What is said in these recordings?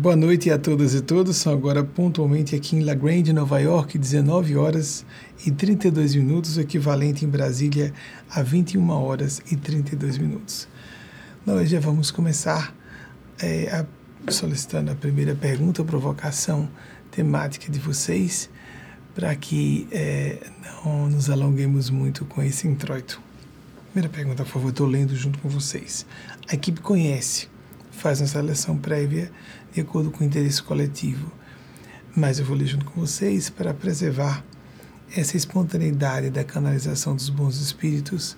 Boa noite a todas e todos. São agora pontualmente aqui em La Grande, Nova York, 19 horas e 32 minutos, o equivalente em Brasília a 21 horas e 32 minutos. Nós já vamos começar é, a, solicitando a primeira pergunta, provocação temática de vocês, para que é, não nos alonguemos muito com esse introito. Primeira pergunta, por favor, estou lendo junto com vocês. A equipe conhece, faz uma seleção prévia de acordo com o interesse coletivo. Mas eu vou ler junto com vocês para preservar essa espontaneidade da canalização dos bons espíritos,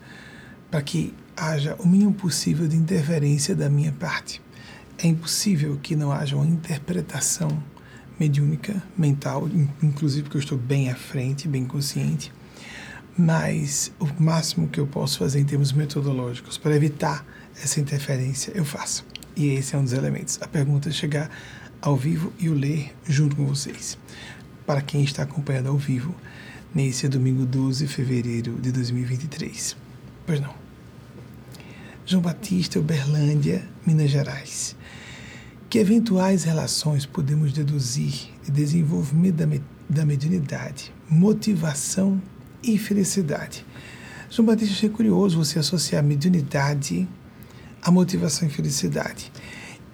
para que haja o mínimo possível de interferência da minha parte. É impossível que não haja uma interpretação mediúnica, mental, inclusive porque eu estou bem à frente, bem consciente, mas o máximo que eu posso fazer em termos metodológicos para evitar essa interferência, eu faço. E esse é um dos elementos. A pergunta é chegar ao vivo e o ler junto com vocês. Para quem está acompanhando ao vivo, nesse domingo 12 de fevereiro de 2023. Pois não. João Batista, Uberlândia, Minas Gerais. Que eventuais relações podemos deduzir de desenvolvimento da, me da mediunidade, motivação e felicidade? João Batista, achei curioso você associar mediunidade a motivação e felicidade.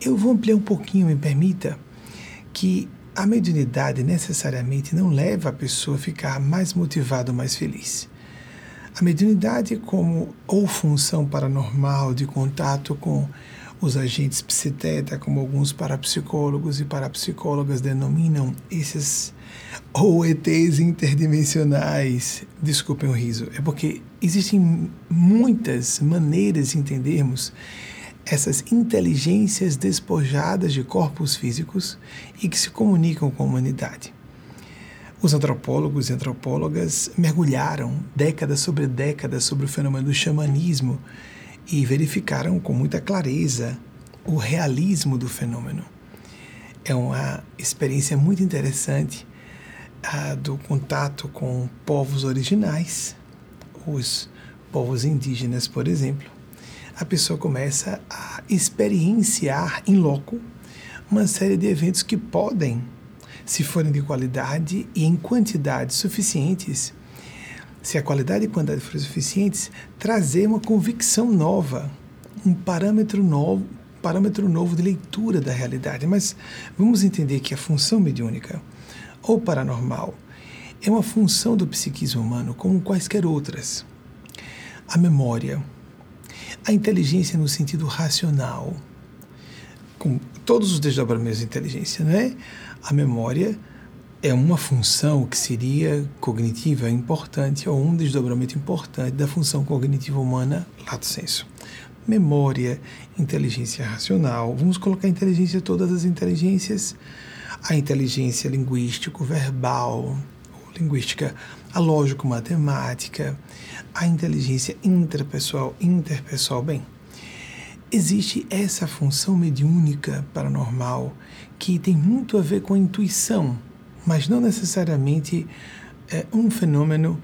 Eu vou ampliar um pouquinho, me permita, que a mediunidade necessariamente não leva a pessoa a ficar mais motivada ou mais feliz. A mediunidade como ou função paranormal de contato com os agentes psiteta, como alguns parapsicólogos e parapsicólogas denominam esses ou ETs interdimensionais. Desculpem o riso, é porque existem muitas maneiras de entendermos essas inteligências despojadas de corpos físicos e que se comunicam com a humanidade. Os antropólogos e antropólogas mergulharam décadas sobre décadas sobre o fenômeno do xamanismo e verificaram com muita clareza o realismo do fenômeno. É uma experiência muito interessante ah, do contato com povos originais, os povos indígenas, por exemplo. A pessoa começa a experienciar em loco uma série de eventos que podem, se forem de qualidade e em quantidades suficientes, se a qualidade e quantidade forem suficientes, trazer uma convicção nova, um parâmetro novo, parâmetro novo de leitura da realidade. Mas vamos entender que a função mediúnica ou paranormal é uma função do psiquismo humano como quaisquer outras. A memória, a inteligência no sentido racional, com todos os desdobramentos de inteligência, não é? A memória é uma função que seria cognitiva importante ou um desdobramento importante da função cognitiva humana, lato sensu. Memória, inteligência racional, vamos colocar inteligência todas as inteligências a inteligência linguístico-verbal, linguística, a lógico-matemática, a inteligência intrapessoal, interpessoal. Bem, existe essa função mediúnica paranormal que tem muito a ver com a intuição, mas não necessariamente é, um fenômeno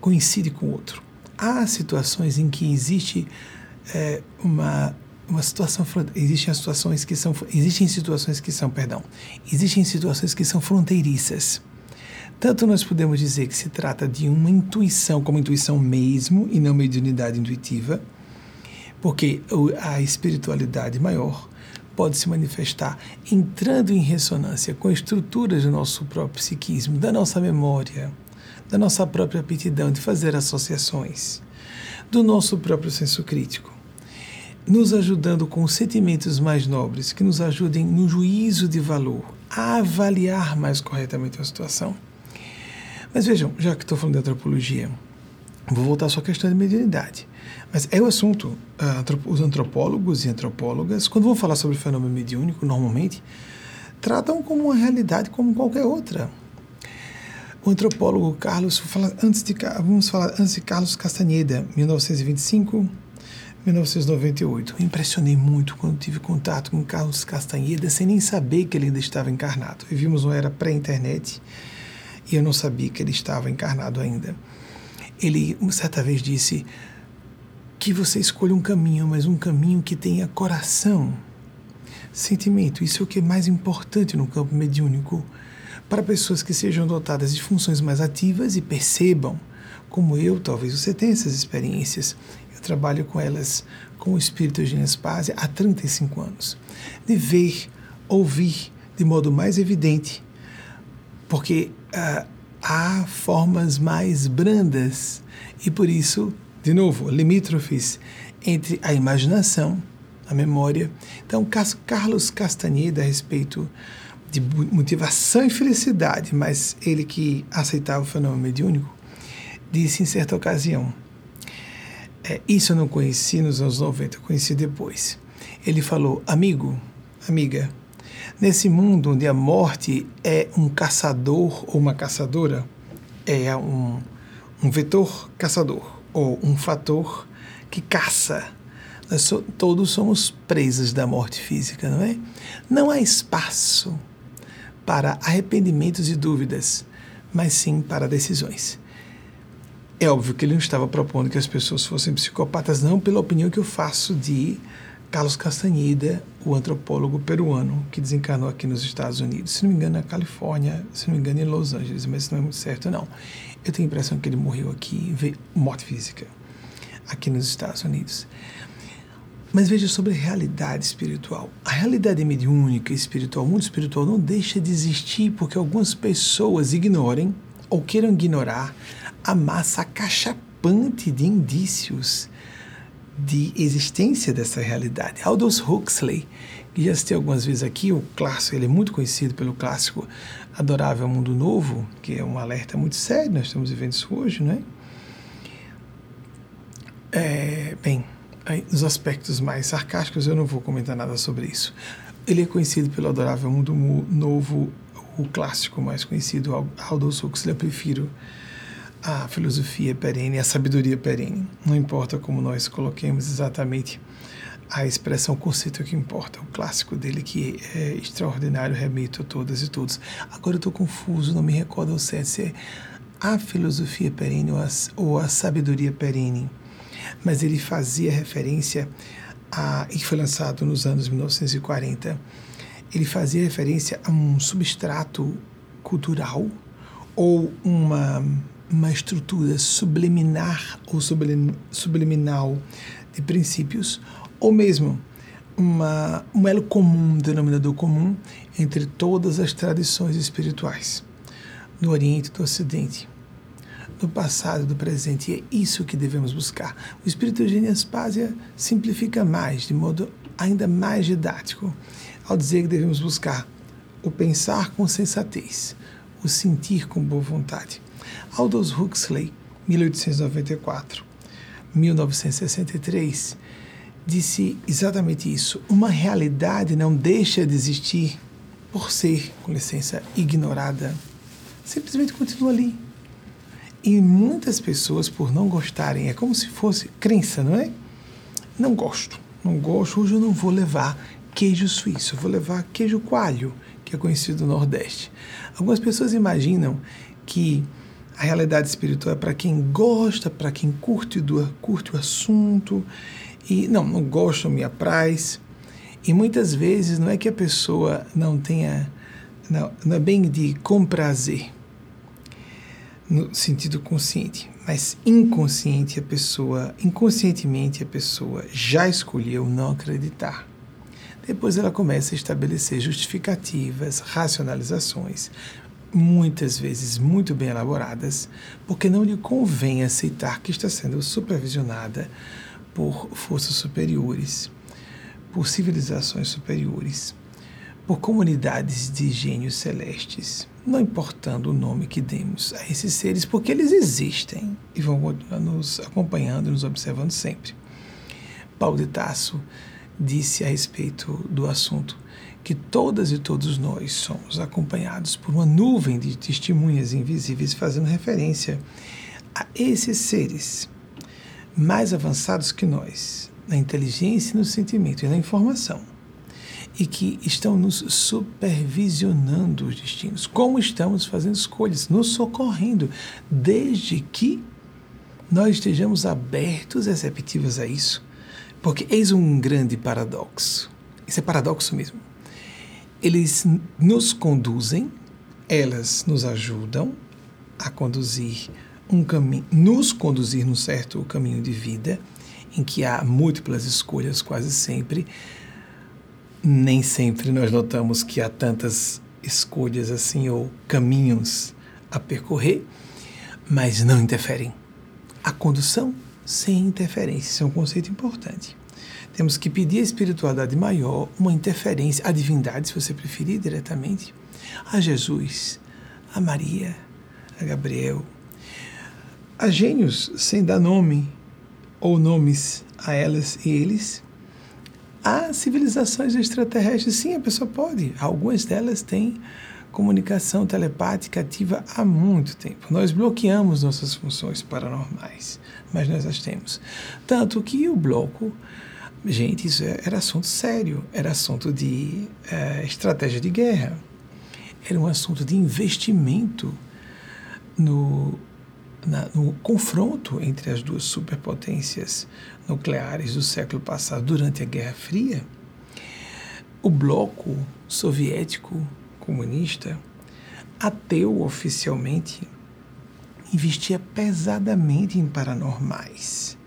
coincide com o outro. Há situações em que existe é, uma uma situação existem situações que são existem situações que são perdão existem situações que são fronteiriças tanto nós podemos dizer que se trata de uma intuição como intuição mesmo e não mediunidade intuitiva porque a espiritualidade maior pode se manifestar entrando em ressonância com estruturas do nosso próprio psiquismo da nossa memória da nossa própria aptidão de fazer associações do nosso próprio senso crítico nos ajudando com sentimentos mais nobres, que nos ajudem no juízo de valor, a avaliar mais corretamente a situação. Mas vejam, já que estou falando de antropologia, vou voltar à questão de mediunidade. Mas é o assunto. Os antropólogos e antropólogas, quando vão falar sobre o fenômeno mediúnico, normalmente, tratam como uma realidade como qualquer outra. O antropólogo Carlos, antes de, vamos falar antes de Carlos Castaneda, 1925 1998. Me impressionei muito quando tive contato com Carlos Castanheda sem nem saber que ele ainda estava encarnado. Vivíamos uma era pré-internet e eu não sabia que ele estava encarnado ainda. Ele, uma certa vez, disse que você escolha um caminho, mas um caminho que tenha coração. sentimento. Isso é o que é mais importante no campo mediúnico. Para pessoas que sejam dotadas de funções mais ativas e percebam, como eu, talvez você tenha essas experiências. Eu trabalho com elas, com o espírito Eugênio Spazia há 35 anos. De ver, ouvir de modo mais evidente, porque uh, há formas mais brandas e por isso, de novo, limítrofes entre a imaginação, a memória. Então, Carlos Castaneda, a respeito de motivação e felicidade, mas ele que aceitava o fenômeno mediúnico, disse em certa ocasião: é, Isso eu não conheci nos anos 90, eu conheci depois. Ele falou: Amigo, amiga, nesse mundo onde a morte é um caçador ou uma caçadora, é um, um vetor caçador ou um fator que caça. Nós so, todos somos presas da morte física, não é? Não há espaço para arrependimentos e dúvidas, mas sim para decisões. É óbvio que ele não estava propondo que as pessoas fossem psicopatas, não pela opinião que eu faço de Carlos Castaneda, o antropólogo peruano que desencarnou aqui nos Estados Unidos. Se não me engano, na Califórnia, se não me engano, em Los Angeles, mas isso não é muito certo, não. Eu tenho a impressão que ele morreu aqui, morte física, aqui nos Estados Unidos. Mas veja sobre a realidade espiritual. A realidade mediúnica espiritual, o mundo espiritual não deixa de existir porque algumas pessoas ignorem ou queiram ignorar a massa acachapante de indícios de existência dessa realidade. Aldous Huxley, que já citei algumas vezes aqui, o clássico, ele é muito conhecido pelo clássico Adorável Mundo Novo, que é um alerta muito sério, nós estamos vivendo isso hoje, não é? é bem, nos aspectos mais sarcásticos eu não vou comentar nada sobre isso. Ele é conhecido pelo Adorável Mundo Novo, o clássico mais conhecido, Aldous Huxley, eu prefiro a filosofia perene, a sabedoria perene. Não importa como nós coloquemos exatamente a expressão, o conceito que importa. O clássico dele que é extraordinário, remito a todas e todos. Agora eu estou confuso, não me recordo ao certo se é a filosofia perene ou a, ou a sabedoria perene. Mas ele fazia referência a, e foi lançado nos anos 1940, ele fazia referência a um substrato cultural ou uma uma estrutura subliminar ou subliminal de princípios, ou mesmo uma, um elo comum, denominador comum entre todas as tradições espirituais, no Oriente e do Ocidente, no passado e do presente. E é isso que devemos buscar. O Espírito Eugênio Aspásia simplifica mais, de modo ainda mais didático, ao dizer que devemos buscar o pensar com sensatez, o sentir com boa vontade Aldous Huxley, 1894, 1963, disse exatamente isso. Uma realidade não deixa de existir por ser, com licença, ignorada. Simplesmente continua ali. E muitas pessoas, por não gostarem, é como se fosse crença, não é? Não gosto, não gosto, hoje eu não vou levar queijo suíço, eu vou levar queijo coalho, que é conhecido no Nordeste. Algumas pessoas imaginam que a realidade espiritual é para quem gosta, para quem curte, do, curte o assunto. E não, não gosto, me apraz. E muitas vezes não é que a pessoa não tenha, não, não é bem de comprazer, no sentido consciente, mas inconsciente a pessoa, inconscientemente a pessoa já escolheu não acreditar. Depois ela começa a estabelecer justificativas, racionalizações, muitas vezes muito bem elaboradas, porque não lhe convém aceitar que está sendo supervisionada por forças superiores, por civilizações superiores, por comunidades de gênios celestes, não importando o nome que demos a esses seres, porque eles existem e vão nos acompanhando, nos observando sempre. Paulo de Tasso disse a respeito do assunto que todas e todos nós somos acompanhados por uma nuvem de testemunhas invisíveis fazendo referência a esses seres mais avançados que nós, na inteligência, no sentimento e na informação, e que estão nos supervisionando os destinos, como estamos fazendo escolhas, nos socorrendo, desde que nós estejamos abertos, receptivos a isso. Porque eis um grande paradoxo. Isso é paradoxo mesmo eles nos conduzem, elas nos ajudam a conduzir um caminho, nos conduzir num certo caminho de vida, em que há múltiplas escolhas quase sempre. Nem sempre nós notamos que há tantas escolhas assim ou caminhos a percorrer, mas não interferem. A condução sem interferência, isso é um conceito importante. Temos que pedir à espiritualidade maior uma interferência, à divindade, se você preferir diretamente, a Jesus, a Maria, a Gabriel, a gênios, sem dar nome ou nomes a elas e eles. Há civilizações extraterrestres, sim, a pessoa pode. Algumas delas têm comunicação telepática ativa há muito tempo. Nós bloqueamos nossas funções paranormais, mas nós as temos. Tanto que o bloco, gente, isso era assunto sério, era assunto de é, estratégia de guerra, era um assunto de investimento no, na, no confronto entre as duas superpotências nucleares do século passado durante a Guerra Fria. O bloco soviético comunista, ateu oficialmente, investia pesadamente em paranormais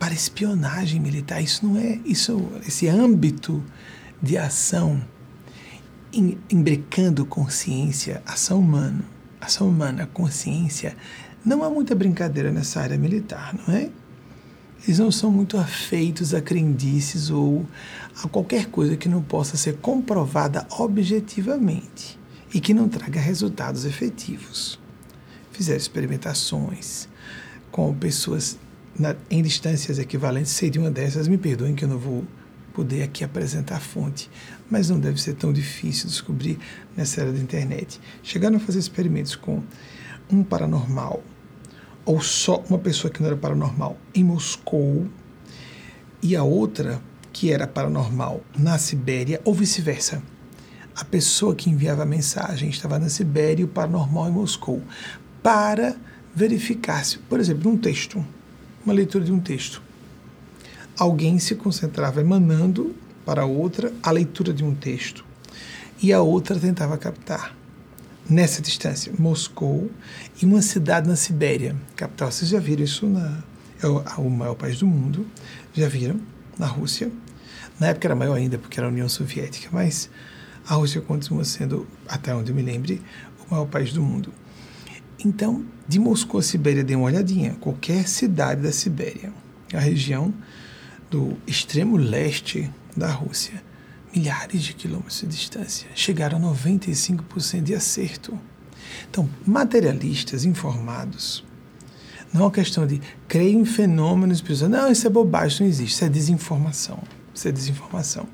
para espionagem militar. Isso não é isso, esse âmbito de ação embrecando consciência, ação humana, ação humana, consciência. Não há muita brincadeira nessa área militar, não é? Eles não são muito afeitos a crendices ou a qualquer coisa que não possa ser comprovada objetivamente e que não traga resultados efetivos. Fizeram experimentações com pessoas na, em distâncias equivalentes. Sei de uma dessas, me perdoem que eu não vou poder aqui apresentar a fonte, mas não deve ser tão difícil descobrir nessa era da internet. Chegaram a fazer experimentos com um paranormal ou só uma pessoa que não era paranormal em Moscou e a outra que era paranormal na Sibéria ou vice-versa. A pessoa que enviava a mensagem estava na Sibéria e o paranormal em Moscou para verificar se, por exemplo, um texto, uma leitura de um texto, alguém se concentrava emanando para a outra a leitura de um texto e a outra tentava captar nessa distância, Moscou e uma cidade na Sibéria, capital. Vocês já viram isso na é o, maior país do mundo, já viram na Rússia. Na época era maior ainda porque era a União Soviética, mas a Rússia continua sendo, até onde eu me lembre, o maior país do mundo. Então, de Moscou a Sibéria, dê uma olhadinha. Qualquer cidade da Sibéria, a região do extremo leste da Rússia, milhares de quilômetros de distância, chegaram a 95% de acerto. Então, materialistas informados, não é uma questão de crer em fenômenos, pessoas, não, isso é bobagem, isso não existe, isso é desinformação. Isso é desinformação.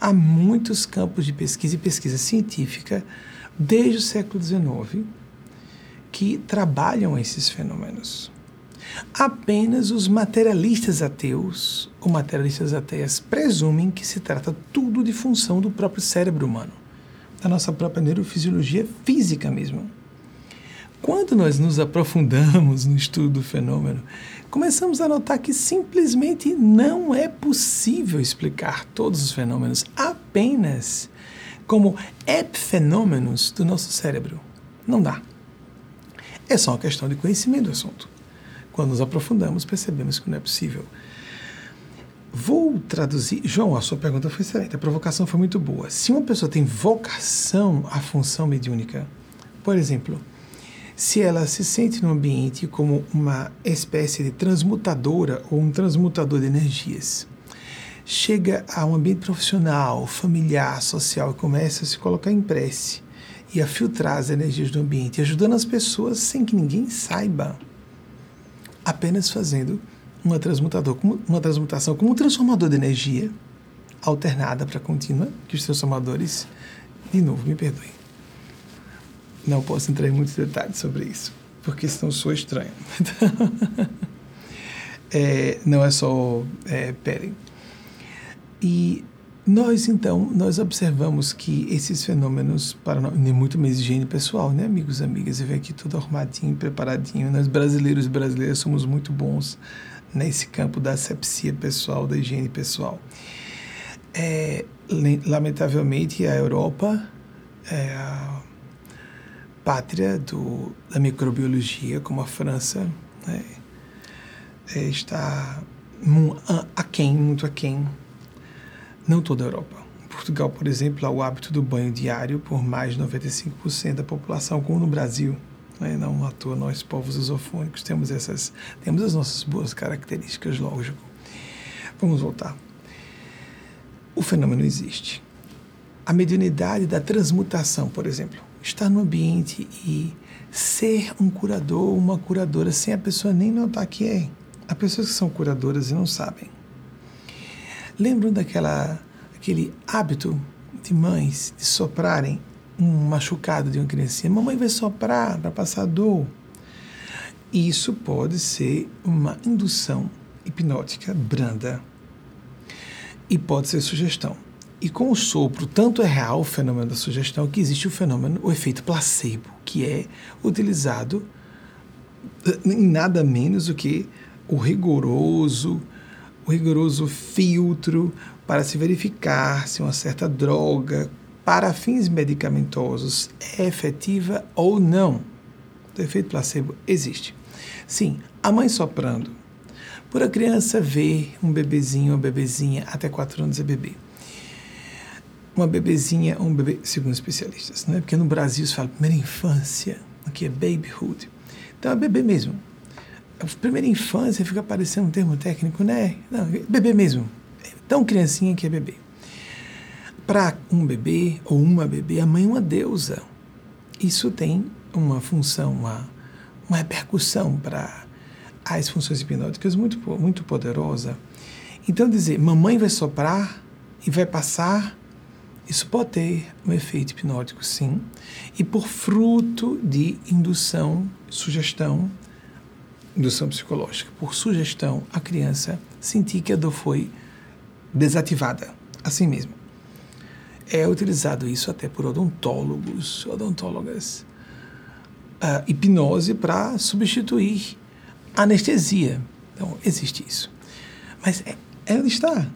Há muitos campos de pesquisa e pesquisa científica, desde o século XIX, que trabalham esses fenômenos. Apenas os materialistas ateus ou materialistas ateias presumem que se trata tudo de função do próprio cérebro humano, da nossa própria neurofisiologia física mesmo. Quando nós nos aprofundamos no estudo do fenômeno, começamos a notar que simplesmente não é possível explicar todos os fenômenos apenas como epifenômenos do nosso cérebro. Não dá. É só uma questão de conhecimento do assunto. Quando nos aprofundamos, percebemos que não é possível. Vou traduzir. João, a sua pergunta foi excelente. A provocação foi muito boa. Se uma pessoa tem vocação à função mediúnica, por exemplo, se ela se sente no ambiente como uma espécie de transmutadora ou um transmutador de energias, chega a um ambiente profissional, familiar, social e começa a se colocar em prece e a filtrar as energias do ambiente, ajudando as pessoas sem que ninguém saiba apenas fazendo uma, transmutador, uma transmutação como um transformador de energia alternada para contínua, que os transformadores, de novo, me perdoem. Não posso entrar em muitos detalhes sobre isso, porque senão sou estranho. é, não é só é, Peren. E nós, então, nós observamos que esses fenômenos, para nós, muito mais higiene pessoal, né, amigos amigas? Eu venho aqui tudo arrumadinho, preparadinho. Nós brasileiros e brasileiras somos muito bons nesse campo da asepsia pessoal, da higiene pessoal. É, lamentavelmente, a Europa é a pátria do, da microbiologia, como a França, né, é, está aquém, muito aquém. Não toda a Europa. Em Portugal, por exemplo, há o hábito do banho diário por mais de 95% da população, como no Brasil. Né? Não à toa nós, povos lusofônicos, temos essas, temos as nossas boas características, lógico. Vamos voltar. O fenômeno existe. A mediunidade da transmutação, por exemplo, estar no ambiente e ser um curador, uma curadora, sem a pessoa nem notar que é. Há pessoas que são curadoras e não sabem. Lembram daquela aquele hábito de mães de soprarem um machucado de uma criancinha? Mamãe vai soprar para passar dor. Isso pode ser uma indução hipnótica branda e pode ser sugestão. E com o sopro, tanto é real o fenômeno da sugestão que existe o fenômeno, o efeito placebo, que é utilizado eh, em nada menos do que o rigoroso, o rigoroso filtro para se verificar se uma certa droga para fins medicamentosos é efetiva ou não. O efeito placebo existe. Sim, a mãe soprando. Por a criança ver um bebezinho ou bebezinha até 4 anos é bebê uma bebezinha, um bebê, segundo especialistas, né? porque no Brasil se fala primeira infância, aqui é babyhood. Então é bebê mesmo. Primeira infância fica parecendo um termo técnico, né? Não, bebê mesmo. Tão criancinha que é bebê. Para um bebê ou uma bebê, a mãe é uma deusa. Isso tem uma função, uma, uma repercussão para as funções hipnóticas muito, muito poderosa. Então, dizer, mamãe vai soprar e vai passar isso pode ter um efeito hipnótico, sim, e por fruto de indução, sugestão, indução psicológica, por sugestão, a criança sentir que a dor foi desativada, assim mesmo. É utilizado isso até por odontólogos, odontólogas, a hipnose para substituir anestesia. Então, existe isso. Mas é, é onde está.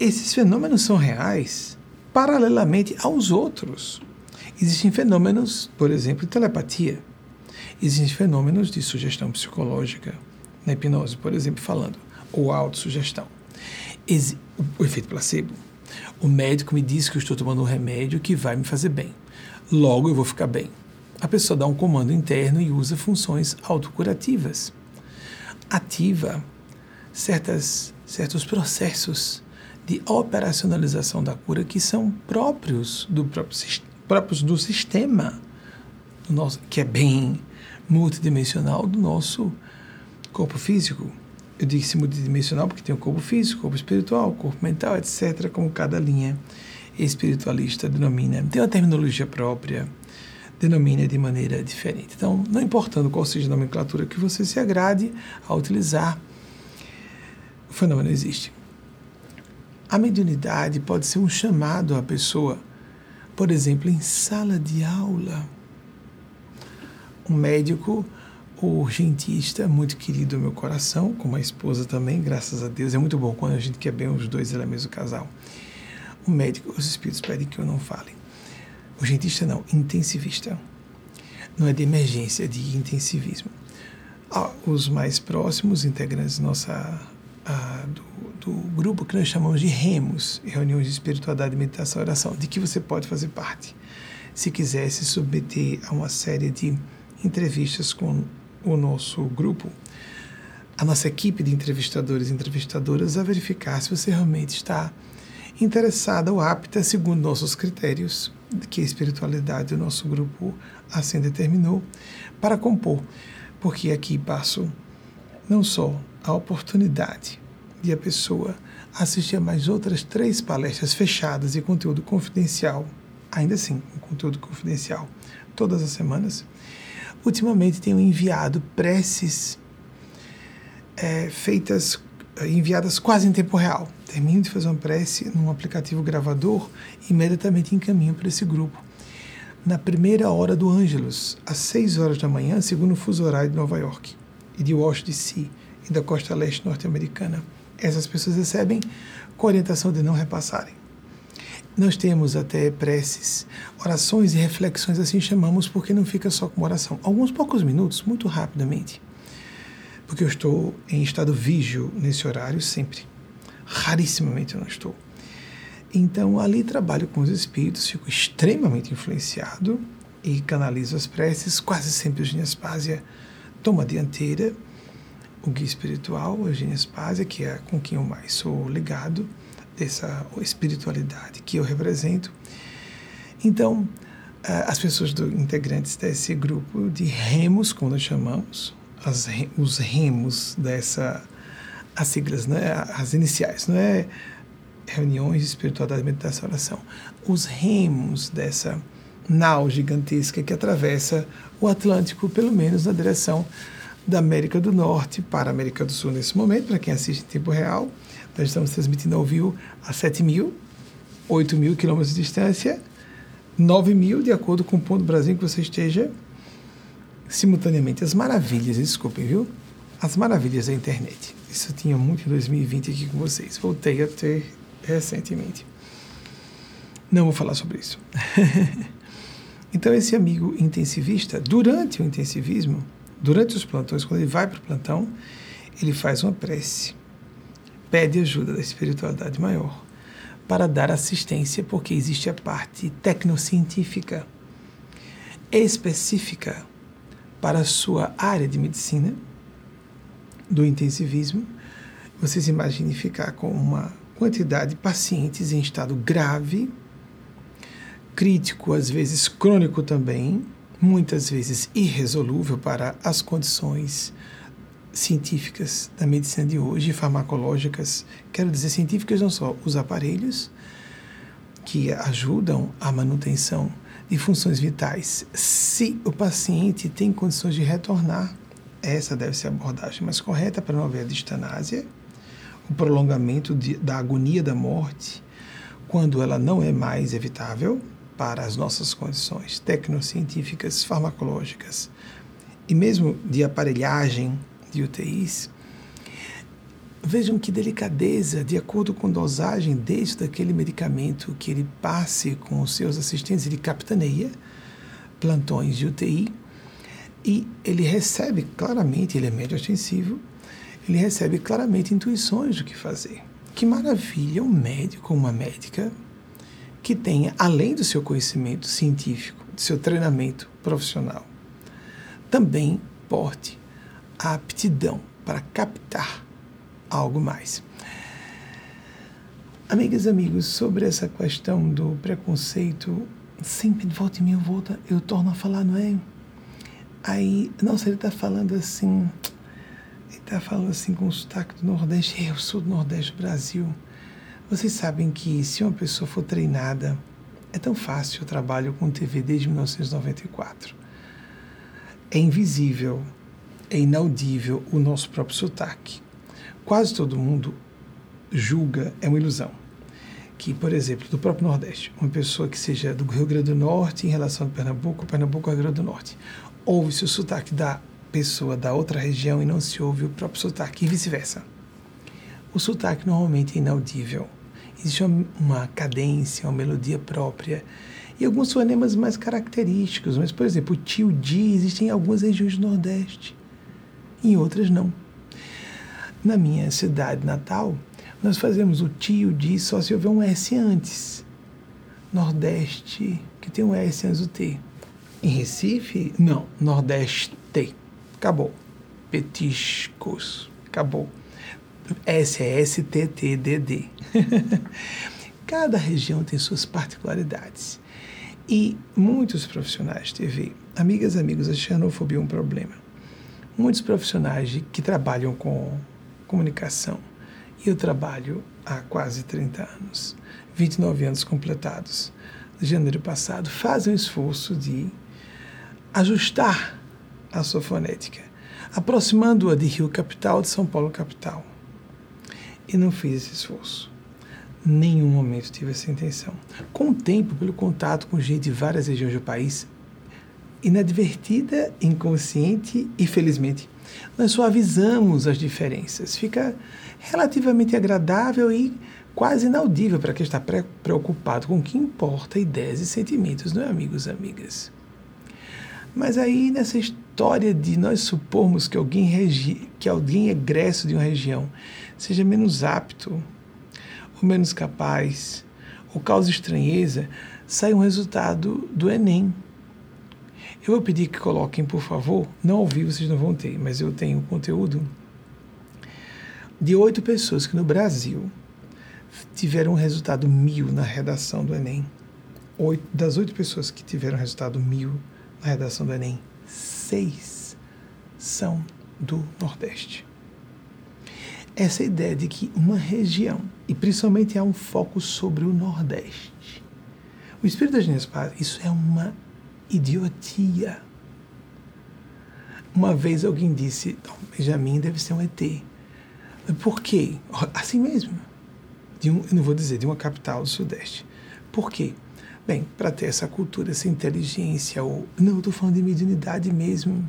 Esses fenômenos são reais paralelamente aos outros. Existem fenômenos, por exemplo, telepatia. Existem fenômenos de sugestão psicológica, na hipnose, por exemplo, falando, ou autossugestão. O efeito placebo. O médico me diz que eu estou tomando um remédio que vai me fazer bem. Logo eu vou ficar bem. A pessoa dá um comando interno e usa funções autocurativas. Ativa certas, certos processos de operacionalização da cura que são próprios do próprio, próprios do sistema nosso, que é bem multidimensional do nosso corpo físico. Eu disse multidimensional porque tem o corpo físico, corpo espiritual, corpo mental, etc., como cada linha espiritualista denomina. Tem uma terminologia própria, denomina de maneira diferente. Então, não importando qual seja a nomenclatura que você se agrade a utilizar, o fenômeno existe. A mediunidade pode ser um chamado à pessoa, por exemplo, em sala de aula. Um médico urgentista, muito querido ao meu coração, com uma esposa também, graças a Deus. É muito bom quando a gente quer bem os dois elementos do casal. O médico, os espíritos pedem que eu não fale. Urgentista não, intensivista. Não é de emergência, é de intensivismo. Ah, os mais próximos integrantes nossa, ah, do do grupo que nós chamamos de REMOS, Reuniões de Espiritualidade, Meditação e Oração, de que você pode fazer parte. Se quiser se submeter a uma série de entrevistas com o nosso grupo, a nossa equipe de entrevistadores e entrevistadoras a verificar se você realmente está interessada ou apta segundo nossos critérios, que a espiritualidade do nosso grupo assim determinou, para compor. Porque aqui passo não só a oportunidade de a pessoa assistir a mais outras três palestras fechadas e conteúdo confidencial, ainda assim, um conteúdo confidencial, todas as semanas. Ultimamente tenho enviado preces é, feitas, é, enviadas quase em tempo real. Termino de fazer uma prece num aplicativo gravador e imediatamente encaminho para esse grupo. Na primeira hora do Ângelus, às 6 horas da manhã, segundo o fuso horário de Nova York e de Washington DC e da costa leste norte-americana essas pessoas recebem com orientação de não repassarem. Nós temos até preces, orações e reflexões, assim chamamos, porque não fica só com oração. Alguns poucos minutos, muito rapidamente, porque eu estou em estado vígio nesse horário sempre. Rarissimamente eu não estou. Então, ali trabalho com os espíritos, fico extremamente influenciado e canalizo as preces. Quase sempre Eugênia Spásia toma a dianteira. O guia espiritual, Eugênia Spásia, que é com quem eu mais sou ligado, dessa espiritualidade que eu represento. Então, as pessoas do, integrantes desse grupo de remos, como nós chamamos, as, os remos dessa, as siglas, né, as iniciais, não é reuniões de espiritualidade, meditação oração. Os remos dessa nau gigantesca que atravessa o Atlântico, pelo menos na direção da América do Norte para a América do Sul nesse momento, para quem assiste em tempo real. Nós estamos transmitindo ao vivo a 7 mil, 8 mil quilômetros de distância, 9 mil, de acordo com o ponto do Brasil que você esteja simultaneamente. As maravilhas, desculpem, viu? As maravilhas da internet. Isso eu tinha muito em 2020 aqui com vocês. Voltei a ter recentemente. Não vou falar sobre isso. então, esse amigo intensivista, durante o intensivismo, durante os plantões, quando ele vai para o plantão, ele faz uma prece, pede ajuda da espiritualidade maior para dar assistência, porque existe a parte tecnocientífica específica para a sua área de medicina do intensivismo. Vocês imaginem ficar com uma quantidade de pacientes em estado grave, crítico, às vezes crônico também, muitas vezes irresolúvel para as condições científicas da medicina de hoje, farmacológicas. Quero dizer, científicas não só os aparelhos que ajudam a manutenção de funções vitais. Se o paciente tem condições de retornar, essa deve ser a abordagem mais correta para não haver a distanásia o prolongamento de, da agonia da morte, quando ela não é mais evitável para as nossas condições tecnocientíficas, farmacológicas e mesmo de aparelhagem de UTIs, vejam que delicadeza, de acordo com dosagem desde aquele medicamento que ele passe com os seus assistentes, ele capitaneia plantões de UTI e ele recebe claramente, ele é médio ostensivo, ele recebe claramente intuições do que fazer. Que maravilha um médico ou uma médica que tenha, além do seu conhecimento científico, do seu treinamento profissional, também porte a aptidão para captar algo mais. Amigas e amigos, sobre essa questão do preconceito, sempre de volta e meia volta, eu torno a falar, não é? Aí, nossa, ele está falando assim, está falando assim com o sotaque do Nordeste. Eu sou do Nordeste do Brasil. Vocês sabem que se uma pessoa for treinada, é tão fácil. Eu trabalho com TV desde 1994. É invisível, é inaudível o nosso próprio sotaque. Quase todo mundo julga, é uma ilusão. Que, por exemplo, do próprio Nordeste, uma pessoa que seja do Rio Grande do Norte em relação a Pernambuco, Pernambuco ao Rio Grande do Norte, ouve-se o sotaque da pessoa da outra região e não se ouve o próprio sotaque, e vice-versa. O sotaque normalmente é inaudível. Existe uma, uma cadência, uma melodia própria e alguns fonemas mais característicos. Mas, por exemplo, o tio di existe em algumas regiões do Nordeste, em outras não. Na minha cidade natal, nós fazemos o tio di só se houver um S antes. Nordeste, que tem um S antes do T. Em Recife, não, Nordeste. Acabou. Petiscos. Acabou. SSTTDD. Cada região tem suas particularidades. E muitos profissionais de TV, amigas amigos, a xenofobia é um problema. Muitos profissionais que trabalham com comunicação, e eu trabalho há quase 30 anos, 29 anos completados, de janeiro passado, fazem o esforço de ajustar a sua fonética, aproximando-a de Rio Capital de São Paulo Capital. E não fiz esse esforço. Nenhum momento tive essa intenção. Com o tempo, pelo contato com gente de várias regiões do país, inadvertida, inconsciente e felizmente, nós suavizamos as diferenças. Fica relativamente agradável e quase inaudível para quem está preocupado com o que importa ideias e sentimentos, não é, amigos e amigas? Mas aí, nessa história de nós supormos que alguém, regi que alguém egresso de uma região seja menos apto, ou menos capaz, ou cause estranheza, sai um resultado do Enem. Eu vou pedir que coloquem, por favor, não ao vivo vocês não vão ter, mas eu tenho conteúdo de oito pessoas que no Brasil tiveram um resultado mil na redação do Enem. Oito, das oito pessoas que tiveram resultado mil na redação do Enem, seis são do Nordeste. Essa ideia de que uma região, e principalmente há um foco sobre o Nordeste, o Espírito das Linhas isso é uma idiotia. Uma vez alguém disse, Benjamin deve ser um ET. Por quê? Assim mesmo. De um, eu não vou dizer de uma capital do Sudeste. Por quê? Bem, para ter essa cultura, essa inteligência, ou. Não, estou falando de mediunidade mesmo.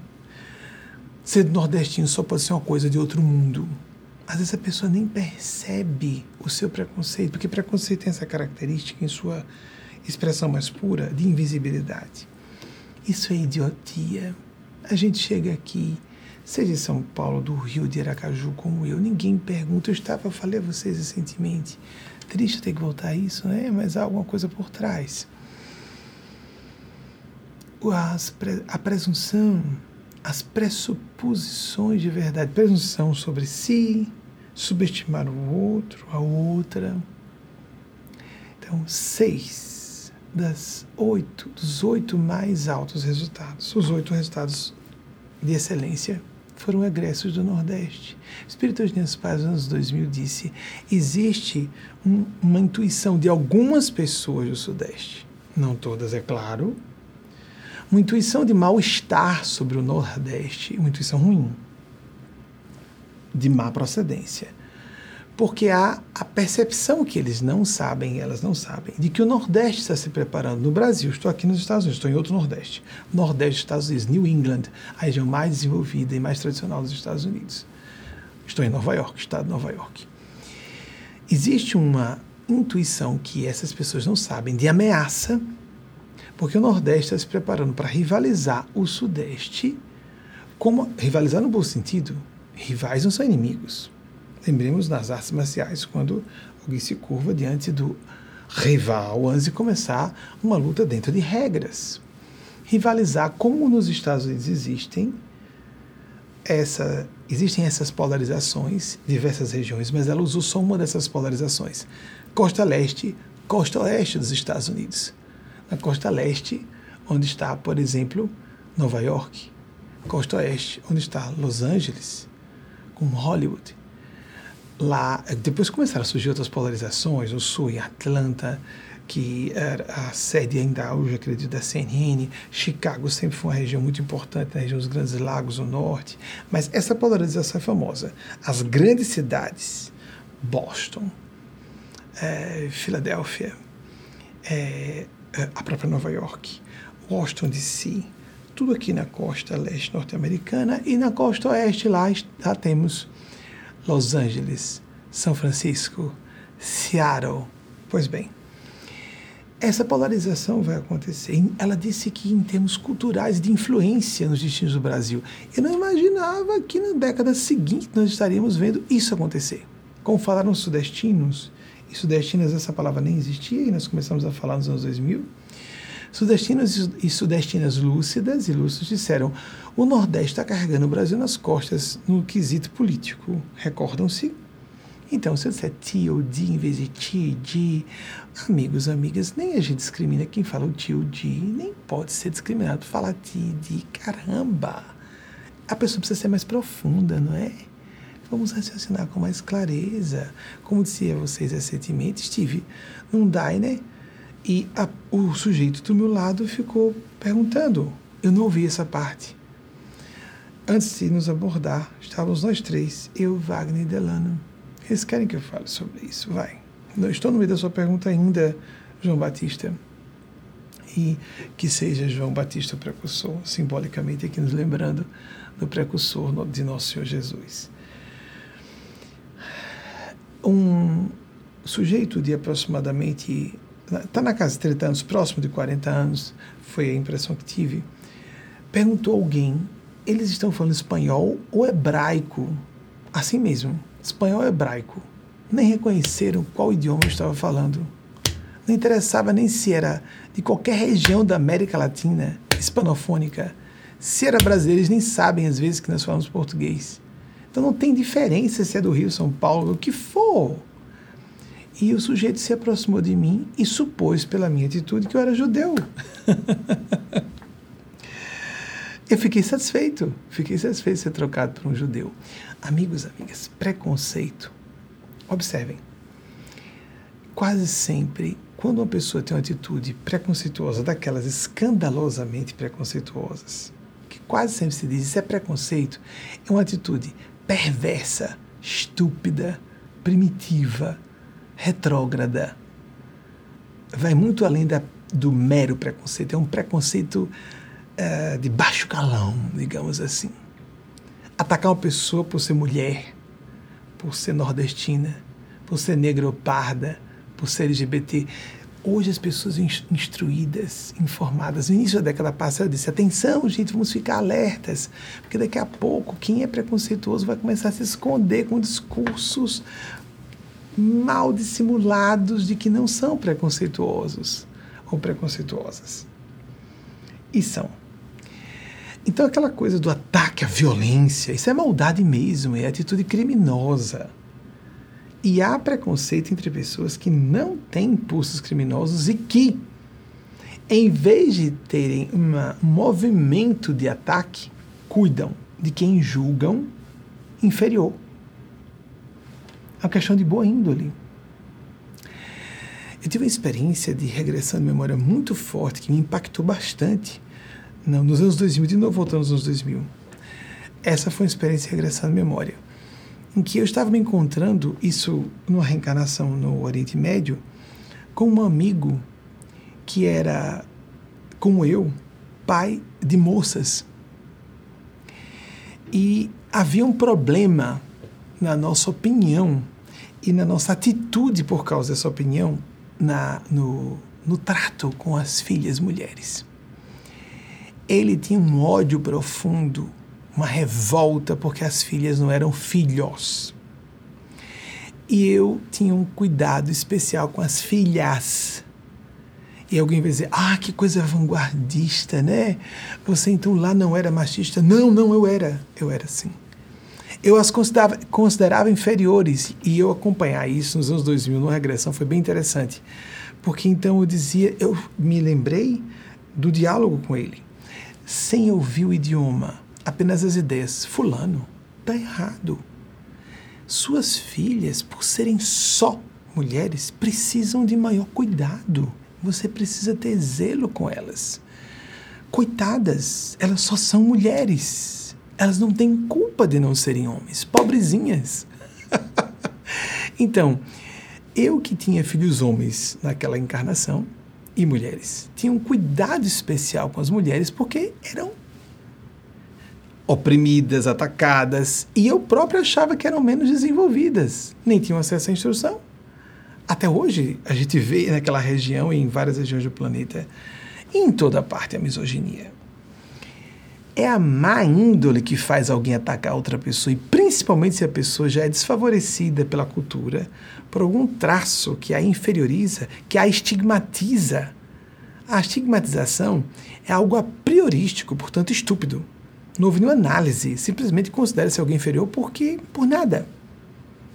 Ser nordestino só pode ser uma coisa de outro mundo. Às vezes a pessoa nem percebe o seu preconceito, porque preconceito tem essa característica em sua expressão mais pura de invisibilidade. Isso é idiotia. A gente chega aqui, seja em São Paulo, do Rio de Aracaju, como eu, ninguém pergunta. Eu estava, falei a vocês recentemente, triste ter que voltar a isso, né? mas há alguma coisa por trás. As, a presunção, as pressuposições de verdade, presunção sobre si, subestimar o outro, a outra. Então, seis das oito, dos oito mais altos resultados, os oito resultados de excelência foram egressos do Nordeste. O Espírito de Linhas Paz, nos anos 2000, disse: existe um, uma intuição de algumas pessoas do Sudeste, não todas, é claro, uma intuição de mal-estar sobre o Nordeste, uma intuição ruim, de má procedência porque há a percepção que eles não sabem, elas não sabem, de que o Nordeste está se preparando. No Brasil, estou aqui nos Estados Unidos, estou em outro Nordeste. Nordeste dos Estados Unidos, New England, a região mais desenvolvida e mais tradicional dos Estados Unidos. Estou em Nova York, estado de Nova York. Existe uma intuição que essas pessoas não sabem de ameaça, porque o Nordeste está se preparando para rivalizar o Sudeste, como rivalizar no bom sentido. Rivais não são inimigos Lembremos nas artes marciais, quando alguém se curva diante do rival antes de começar uma luta dentro de regras. Rivalizar, como nos Estados Unidos existem, essa, existem essas polarizações, diversas regiões, mas ela usou só uma dessas polarizações. Costa leste, costa oeste dos Estados Unidos. Na costa leste, onde está, por exemplo, Nova York. Costa oeste, onde está Los Angeles, com Hollywood lá, depois começaram a surgir outras polarizações, o Sul em Atlanta, que era a sede ainda hoje, acredito, da CNN. Chicago sempre foi uma região muito importante na região dos Grandes Lagos, no norte. Mas essa polarização é famosa. As grandes cidades, Boston, é, Filadélfia, é a própria Nova York, Washington DC, tudo aqui na costa leste norte-americana e na costa oeste lá, lá temos Los Angeles, São Francisco, Seattle. Pois bem, essa polarização vai acontecer. Ela disse que em termos culturais de influência nos destinos do Brasil. Eu não imaginava que na década seguinte nós estaríamos vendo isso acontecer. Como falaram os sudestinos, e sudestinas essa palavra nem existia e nós começamos a falar nos anos 2000. Sudestinos e sudestinas lúcidas e lúcidos disseram: o Nordeste está carregando o Brasil nas costas no quesito político. Recordam-se? Então, se eu disser tio, di em vez de ti, di, amigos, amigas, nem a gente discrimina quem fala o tio, di, nem pode ser discriminado falar ti, di. Caramba! A pessoa precisa ser mais profunda, não é? Vamos raciocinar com mais clareza. Como dizia vocês recentemente, estive num diner e a, o sujeito do meu lado ficou perguntando. Eu não ouvi essa parte. Antes de nos abordar, estávamos nós três, eu, Wagner e Delano. Eles querem que eu fale sobre isso? Vai. Não estou no meio da sua pergunta ainda, João Batista. E que seja João Batista o precursor, simbolicamente aqui nos lembrando do precursor de nosso Senhor Jesus. Um, sujeito de aproximadamente, está na casa de 30 anos, próximo de 40 anos, foi a impressão que tive, perguntou alguém, eles estão falando espanhol ou hebraico? Assim mesmo, espanhol hebraico. Nem reconheceram qual idioma eu estava falando. Não interessava nem se era de qualquer região da América Latina, hispanofônica. Se era brasileiro, eles nem sabem às vezes que nós falamos português. Então não tem diferença se é do Rio, São Paulo, o que for. E o sujeito se aproximou de mim e supôs pela minha atitude que eu era judeu. eu fiquei satisfeito, fiquei satisfeito de ser trocado por um judeu. Amigos, amigas, preconceito. Observem. Quase sempre, quando uma pessoa tem uma atitude preconceituosa, daquelas escandalosamente preconceituosas, que quase sempre se diz isso é preconceito, é uma atitude perversa, estúpida, primitiva, retrógrada. Vai muito além da, do mero preconceito. É um preconceito uh, de baixo calão, digamos assim. Atacar uma pessoa por ser mulher, por ser nordestina, por ser negra ou parda, por ser LGBT. Hoje as pessoas instruídas, informadas, no início da década passada eu disse, atenção gente, vamos ficar alertas, porque daqui a pouco quem é preconceituoso vai começar a se esconder com discursos mal dissimulados de que não são preconceituosos ou preconceituosas. E são. Então aquela coisa do ataque à violência, isso é maldade mesmo, é atitude criminosa. E há preconceito entre pessoas que não têm impulsos criminosos e que, em vez de terem um movimento de ataque, cuidam de quem julgam inferior. Uma questão de boa índole. Eu tive uma experiência de regressão de memória muito forte que me impactou bastante não, nos anos 2000, de novo voltando aos anos 2000. Essa foi uma experiência de regressão de memória em que eu estava me encontrando, isso numa reencarnação no Oriente Médio, com um amigo que era, como eu, pai de moças. E havia um problema na nossa opinião e na nossa atitude por causa dessa opinião na, no, no trato com as filhas mulheres. Ele tinha um ódio profundo uma revolta porque as filhas não eram filhos. E eu tinha um cuidado especial com as filhas. E alguém vai dizer: Ah, que coisa vanguardista, né? Você então lá não era machista? Não, não, eu era. Eu era sim. Eu as considerava, considerava inferiores. E eu acompanhar isso nos anos 2000, numa regressão, foi bem interessante. Porque então eu dizia: Eu me lembrei do diálogo com ele, sem ouvir o idioma apenas as ideias. Fulano, está errado. Suas filhas, por serem só mulheres, precisam de maior cuidado. Você precisa ter zelo com elas. Coitadas, elas só são mulheres. Elas não têm culpa de não serem homens. Pobrezinhas. então, eu que tinha filhos homens naquela encarnação e mulheres, tinha um cuidado especial com as mulheres porque eram oprimidas, atacadas, e eu próprio achava que eram menos desenvolvidas, nem tinham acesso à instrução. Até hoje, a gente vê naquela região e em várias regiões do planeta, em toda parte, a misoginia. É a má índole que faz alguém atacar outra pessoa, e principalmente se a pessoa já é desfavorecida pela cultura, por algum traço que a inferioriza, que a estigmatiza. A estigmatização é algo a priorístico, portanto estúpido. Não houve nenhuma análise, simplesmente considera-se alguém inferior porque por nada,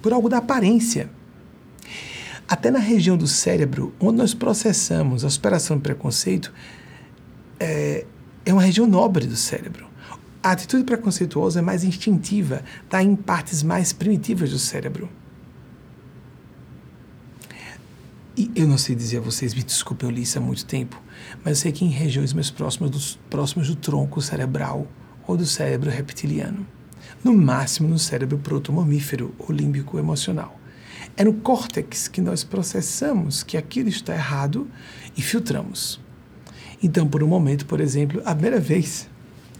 por algo da aparência. Até na região do cérebro, onde nós processamos a superação do preconceito, é, é uma região nobre do cérebro. A atitude preconceituosa é mais instintiva, está em partes mais primitivas do cérebro. E eu não sei dizer a vocês, me desculpe, eu li isso há muito tempo, mas eu sei que em regiões mais próximas do, próximas do tronco cerebral, ou do cérebro reptiliano. No máximo no cérebro protomamífero ou límbico emocional. É no córtex que nós processamos que aquilo está errado e filtramos. Então, por um momento, por exemplo, a primeira vez,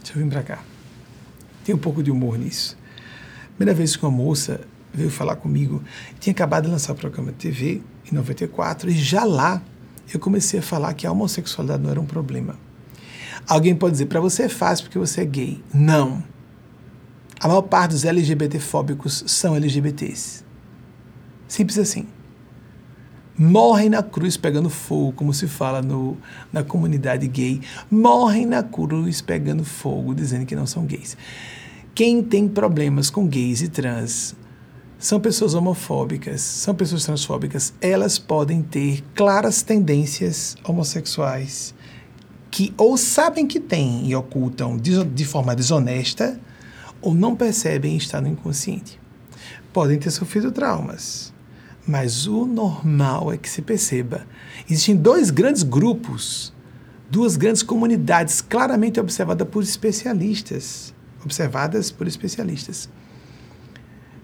deixa eu vir para cá, tem um pouco de humor nisso. A primeira vez que uma moça veio falar comigo. Tinha acabado de lançar o programa de TV em 94 e já lá eu comecei a falar que a homossexualidade não era um problema. Alguém pode dizer, para você é fácil porque você é gay. Não. A maior parte dos LGBT-fóbicos são LGBTs. Simples assim. Morrem na cruz pegando fogo, como se fala no, na comunidade gay. Morrem na cruz pegando fogo, dizendo que não são gays. Quem tem problemas com gays e trans são pessoas homofóbicas, são pessoas transfóbicas. Elas podem ter claras tendências homossexuais que ou sabem que têm e ocultam de, de forma desonesta ou não percebem estar no inconsciente. Podem ter sofrido traumas, mas o normal é que se perceba. Existem dois grandes grupos, duas grandes comunidades claramente observadas por especialistas, observadas por especialistas.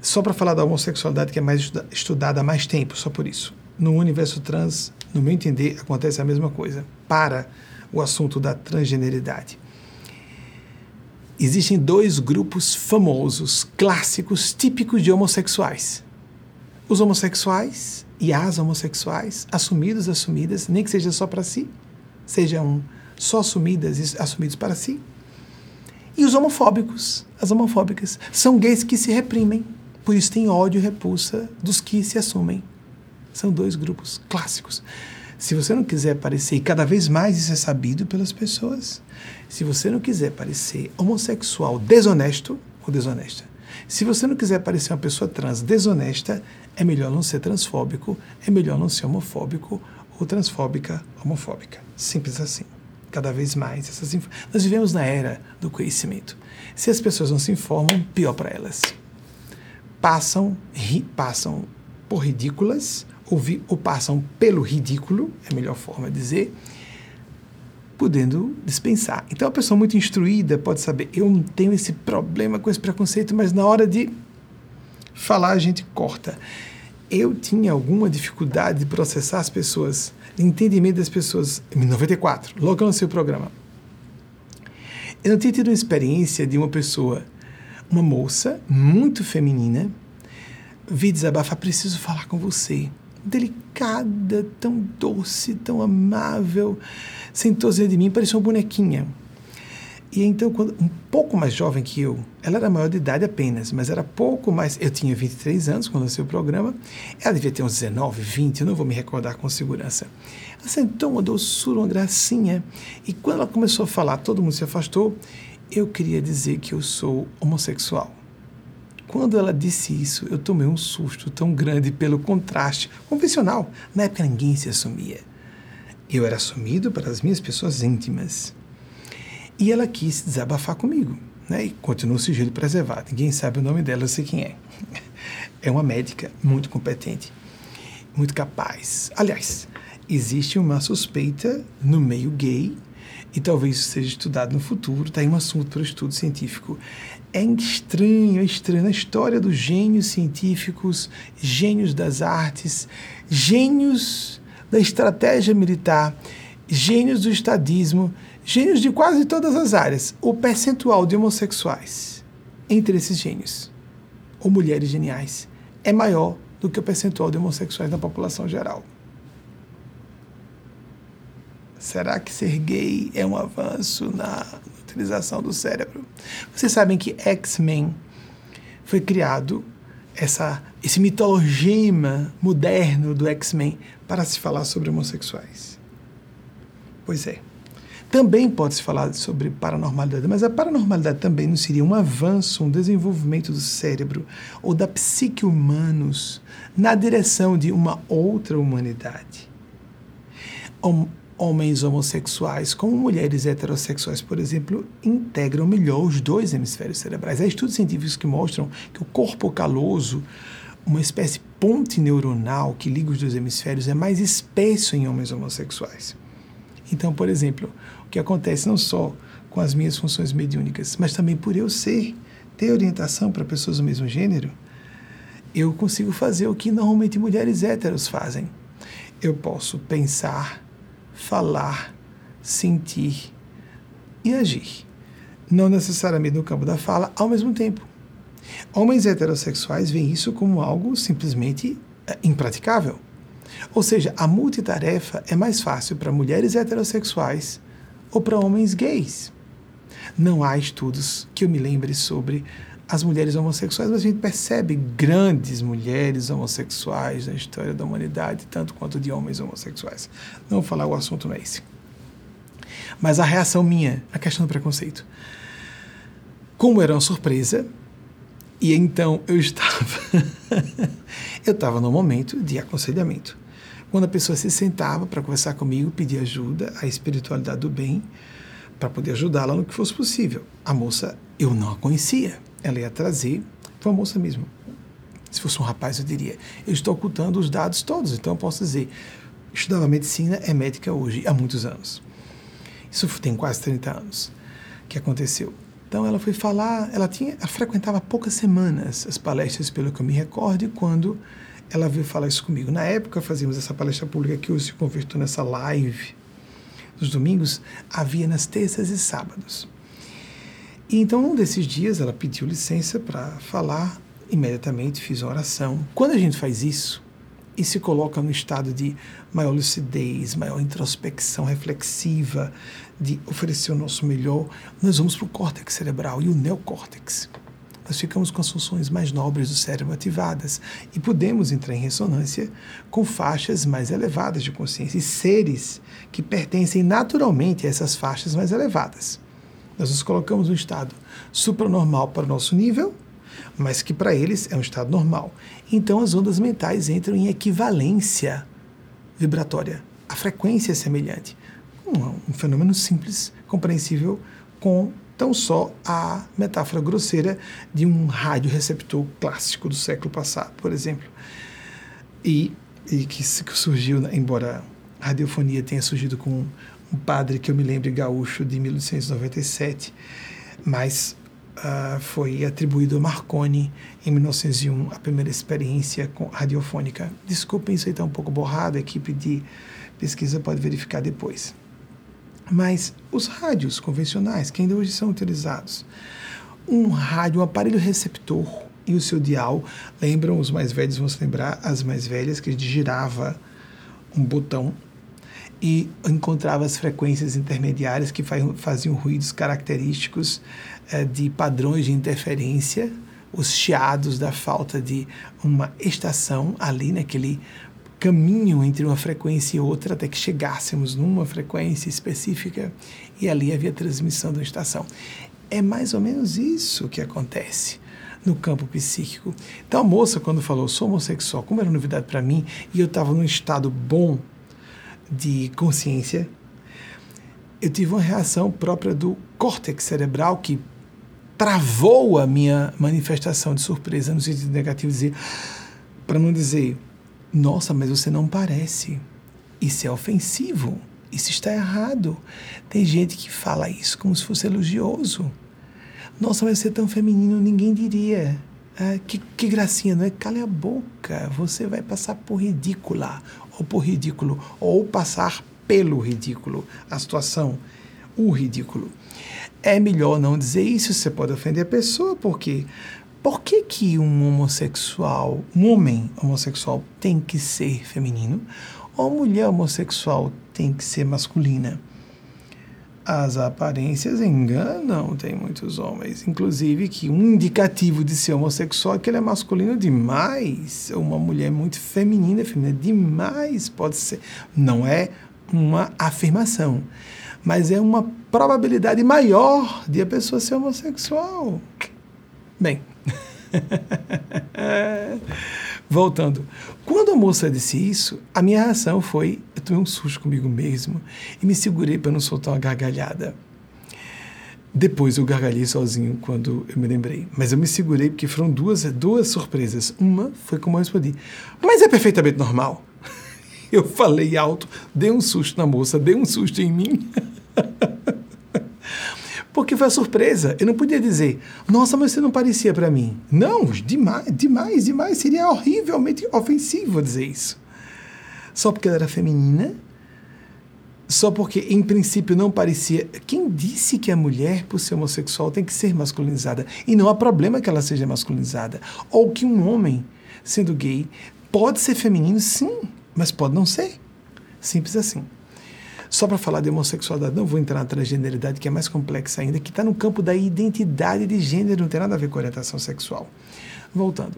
Só para falar da homossexualidade que é mais estudada há mais tempo, só por isso. No universo trans, no meu entender, acontece a mesma coisa. Para o assunto da transgeneridade. Existem dois grupos famosos, clássicos, típicos de homossexuais. Os homossexuais e as homossexuais, assumidos, assumidas, nem que seja só para si, sejam só assumidas e assumidos para si. E os homofóbicos, as homofóbicas, são gays que se reprimem, por isso tem ódio e repulsa dos que se assumem. São dois grupos clássicos. Se você não quiser parecer, e cada vez mais isso é sabido pelas pessoas, se você não quiser parecer homossexual desonesto ou desonesta, se você não quiser parecer uma pessoa trans desonesta, é melhor não ser transfóbico, é melhor não ser homofóbico ou transfóbica, homofóbica. Simples assim. Cada vez mais essas inf... nós vivemos na era do conhecimento. Se as pessoas não se informam, pior para elas. Passam, ri, passam por ridículas ou, vi, ou passam pelo ridículo, é a melhor forma de dizer, podendo dispensar. Então, a pessoa muito instruída pode saber: eu não tenho esse problema com esse preconceito, mas na hora de falar, a gente corta. Eu tinha alguma dificuldade de processar as pessoas, de entendimento das pessoas, em 94, logo lancei o programa. Eu não tinha tido uma experiência de uma pessoa, uma moça muito feminina, vi desabafar: preciso falar com você delicada, tão doce, tão amável, sentou-se de mim, parecia uma bonequinha. E então, quando, um pouco mais jovem que eu, ela era maior de idade apenas, mas era pouco mais. Eu tinha 23 anos quando lancei o programa, ela devia ter uns 19, 20, eu não vou me recordar com segurança. Ela sentou uma doçura, uma gracinha, e quando ela começou a falar, todo mundo se afastou. Eu queria dizer que eu sou homossexual. Quando ela disse isso, eu tomei um susto tão grande pelo contraste convencional. Na época ninguém se assumia. Eu era assumido para as minhas pessoas íntimas. E ela quis desabafar comigo, né? E continua o sigilo preservado. Ninguém sabe o nome dela, eu sei quem é. É uma médica muito competente, muito capaz. Aliás, existe uma suspeita no meio gay e talvez isso seja estudado no futuro, está aí um assunto para estudo científico. É estranho, é estranho. Na história dos gênios científicos, gênios das artes, gênios da estratégia militar, gênios do estadismo, gênios de quase todas as áreas, o percentual de homossexuais entre esses gênios, ou mulheres geniais, é maior do que o percentual de homossexuais na população geral. Será que ser gay é um avanço na utilização do cérebro? Vocês sabem que X-Men foi criado essa, esse mitologema moderno do X-Men para se falar sobre homossexuais. Pois é. Também pode-se falar sobre paranormalidade, mas a paranormalidade também não seria um avanço, um desenvolvimento do cérebro ou da psique humanos na direção de uma outra humanidade homens homossexuais como mulheres heterossexuais, por exemplo, integram melhor os dois hemisférios cerebrais. Há estudos científicos que mostram que o corpo caloso, uma espécie ponte neuronal que liga os dois hemisférios, é mais espesso em homens homossexuais. Então, por exemplo, que acontece não só com as minhas funções mediúnicas, mas também por eu ser, ter orientação para pessoas do mesmo gênero, eu consigo fazer o que normalmente mulheres héteros fazem. Eu posso pensar falar, sentir e agir. Não necessariamente no campo da fala ao mesmo tempo. Homens heterossexuais veem isso como algo simplesmente é, impraticável. Ou seja, a multitarefa é mais fácil para mulheres heterossexuais ou para homens gays. Não há estudos que eu me lembre sobre as mulheres homossexuais, mas a gente percebe grandes mulheres homossexuais na história da humanidade, tanto quanto de homens homossexuais. Não vou falar o assunto não é esse. Mas a reação minha, a questão do preconceito. Como era uma surpresa, e então eu estava eu estava no momento de aconselhamento. Quando a pessoa se sentava para conversar comigo, pedir ajuda, a espiritualidade do bem, para poder ajudá-la no que fosse possível. A moça, eu não a conhecia. Ela ia trazer, foi uma moça mesmo. Se fosse um rapaz, eu diria: eu estou ocultando os dados todos, então eu posso dizer. Estudava medicina, é médica hoje, há muitos anos. Isso tem quase 30 anos que aconteceu. Então ela foi falar, ela tinha, ela frequentava poucas semanas as palestras, pelo que eu me recordo, quando ela veio falar isso comigo. Na época fazíamos essa palestra pública que hoje se convertiu nessa live dos domingos, havia nas terças e sábados. E então, um desses dias, ela pediu licença para falar, imediatamente fiz uma oração. Quando a gente faz isso e se coloca no estado de maior lucidez, maior introspecção reflexiva, de oferecer o nosso melhor, nós vamos para o córtex cerebral e o neocórtex nós ficamos com as funções mais nobres do cérebro ativadas e podemos entrar em ressonância com faixas mais elevadas de consciência e seres que pertencem naturalmente a essas faixas mais elevadas. Nós nos colocamos no estado supranormal para o nosso nível, mas que para eles é um estado normal. Então as ondas mentais entram em equivalência vibratória. A frequência é semelhante. Um, um fenômeno simples, compreensível com tão só a metáfora grosseira de um radioreceptor clássico do século passado, por exemplo. E, e que, que surgiu, embora a radiofonia tenha surgido com um padre que eu me lembro gaúcho de 1897, mas uh, foi atribuído a Marconi em 1901 a primeira experiência com radiofônica. Desculpem, isso aí está um pouco borrado, a equipe de pesquisa pode verificar depois. Mas os rádios convencionais, que ainda hoje são utilizados, um rádio, um aparelho receptor e o seu dial, lembram, os mais velhos vão se lembrar, as mais velhas, que a gente girava um botão e encontrava as frequências intermediárias que faziam ruídos característicos eh, de padrões de interferência, os chiados da falta de uma estação ali naquele caminho entre uma frequência e outra até que chegássemos numa frequência específica e ali havia transmissão da estação. É mais ou menos isso que acontece no campo psíquico. Então a moça, quando falou, sou homossexual, como era novidade para mim, e eu estava num estado bom de consciência, eu tive uma reação própria do córtex cerebral que travou a minha manifestação de surpresa no sentido negativo, dizer, para não dizer nossa, mas você não parece. Isso é ofensivo. Isso está errado. Tem gente que fala isso como se fosse elogioso. Nossa, mas você é tão feminino, ninguém diria. Ah, que, que gracinha, não é? Cale a boca. Você vai passar por ridícula, ou por ridículo, ou passar pelo ridículo. A situação, o ridículo. É melhor não dizer isso, você pode ofender a pessoa, porque por que, que um homossexual, um homem homossexual tem que ser feminino ou mulher homossexual tem que ser masculina? As aparências enganam, tem muitos homens. Inclusive que um indicativo de ser homossexual é que ele é masculino demais. Uma mulher muito feminina, feminina demais pode ser. Não é uma afirmação, mas é uma probabilidade maior de a pessoa ser homossexual. Bem, Voltando. Quando a moça disse isso, a minha reação foi: eu tomei um susto comigo mesmo e me segurei para não soltar uma gargalhada. Depois eu gargalhei sozinho quando eu me lembrei. Mas eu me segurei porque foram duas, duas surpresas. Uma foi como eu respondi: Mas é perfeitamente normal. Eu falei alto, dei um susto na moça, dei um susto em mim. porque foi a surpresa. Eu não podia dizer, nossa, mas você não parecia para mim. Não, demais, demais, demais. Seria horrivelmente ofensivo dizer isso. Só porque ela era feminina, só porque em princípio não parecia. Quem disse que a mulher, por ser homossexual, tem que ser masculinizada? E não há problema que ela seja masculinizada. Ou que um homem, sendo gay, pode ser feminino, sim, mas pode não ser. Simples assim. Só para falar de homossexualidade, não vou entrar na transgeneridade, que é mais complexa ainda, que está no campo da identidade de gênero, não tem nada a ver com orientação sexual. Voltando.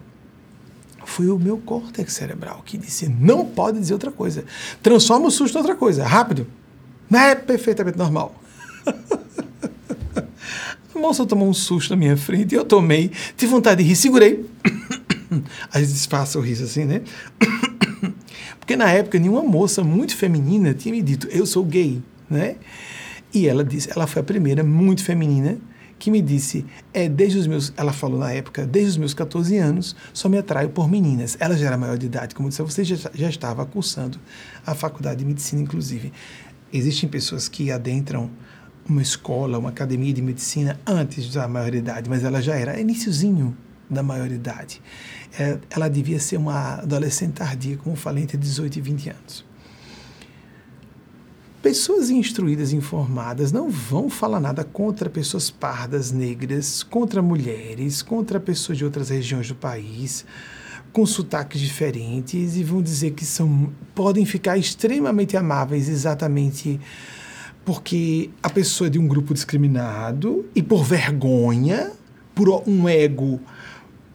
Foi o meu córtex cerebral que disse: não pode dizer outra coisa. Transforma o susto em outra coisa, rápido. Não é perfeitamente normal. A moça tomou um susto na minha frente eu tomei, tive vontade de rir, segurei. Vezes disfarça o riso assim, né? Porque na época nenhuma moça muito feminina tinha me dito, eu sou gay, né? E ela disse, ela foi a primeira muito feminina que me disse, é desde os meus, ela falou na época, desde os meus 14 anos, só me atraio por meninas. Ela já era maior de idade, como disse, você já, já estava cursando a faculdade de medicina, inclusive. Existem pessoas que adentram uma escola, uma academia de medicina antes da maioridade, mas ela já era iníciozinho da maioridade. É, ela devia ser uma adolescente tardia, como falei, entre 18 e 20 anos. Pessoas instruídas, informadas, não vão falar nada contra pessoas pardas, negras, contra mulheres, contra pessoas de outras regiões do país, com sotaques diferentes, e vão dizer que são, podem ficar extremamente amáveis exatamente porque a pessoa é de um grupo discriminado e por vergonha, por um ego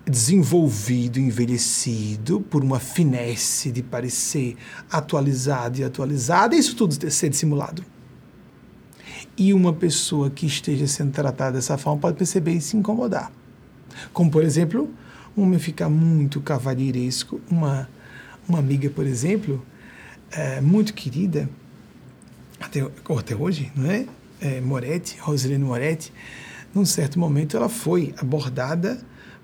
desenvolvido, envelhecido, por uma finesse de parecer atualizado e atualizada, isso tudo ser dissimulado. E uma pessoa que esteja sendo tratada dessa forma pode perceber e se incomodar. Como, por exemplo, um homem ficar muito cavalheiresco, uma, uma amiga, por exemplo, é, muito querida, até, até hoje, não é? é Moretti, Rosilene Moretti, num certo momento ela foi abordada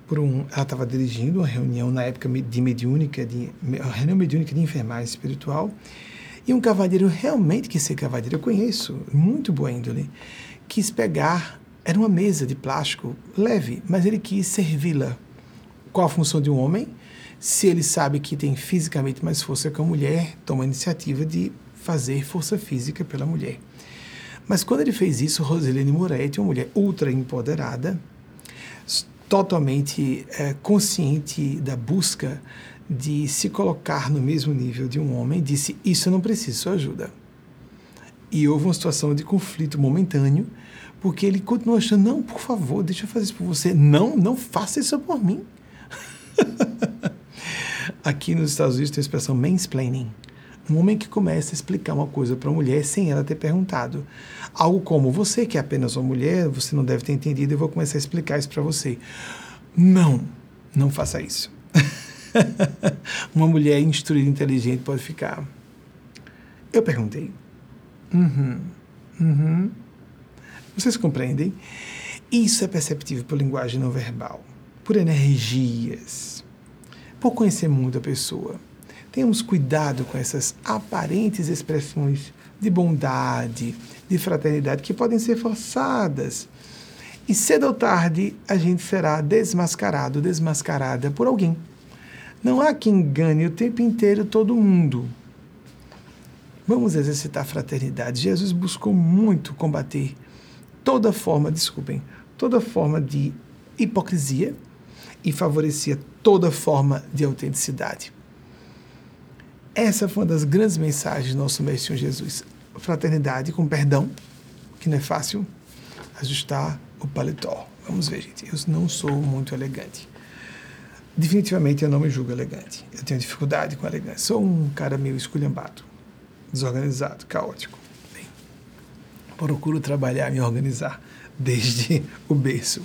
por um, ela estava dirigindo uma reunião na época de mediúnica, de, reunião mediúnica de enfermagem espiritual, e um cavalheiro realmente quis ser cavalheiro, eu conheço, muito boa índole, quis pegar, era uma mesa de plástico leve, mas ele quis servi-la. Qual a função de um homem? Se ele sabe que tem fisicamente mais força que a mulher, toma a iniciativa de fazer força física pela mulher. Mas quando ele fez isso, Roselene Moretti, uma mulher ultra empoderada, totalmente é, consciente da busca de se colocar no mesmo nível de um homem, disse: Isso eu não preciso, ajuda. E houve uma situação de conflito momentâneo, porque ele continuou achando: Não, por favor, deixa eu fazer isso por você. Não, não faça isso por mim. Aqui nos Estados Unidos tem a expressão mansplaining. Um homem que começa a explicar uma coisa para uma mulher sem ela ter perguntado. Algo como: você que é apenas uma mulher, você não deve ter entendido, eu vou começar a explicar isso para você. Não, não faça isso. uma mulher instruída e inteligente pode ficar. Eu perguntei. Uhum, uhum. Vocês compreendem? Isso é perceptível por linguagem não verbal, por energias, por conhecer muito a pessoa. Tenhamos cuidado com essas aparentes expressões de bondade, de fraternidade, que podem ser forçadas. E cedo ou tarde a gente será desmascarado, desmascarada por alguém. Não há quem engane o tempo inteiro todo mundo. Vamos exercitar fraternidade. Jesus buscou muito combater toda forma, desculpem, toda forma de hipocrisia e favorecia toda forma de autenticidade. Essa foi uma das grandes mensagens do nosso Mestre Jesus. Fraternidade com perdão, que não é fácil ajustar o paletó. Vamos ver, gente. Eu não sou muito elegante. Definitivamente eu não me julgo elegante. Eu tenho dificuldade com elegância. Sou um cara meio esculhambado, desorganizado, caótico. Bem, procuro trabalhar, me organizar desde o berço.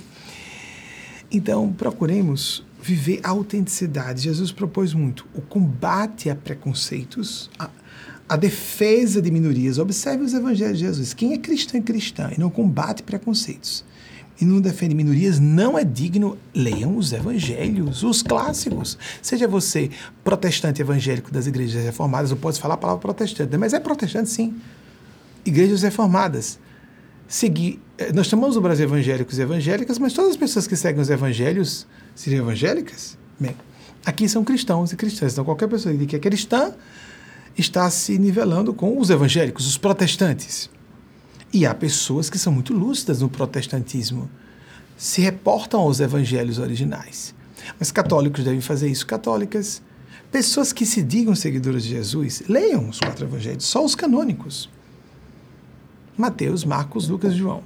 Então, procuremos viver a autenticidade. Jesus propôs muito o combate a preconceitos, a, a defesa de minorias. Observe os evangelhos de Jesus. Quem é cristão é cristã e não combate preconceitos e não defende minorias, não é digno. Leiam os evangelhos, os clássicos. Seja você protestante evangélico das igrejas reformadas, ou pode falar a palavra protestante, mas é protestante sim. Igrejas reformadas. Seguir. Eh, nós chamamos o Brasil evangélicos e evangélicas, mas todas as pessoas que seguem os evangelhos seriam evangélicas? Bem, aqui são cristãos e cristãs. Então, qualquer pessoa que é cristã está se nivelando com os evangélicos, os protestantes. E há pessoas que são muito lúcidas no protestantismo, se reportam aos evangelhos originais. Mas católicos devem fazer isso, católicas. Pessoas que se digam seguidoras de Jesus, leiam os quatro evangelhos, só os canônicos. Mateus, Marcos, Lucas e João.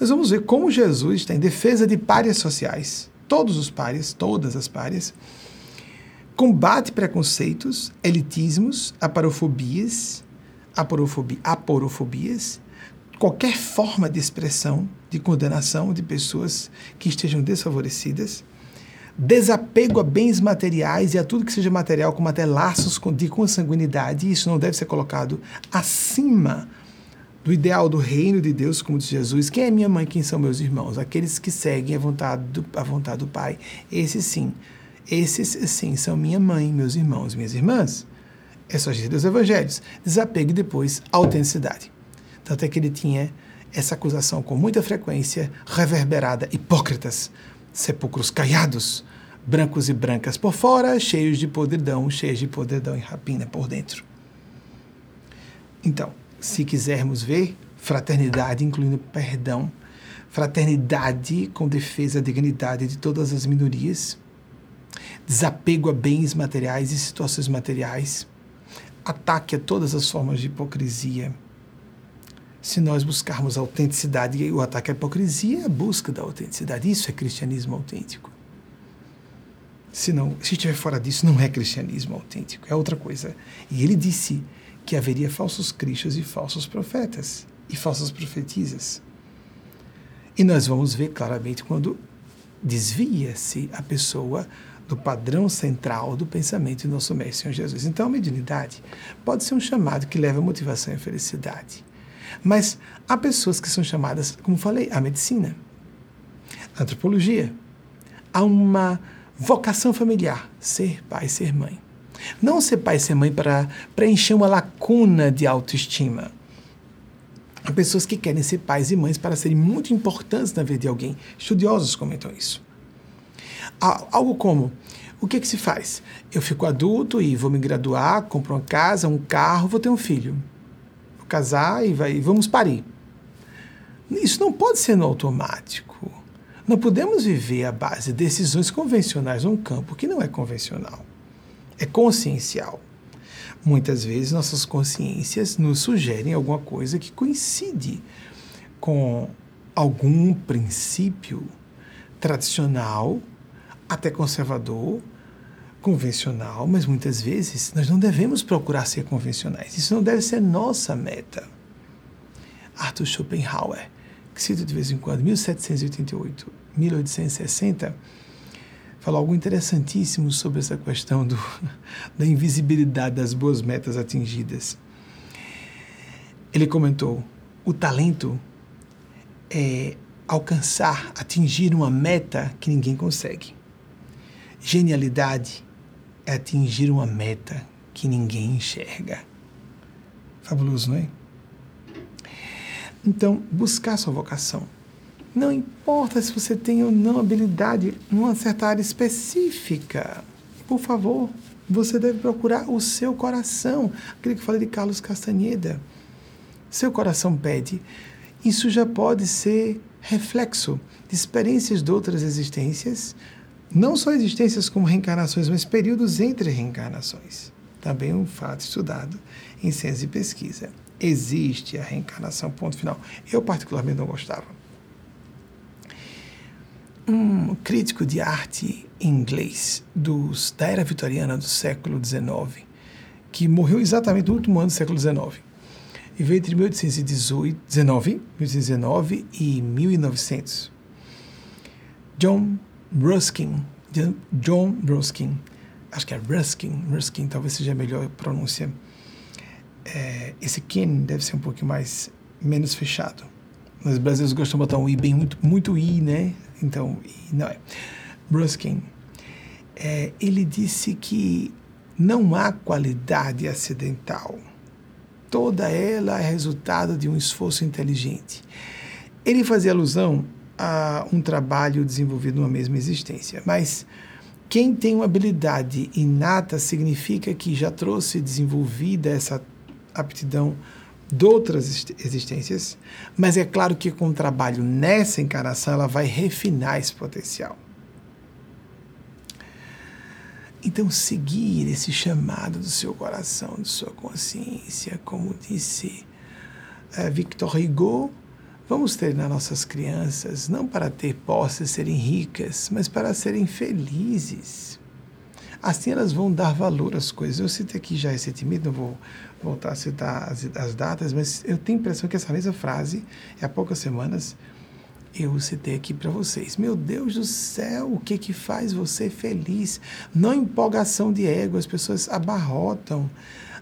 Nós vamos ver como Jesus está em defesa de párias sociais, todos os párias, todas as párias, combate preconceitos, elitismos, aparofobias, aporofobia, aporofobias, qualquer forma de expressão de condenação de pessoas que estejam desfavorecidas, desapego a bens materiais e a tudo que seja material, como até laços de consanguinidade, isso não deve ser colocado acima do ideal do reino de Deus, como diz Jesus. Quem é minha mãe, quem são meus irmãos? Aqueles que seguem a vontade do, a vontade do Pai. Esses sim, esses sim são minha mãe, meus irmãos, minhas irmãs. É só dizer dos evangelhos. Desapego e depois autenticidade. Tanto é que ele tinha essa acusação com muita frequência, reverberada, hipócritas, sepulcros caiados, brancos e brancas por fora, cheios de podridão, cheios de podridão e rapina por dentro. Então, se quisermos ver, fraternidade incluindo perdão, fraternidade com defesa da dignidade de todas as minorias, desapego a bens materiais e situações materiais, ataque a todas as formas de hipocrisia, se nós buscarmos a autenticidade, o ataque à hipocrisia é a busca da autenticidade. Isso é cristianismo autêntico. Se, não, se estiver fora disso, não é cristianismo autêntico, é outra coisa. E ele disse que haveria falsos cristos e falsos profetas e falsas profetisas. E nós vamos ver claramente quando desvia-se a pessoa do padrão central do pensamento do nosso Mestre Senhor Jesus. Então, a mediunidade pode ser um chamado que leva a motivação e a felicidade. Mas há pessoas que são chamadas, como falei, a medicina, a antropologia. Há uma vocação familiar, ser pai, ser mãe. Não ser pai e ser mãe para preencher uma lacuna de autoestima. Há pessoas que querem ser pais e mães para serem muito importantes na vida de alguém. Estudiosos comentam isso. Há algo como: o que, é que se faz? Eu fico adulto e vou me graduar, compro uma casa, um carro, vou ter um filho casar e vai, vamos parir. Isso não pode ser no automático. Não podemos viver à base de decisões convencionais num campo que não é convencional. É consciencial. Muitas vezes nossas consciências nos sugerem alguma coisa que coincide com algum princípio tradicional, até conservador, convencional, mas muitas vezes nós não devemos procurar ser convencionais. Isso não deve ser nossa meta. Arthur Schopenhauer, que cito de vez em quando, 1788, 1860, falou algo interessantíssimo sobre essa questão do, da invisibilidade das boas metas atingidas. Ele comentou: o talento é alcançar, atingir uma meta que ninguém consegue. Genialidade é atingir uma meta que ninguém enxerga. Fabuloso, não é? Então, buscar sua vocação. Não importa se você tem ou não habilidade numa certa área específica. Por favor, você deve procurar o seu coração. Aquele que falei de Carlos Castaneda. Seu coração pede. Isso já pode ser reflexo de experiências de outras existências, não só existências como reencarnações, mas períodos entre reencarnações. Também um fato estudado em ciência e pesquisa. Existe a reencarnação, ponto final. Eu, particularmente, não gostava. Um crítico de arte inglês dos, da era vitoriana do século XIX, que morreu exatamente no último ano do século XIX, e veio entre 1819, 1819 e 1900. John Ruskin, John Ruskin, acho que é Ruskin, Ruskin talvez seja melhor pronúncia. É, esse Ken deve ser um pouquinho mais, menos fechado. Os brasileiros gostam de botar um I bem, muito, muito I, né? Então, I, não é. Ruskin, é, ele disse que não há qualidade acidental. Toda ela é resultado de um esforço inteligente. Ele fazia alusão a um trabalho desenvolvido numa mesma existência. Mas Quem tem uma habilidade inata significa que já trouxe desenvolvida essa aptidão de outras existências, mas é claro que com o trabalho nessa encarnação ela vai refinar esse potencial. Então, seguir esse chamado do seu coração, de sua consciência, como disse uh, Victor Hugo, vamos treinar nossas crianças não para ter posses, serem ricas, mas para serem felizes. Assim elas vão dar valor às coisas. Eu citei aqui já recentemente, não vou voltar a citar as, as datas, mas eu tenho a impressão que essa mesma frase, há poucas semanas, eu citei aqui para vocês. Meu Deus do céu, o que que faz você feliz? Não empolgação de ego, as pessoas abarrotam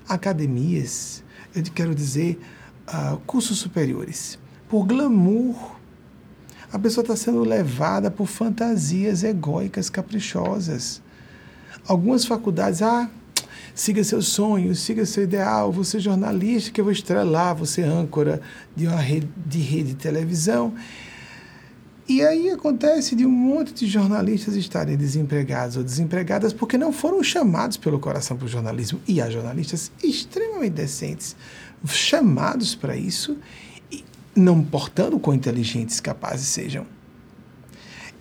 academias, eu quero dizer, uh, cursos superiores, por glamour. A pessoa está sendo levada por fantasias egóicas, caprichosas. Algumas faculdades, ah, siga seus sonhos, siga seu ideal, você jornalista que eu vou estrelar, você âncora de uma rede de, rede de televisão. E aí acontece de um monte de jornalistas estarem desempregados ou desempregadas porque não foram chamados pelo coração para o jornalismo. E há jornalistas extremamente decentes chamados para isso, não importando quão inteligentes capazes sejam.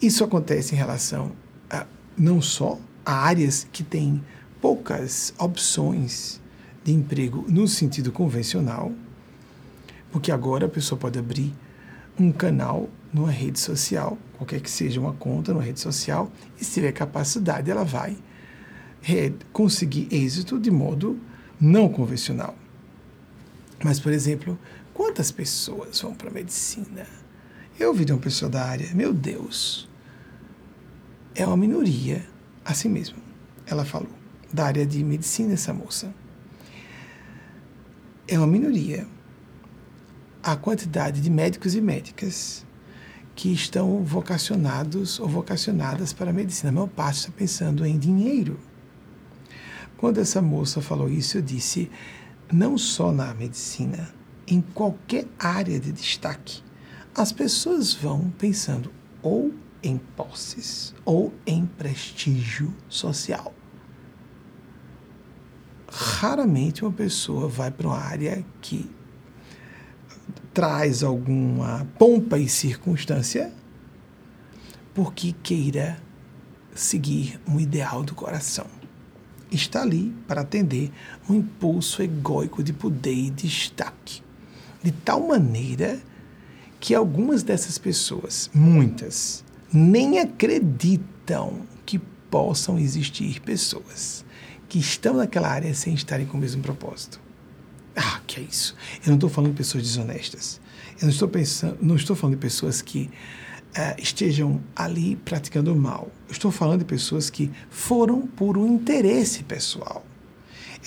Isso acontece em relação a não só a áreas que têm poucas opções de emprego no sentido convencional, porque agora a pessoa pode abrir um canal numa rede social, qualquer que seja uma conta numa rede social, e se tiver capacidade, ela vai conseguir êxito de modo não convencional. Mas, por exemplo, quantas pessoas vão para a medicina? Eu ouvi de uma pessoa da área, meu Deus, é uma minoria, assim mesmo, ela falou, da área de medicina, essa moça. É uma minoria a quantidade de médicos e médicas que estão vocacionados ou vocacionadas para a medicina. A maior parte está pensando em dinheiro. Quando essa moça falou isso, eu disse: não só na medicina, em qualquer área de destaque, as pessoas vão pensando ou em posses ou em prestígio social. Raramente uma pessoa vai para uma área que traz alguma pompa e circunstância porque queira seguir um ideal do coração. Está ali para atender um impulso egóico de poder e destaque. De tal maneira que algumas dessas pessoas, muitas, nem acreditam que possam existir pessoas que estão naquela área sem estarem com o mesmo propósito. Ah, que é isso? Eu não estou falando de pessoas desonestas. Eu não estou pensando, não estou falando de pessoas que uh, estejam ali praticando mal. Eu estou falando de pessoas que foram por um interesse pessoal.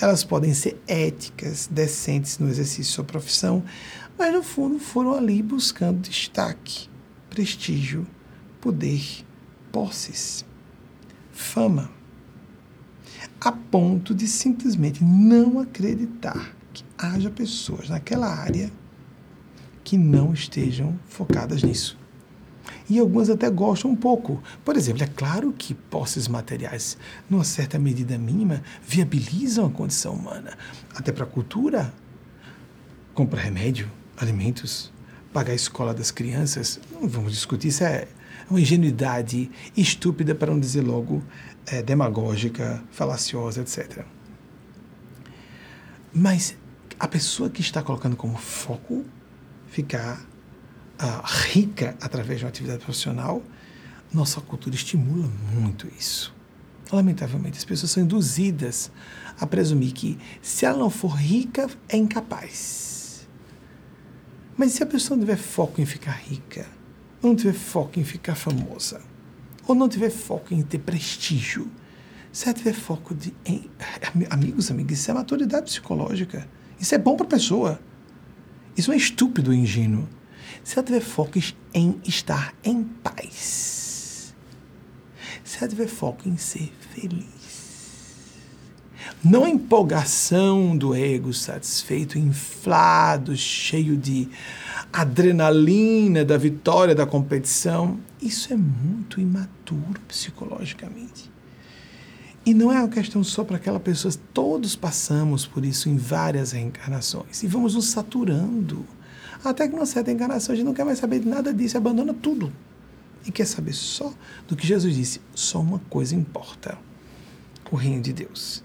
Elas podem ser éticas, decentes no exercício de sua profissão, mas no fundo foram ali buscando destaque, prestígio, poder, posses, fama, a ponto de simplesmente não acreditar que haja pessoas naquela área que não estejam focadas nisso. E algumas até gostam um pouco. Por exemplo, é claro que posses materiais, numa certa medida mínima, viabilizam a condição humana. Até para a cultura, comprar remédio, alimentos, pagar a escola das crianças. Não vamos discutir, isso é uma ingenuidade estúpida, para não dizer logo é, demagógica, falaciosa, etc. Mas a pessoa que está colocando como foco ficar rica através de uma atividade profissional, nossa cultura estimula muito isso. Lamentavelmente, as pessoas são induzidas a presumir que se ela não for rica, é incapaz. Mas se a pessoa não tiver foco em ficar rica, ou não tiver foco em ficar famosa, ou não tiver foco em ter prestígio, se ela tiver foco de, em, amigos, amigas, isso é maturidade psicológica. Isso é bom para a pessoa. Isso é estúpido e ingênuo. Se ela tiver foco em estar em paz. Se ela tiver foco em ser feliz. Não a empolgação do ego satisfeito, inflado, cheio de adrenalina da vitória da competição. Isso é muito imaturo psicologicamente. E não é uma questão só para aquela pessoa, todos passamos por isso em várias reencarnações. E vamos nos saturando. Até que numa certa encarnação a gente não quer mais saber de nada disso, abandona tudo. E quer saber só do que Jesus disse: só uma coisa importa: o reino de Deus.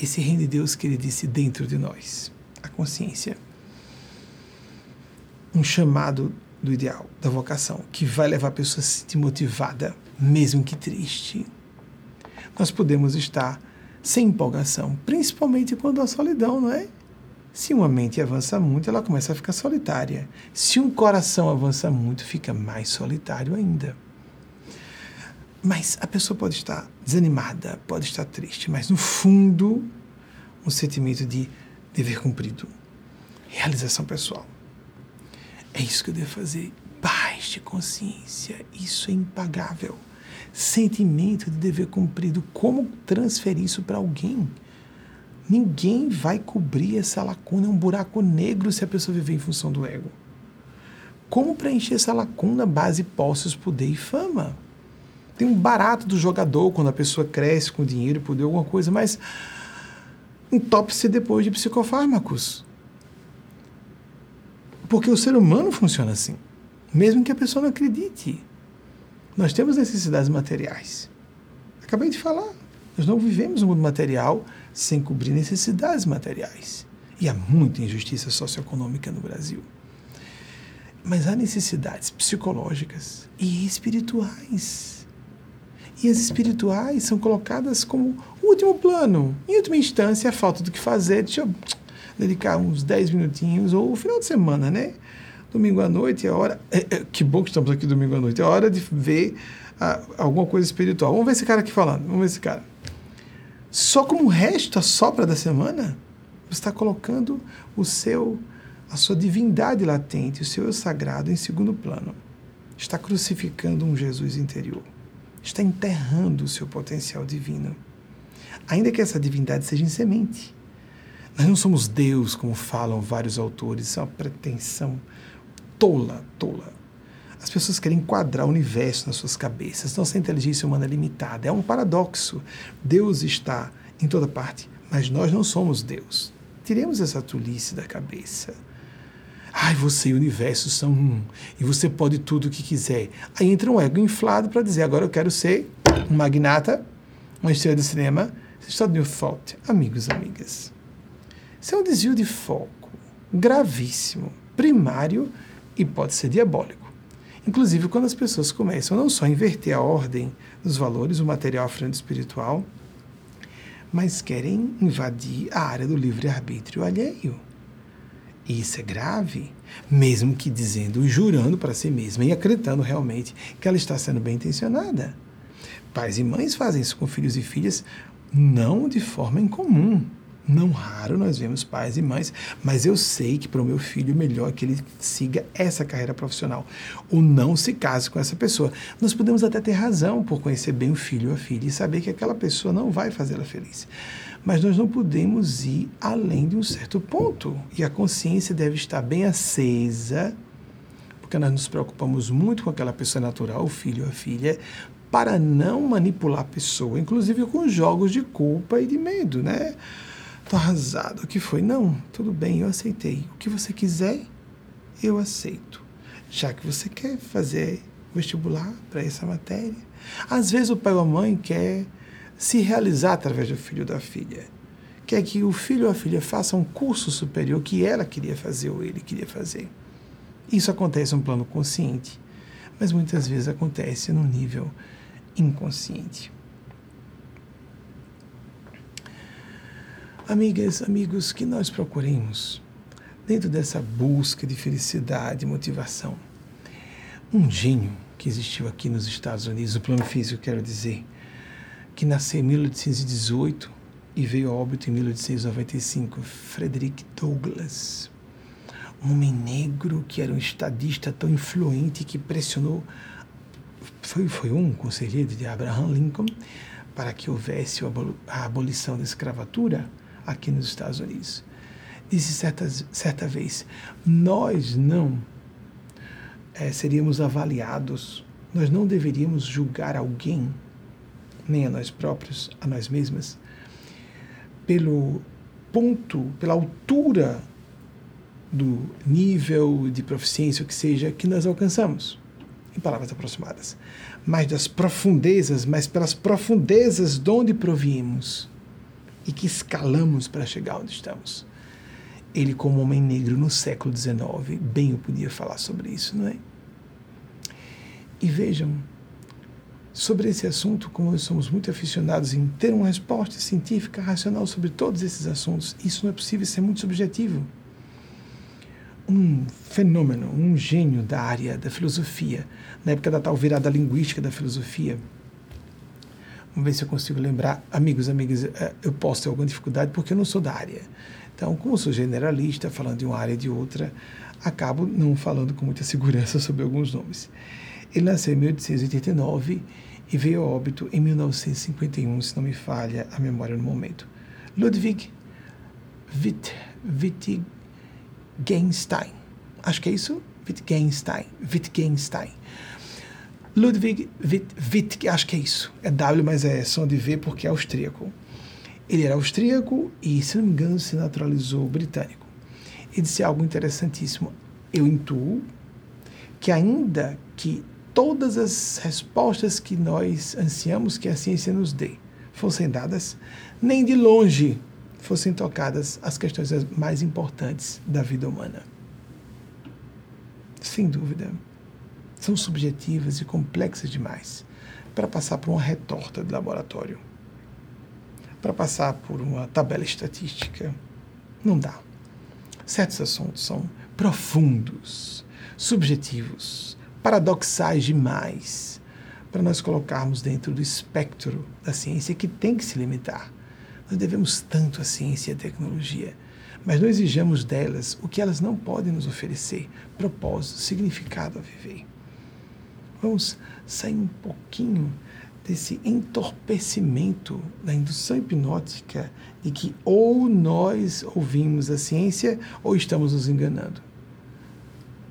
Esse reino de Deus que ele disse dentro de nós, a consciência. Um chamado do ideal, da vocação, que vai levar a pessoa a se sentir motivada, mesmo que triste. Nós podemos estar sem empolgação, principalmente quando a solidão, não é? Se uma mente avança muito, ela começa a ficar solitária. Se um coração avança muito, fica mais solitário ainda. Mas a pessoa pode estar desanimada, pode estar triste, mas no fundo, um sentimento de dever cumprido, realização pessoal. É isso que eu devo fazer. Paz de consciência, isso é impagável. Sentimento de dever cumprido, como transferir isso para alguém? Ninguém vai cobrir essa lacuna, é um buraco negro se a pessoa viver em função do ego. Como preencher essa lacuna base posses, poder e fama? Tem um barato do jogador quando a pessoa cresce com dinheiro, poder, alguma coisa, mas entope-se depois de psicofármacos. Porque o ser humano funciona assim, mesmo que a pessoa não acredite. Nós temos necessidades materiais. Acabei de falar. Nós não vivemos no mundo material sem cobrir necessidades materiais. E há muita injustiça socioeconômica no Brasil. Mas há necessidades psicológicas e espirituais. E as espirituais são colocadas como último plano. Em última instância, a falta do que fazer. Deixa eu dedicar uns 10 minutinhos, ou o final de semana, né? Domingo à noite é hora. É, é, que bom que estamos aqui domingo à noite. É hora de ver ah, alguma coisa espiritual. Vamos ver esse cara aqui falando. Vamos ver esse cara. Só como resto, a sobra da semana, você está colocando o seu, a sua divindade latente, o seu eu sagrado em segundo plano. Está crucificando um Jesus interior. Está enterrando o seu potencial divino. Ainda que essa divindade seja em semente. Nós não somos Deus, como falam vários autores, isso é uma pretensão tola, tola. As pessoas querem enquadrar o universo nas suas cabeças. Nossa inteligência humana é limitada. É um paradoxo. Deus está em toda parte, mas nós não somos Deus. Tiremos essa tolice da cabeça. Ai, você e o universo são um, e você pode tudo o que quiser. Aí entra um ego inflado para dizer: agora eu quero ser um magnata, uma estrela de cinema. É new thought, amigos amigas. Isso é um desvio de foco gravíssimo, primário e pode ser diabólico. Inclusive, quando as pessoas começam não só a inverter a ordem dos valores, o material à frente espiritual, mas querem invadir a área do livre-arbítrio alheio. E isso é grave, mesmo que dizendo e jurando para si mesma e acreditando realmente que ela está sendo bem intencionada. Pais e mães fazem isso com filhos e filhas não de forma incomum. Não raro nós vemos pais e mães, mas eu sei que para o meu filho é melhor que ele siga essa carreira profissional ou não se case com essa pessoa. Nós podemos até ter razão por conhecer bem o filho ou a filha e saber que aquela pessoa não vai fazê-la feliz. Mas nós não podemos ir além de um certo ponto. E a consciência deve estar bem acesa, porque nós nos preocupamos muito com aquela pessoa natural, o filho ou a filha, para não manipular a pessoa, inclusive com jogos de culpa e de medo, né? Estou arrasado. O que foi? Não, tudo bem, eu aceitei. O que você quiser, eu aceito. Já que você quer fazer vestibular para essa matéria. Às vezes o pai ou a mãe quer se realizar através do filho ou da filha. Quer que o filho ou a filha faça um curso superior que ela queria fazer ou ele queria fazer. Isso acontece no plano consciente, mas muitas vezes acontece no nível inconsciente. Amigas, amigos, que nós procuremos, dentro dessa busca de felicidade motivação, um gênio que existiu aqui nos Estados Unidos, no plano físico, quero dizer, que nasceu em 1818 e veio a óbito em 1895, Frederick Douglass. Um homem negro que era um estadista tão influente que pressionou, foi, foi um conselheiro de Abraham Lincoln, para que houvesse a abolição da escravatura aqui nos Estados Unidos. Disse certa, certa vez: nós não é, seríamos avaliados, nós não deveríamos julgar alguém nem a nós próprios, a nós mesmas, pelo ponto, pela altura do nível de proficiência, o que seja, que nós alcançamos, em palavras aproximadas, mas das profundezas, mas pelas profundezas de onde proviemos e que escalamos para chegar onde estamos. Ele, como homem negro no século XIX, bem eu podia falar sobre isso, não é? E vejam, sobre esse assunto, como nós somos muito aficionados em ter uma resposta científica, racional sobre todos esses assuntos, isso não é possível, isso é muito subjetivo. Um fenômeno, um gênio da área da filosofia, na época da tal virada linguística da filosofia, Vamos ver se eu consigo lembrar. Amigos, amigas, eh, eu posso ter alguma dificuldade porque eu não sou da área. Então, como sou generalista, falando de uma área e de outra, acabo não falando com muita segurança sobre alguns nomes. Ele nasceu em 1889 e veio a óbito em 1951, se não me falha a memória no momento. Ludwig Witt, Wittgenstein. Acho que é isso? Wittgenstein. Wittgenstein. Ludwig Witt, Witt, acho que é isso. É W, mas é som de V porque é austríaco. Ele era austríaco e, se não me engano, se naturalizou britânico. Ele disse algo interessantíssimo. Eu intuo que, ainda que todas as respostas que nós ansiamos que a ciência nos dê fossem dadas, nem de longe fossem tocadas as questões mais importantes da vida humana. Sem dúvida, são subjetivas e complexas demais para passar por uma retorta de laboratório, para passar por uma tabela estatística. Não dá. Certos assuntos são profundos, subjetivos, paradoxais demais para nós colocarmos dentro do espectro da ciência que tem que se limitar. Nós devemos tanto à ciência e à tecnologia, mas não exijamos delas o que elas não podem nos oferecer: propósito, significado a viver. Vamos sair um pouquinho desse entorpecimento da indução hipnótica de que ou nós ouvimos a ciência ou estamos nos enganando.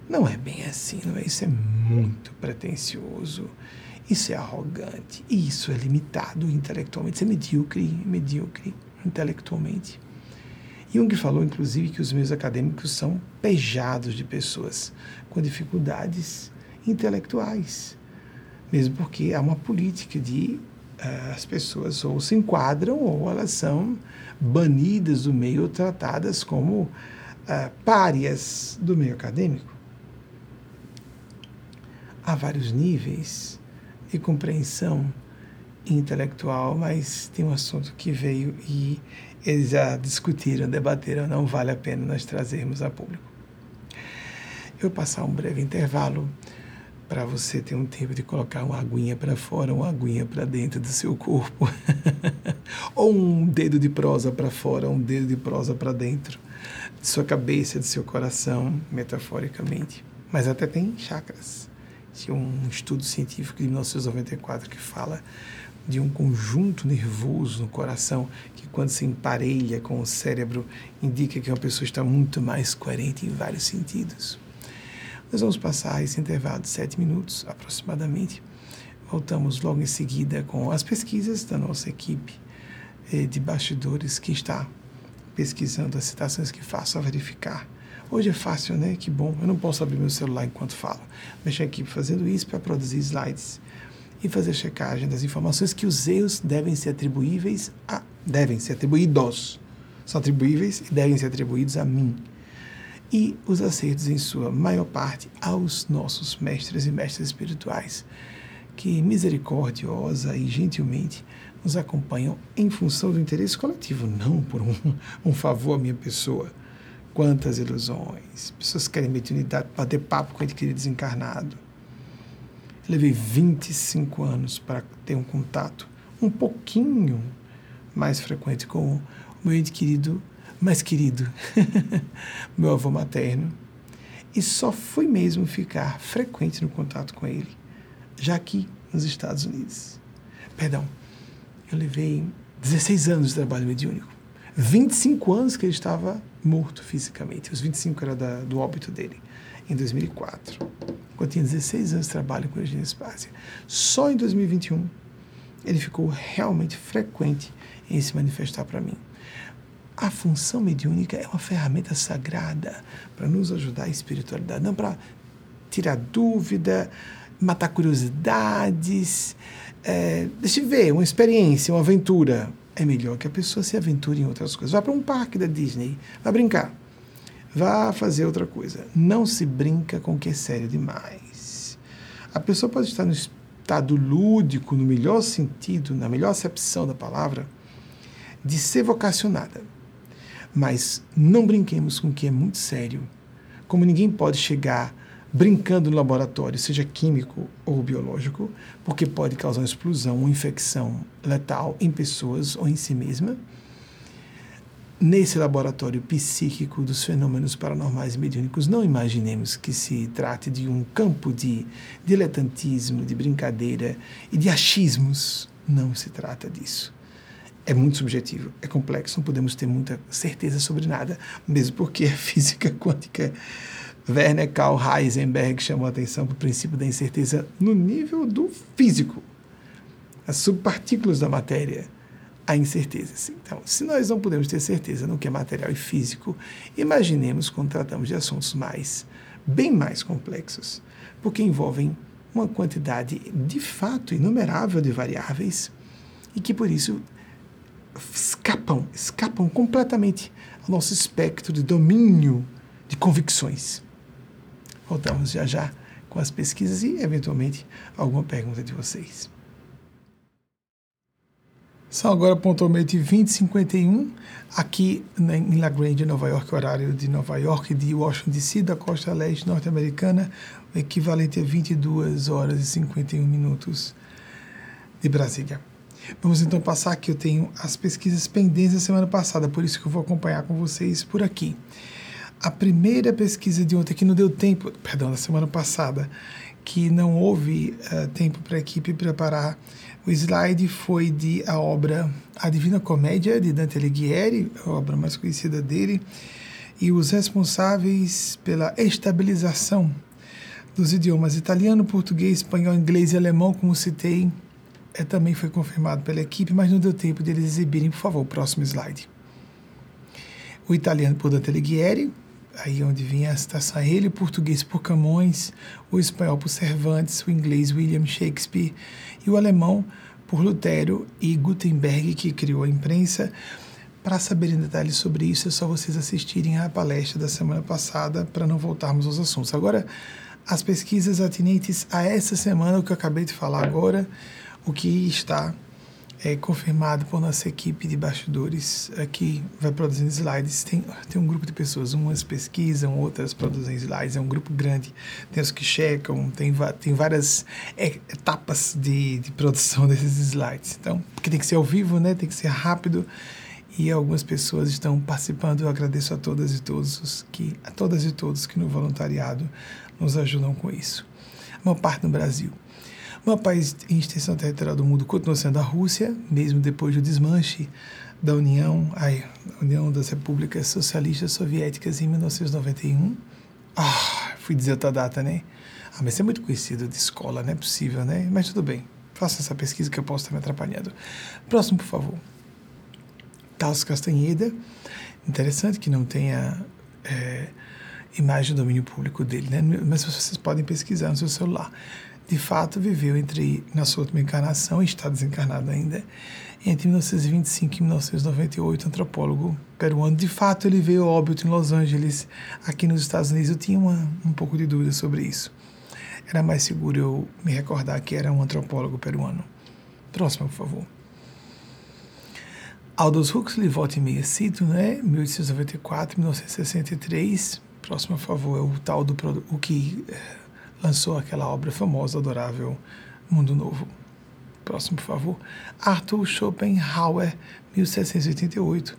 Não é bem assim, não é? Isso é muito pretensioso, isso é arrogante, isso é limitado intelectualmente, isso é medíocre, medíocre intelectualmente. Jung falou, inclusive, que os meios acadêmicos são pejados de pessoas com dificuldades intelectuais, mesmo porque há uma política de uh, as pessoas ou se enquadram ou elas são banidas do meio tratadas como uh, párias do meio acadêmico há vários níveis de compreensão intelectual, mas tem um assunto que veio e eles já discutiram, debateram, não vale a pena nós trazermos a público. Eu vou passar um breve intervalo para você ter um tempo de colocar uma aguinha para fora, uma aguinha para dentro do seu corpo, ou um dedo de prosa para fora, um dedo de prosa para dentro de sua cabeça, de seu coração, metaforicamente. Mas até tem chakras tinha um estudo científico de 1994 que fala de um conjunto nervoso no coração que, quando se emparelha com o cérebro, indica que uma pessoa está muito mais coerente em vários sentidos. Nós vamos passar esse intervalo de sete minutos aproximadamente. Voltamos logo em seguida com as pesquisas da nossa equipe eh, de bastidores que está pesquisando as citações que faço a verificar Hoje é fácil, né? Que bom. Eu não posso abrir meu celular enquanto falo. Deixa a equipe fazendo isso para produzir slides e fazer checagem das informações que os erros devem ser atribuíveis a devem ser atribuídos. São atribuíveis e devem ser atribuídos a mim. E os acertos, em sua maior parte, aos nossos mestres e mestras espirituais, que misericordiosa e gentilmente nos acompanham em função do interesse coletivo, não por um, um favor à minha pessoa. Quantas ilusões. Pessoas querem mediunidade para bater papo com ele querido desencarnado. Levei 25 anos para ter um contato um pouquinho mais frequente com o meu ente querido, mais querido, meu avô materno. E só fui mesmo ficar frequente no contato com ele, já aqui nos Estados Unidos. Perdão, eu levei 16 anos de trabalho mediúnico. 25 anos que ele estava morto fisicamente. Os 25 era da, do óbito dele, em 2004. Quando tinha 16 anos de trabalho com Eugênio Spásia. Só em 2021 ele ficou realmente frequente em se manifestar para mim. A função mediúnica é uma ferramenta sagrada para nos ajudar a espiritualidade, não para tirar dúvida, matar curiosidades. É, deixa eu ver, uma experiência, uma aventura. É melhor que a pessoa se aventure em outras coisas. Vá para um parque da Disney, vá brincar. Vá fazer outra coisa. Não se brinca com o que é sério demais. A pessoa pode estar no estado lúdico, no melhor sentido, na melhor acepção da palavra, de ser vocacionada. Mas não brinquemos com o que é muito sério. Como ninguém pode chegar brincando no laboratório, seja químico ou biológico, porque pode causar uma explosão, uma infecção letal em pessoas ou em si mesma. Nesse laboratório psíquico dos fenômenos paranormais e mediúnicos, não imaginemos que se trate de um campo de diletantismo, de brincadeira e de achismos. Não se trata disso é muito subjetivo, é complexo, não podemos ter muita certeza sobre nada, mesmo porque a física quântica Werner Karl Heisenberg chamou a atenção para o princípio da incerteza no nível do físico, as subpartículas da matéria, a incerteza. Então, se nós não podemos ter certeza no que é material e físico, imaginemos quando tratamos de assuntos mais, bem mais complexos, porque envolvem uma quantidade de fato inumerável de variáveis e que por isso escapam, escapam completamente ao nosso espectro de domínio de convicções. Voltamos já já com as pesquisas e, eventualmente, alguma pergunta de vocês. São agora pontualmente 20h51, aqui em La Grande, Nova York, horário de Nova York, de Washington DC, da costa leste norte-americana, o equivalente a 22 horas e 51 minutos de Brasília. Vamos então passar aqui, eu tenho as pesquisas pendentes da semana passada, por isso que eu vou acompanhar com vocês por aqui. A primeira pesquisa de ontem, que não deu tempo, perdão, da semana passada, que não houve uh, tempo para a equipe preparar o slide, foi de a obra A Divina Comédia, de Dante Alighieri, a obra mais conhecida dele, e os responsáveis pela estabilização dos idiomas italiano, português, espanhol, inglês e alemão, como citei, é, também foi confirmado pela equipe, mas não deu tempo de eles exibirem. Por favor, próximo slide. O italiano por Dante Alighieri, aí onde vinha a citação a ele, o português por Camões, o espanhol por Cervantes, o inglês William Shakespeare e o alemão por Lutero e Gutenberg, que criou a imprensa. Para saber em detalhes sobre isso, é só vocês assistirem à palestra da semana passada para não voltarmos aos assuntos. Agora, as pesquisas atinentes a essa semana, o que eu acabei de falar agora, o que está é, confirmado por nossa equipe de bastidores aqui vai produzindo slides. Tem, tem um grupo de pessoas, umas pesquisam, outras produzem slides, é um grupo grande. Tem os que checam, tem, tem várias é, etapas de, de produção desses slides. Então, porque tem que ser ao vivo, né? tem que ser rápido e algumas pessoas estão participando. Eu agradeço a todas e todos os que, a todas e todos que no voluntariado nos ajudam com isso. Uma parte no Brasil. O país em extensão territorial do mundo continua sendo a Rússia, mesmo depois do desmanche da União, ai, União das Repúblicas Socialistas Soviéticas em 1991. Ah, fui dizer outra data, né? Ah, mas é muito conhecido de escola, não é possível, né? Mas tudo bem, faça essa pesquisa que eu posso estar me atrapalhando. Próximo, por favor. Carlos Castanheda, interessante que não tenha é, imagem do domínio público dele, né? Mas vocês podem pesquisar no seu celular de fato viveu entre na sua última encarnação, está desencarnado ainda, entre 1925 e 1998, antropólogo peruano. De fato, ele veio óbito em Los Angeles, aqui nos Estados Unidos. Eu tinha uma, um pouco de dúvida sobre isso. Era mais seguro eu me recordar que era um antropólogo peruano. Próximo, por favor. Aldous Huxley, volta e meia cito, né? 1894, 1963. Próximo, por favor, é o tal do o que eh, lançou aquela obra famosa, adorável, Mundo Novo. Próximo, por favor. Arthur Schopenhauer, 1788,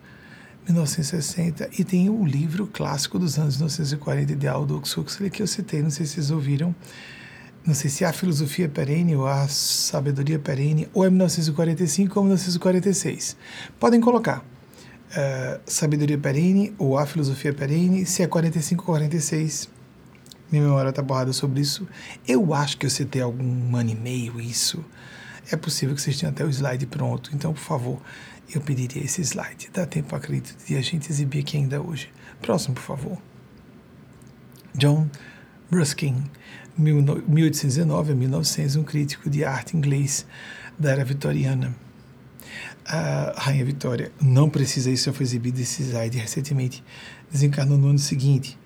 1960. E tem o livro clássico dos anos 1940 de Aldous Huxley, que eu citei, não sei se vocês ouviram. Não sei se é a filosofia perene ou a sabedoria perene, ou é 1945 ou 1946. Podem colocar. Uh, sabedoria perene ou a filosofia perene, se é 45 ou 46, minha memória está borrada sobre isso. Eu acho que eu citei algum ano e meio isso. é possível que vocês tenham até o slide pronto. Então, por favor, eu pediria esse slide. Dá tempo, acredito, de a gente exibir aqui ainda hoje. Próximo, por favor. John Ruskin, 1819 a 1900, um crítico de arte inglês da era vitoriana. A Rainha Vitória não precisa, isso já foi exibido esse slide recentemente, desencarnou no ano seguinte,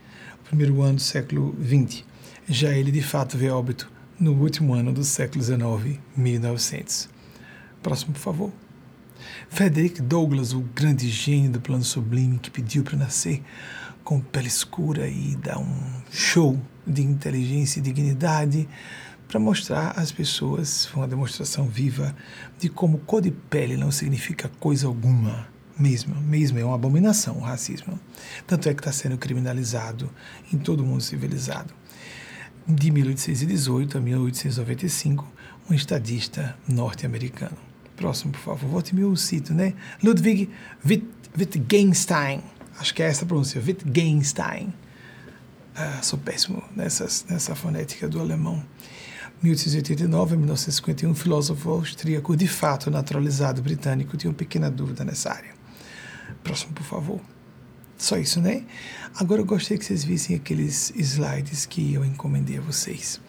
primeiro ano do século XX. Já ele, de fato, veio óbito no último ano do século XIX, 1900. Próximo, por favor. Frederick Douglass, o grande gênio do plano sublime que pediu para nascer com pele escura e dar um show de inteligência e dignidade para mostrar às pessoas, foi uma demonstração viva de como cor de pele não significa coisa alguma, mesmo, mesmo é uma abominação o racismo. Tanto é que está sendo criminalizado em todo o mundo civilizado. De 1818 a 1895, um estadista norte-americano. Próximo, por favor. Volte meu cito, né? Ludwig Witt, Wittgenstein. Acho que é essa a pronúncia. Wittgenstein. Ah, sou péssimo nessa fonética do alemão. 1889 a 1951, filósofo austríaco, de fato naturalizado britânico, tinha uma pequena dúvida nessa área. Próximo, por favor. Só isso, né? Agora eu gostaria que vocês vissem aqueles slides que eu encomendei a vocês.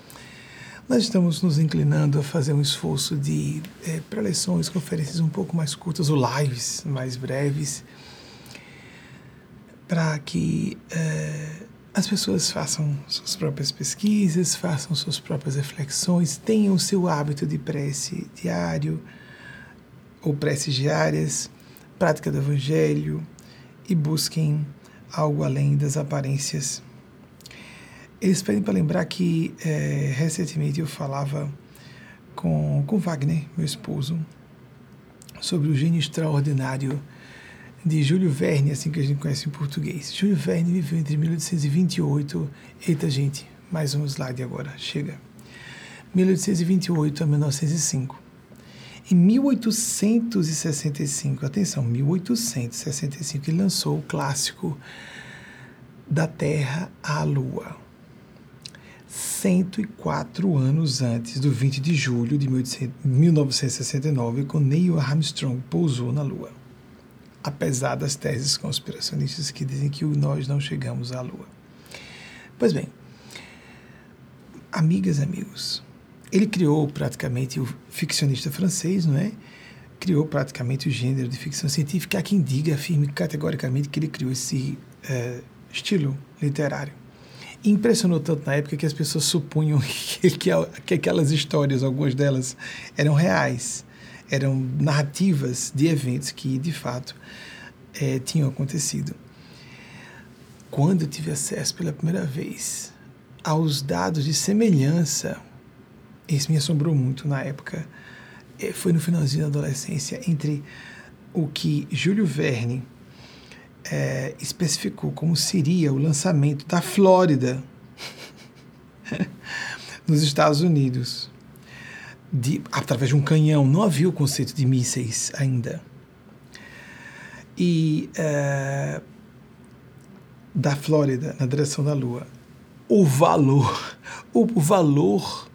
Nós estamos nos inclinando a fazer um esforço de é, preleções, conferências um pouco mais curtas, ou lives mais breves, para que é, as pessoas façam suas próprias pesquisas, façam suas próprias reflexões, tenham seu hábito de prece diário ou preces diárias, prática do Evangelho e busquem algo além das aparências eles pedem para lembrar que é, recentemente eu falava com, com Wagner, meu esposo, sobre o gênio extraordinário de Júlio Verne, assim que a gente conhece em português. Júlio Verne viveu entre 1828. Eita, gente, mais um slide agora, chega. 1828 a 1905. Em 1865, atenção, 1865, ele lançou o clássico Da Terra à Lua 104 anos antes do 20 de julho de 1969, quando Neil Armstrong pousou na Lua. Apesar das teses conspiracionistas que dizem que nós não chegamos à Lua. Pois bem, amigas e amigos, ele criou praticamente o ficcionista francês, não é? Criou praticamente o gênero de ficção científica. Há quem diga, afirme categoricamente que ele criou esse é, estilo literário impressionou tanto na época que as pessoas supunham que, que, que aquelas histórias, algumas delas, eram reais, eram narrativas de eventos que, de fato, é, tinham acontecido. Quando eu tive acesso pela primeira vez aos dados de semelhança, isso me assombrou muito na época, é, foi no finalzinho da adolescência, entre o que Júlio Verne é, especificou como seria o lançamento da Flórida nos Estados Unidos de, através de um canhão. Não havia o conceito de mísseis ainda. E é, da Flórida na direção da Lua. O valor, o valor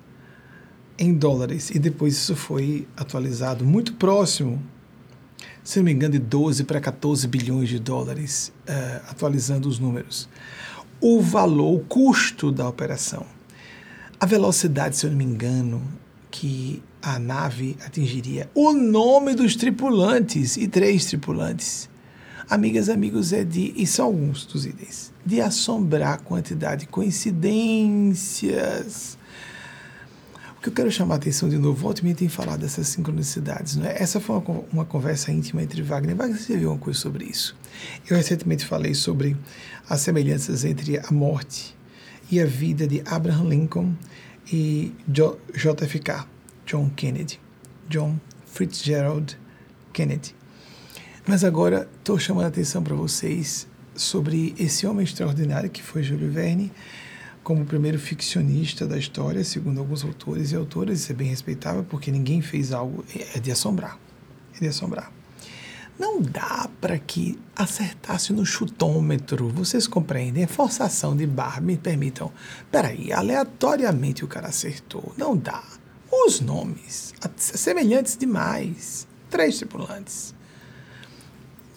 em dólares. E depois isso foi atualizado muito próximo se não me engano, de 12 para 14 bilhões de dólares, uh, atualizando os números. O valor, o custo da operação. A velocidade, se eu não me engano, que a nave atingiria. O nome dos tripulantes e três tripulantes. Amigas amigos, é de, e são alguns dos itens, de assombrar a quantidade de coincidências o que eu quero chamar a atenção de novo, volte me tem falado dessas sincronicidades. Não é? Essa foi uma, uma conversa íntima entre Wagner. Wagner, viu uma coisa sobre isso? Eu recentemente falei sobre as semelhanças entre a morte e a vida de Abraham Lincoln e JFK, John Kennedy, John Fitzgerald Kennedy. Mas agora estou chamando a atenção para vocês sobre esse homem extraordinário que foi Júlio Verne como o primeiro ficcionista da história, segundo alguns autores e autoras, isso é bem respeitável, porque ninguém fez algo, é de assombrar, é de assombrar. Não dá para que acertasse no chutômetro, vocês compreendem? É forçação de barra, me permitam. Peraí, aleatoriamente o cara acertou, não dá. Os nomes, semelhantes demais. Três tripulantes.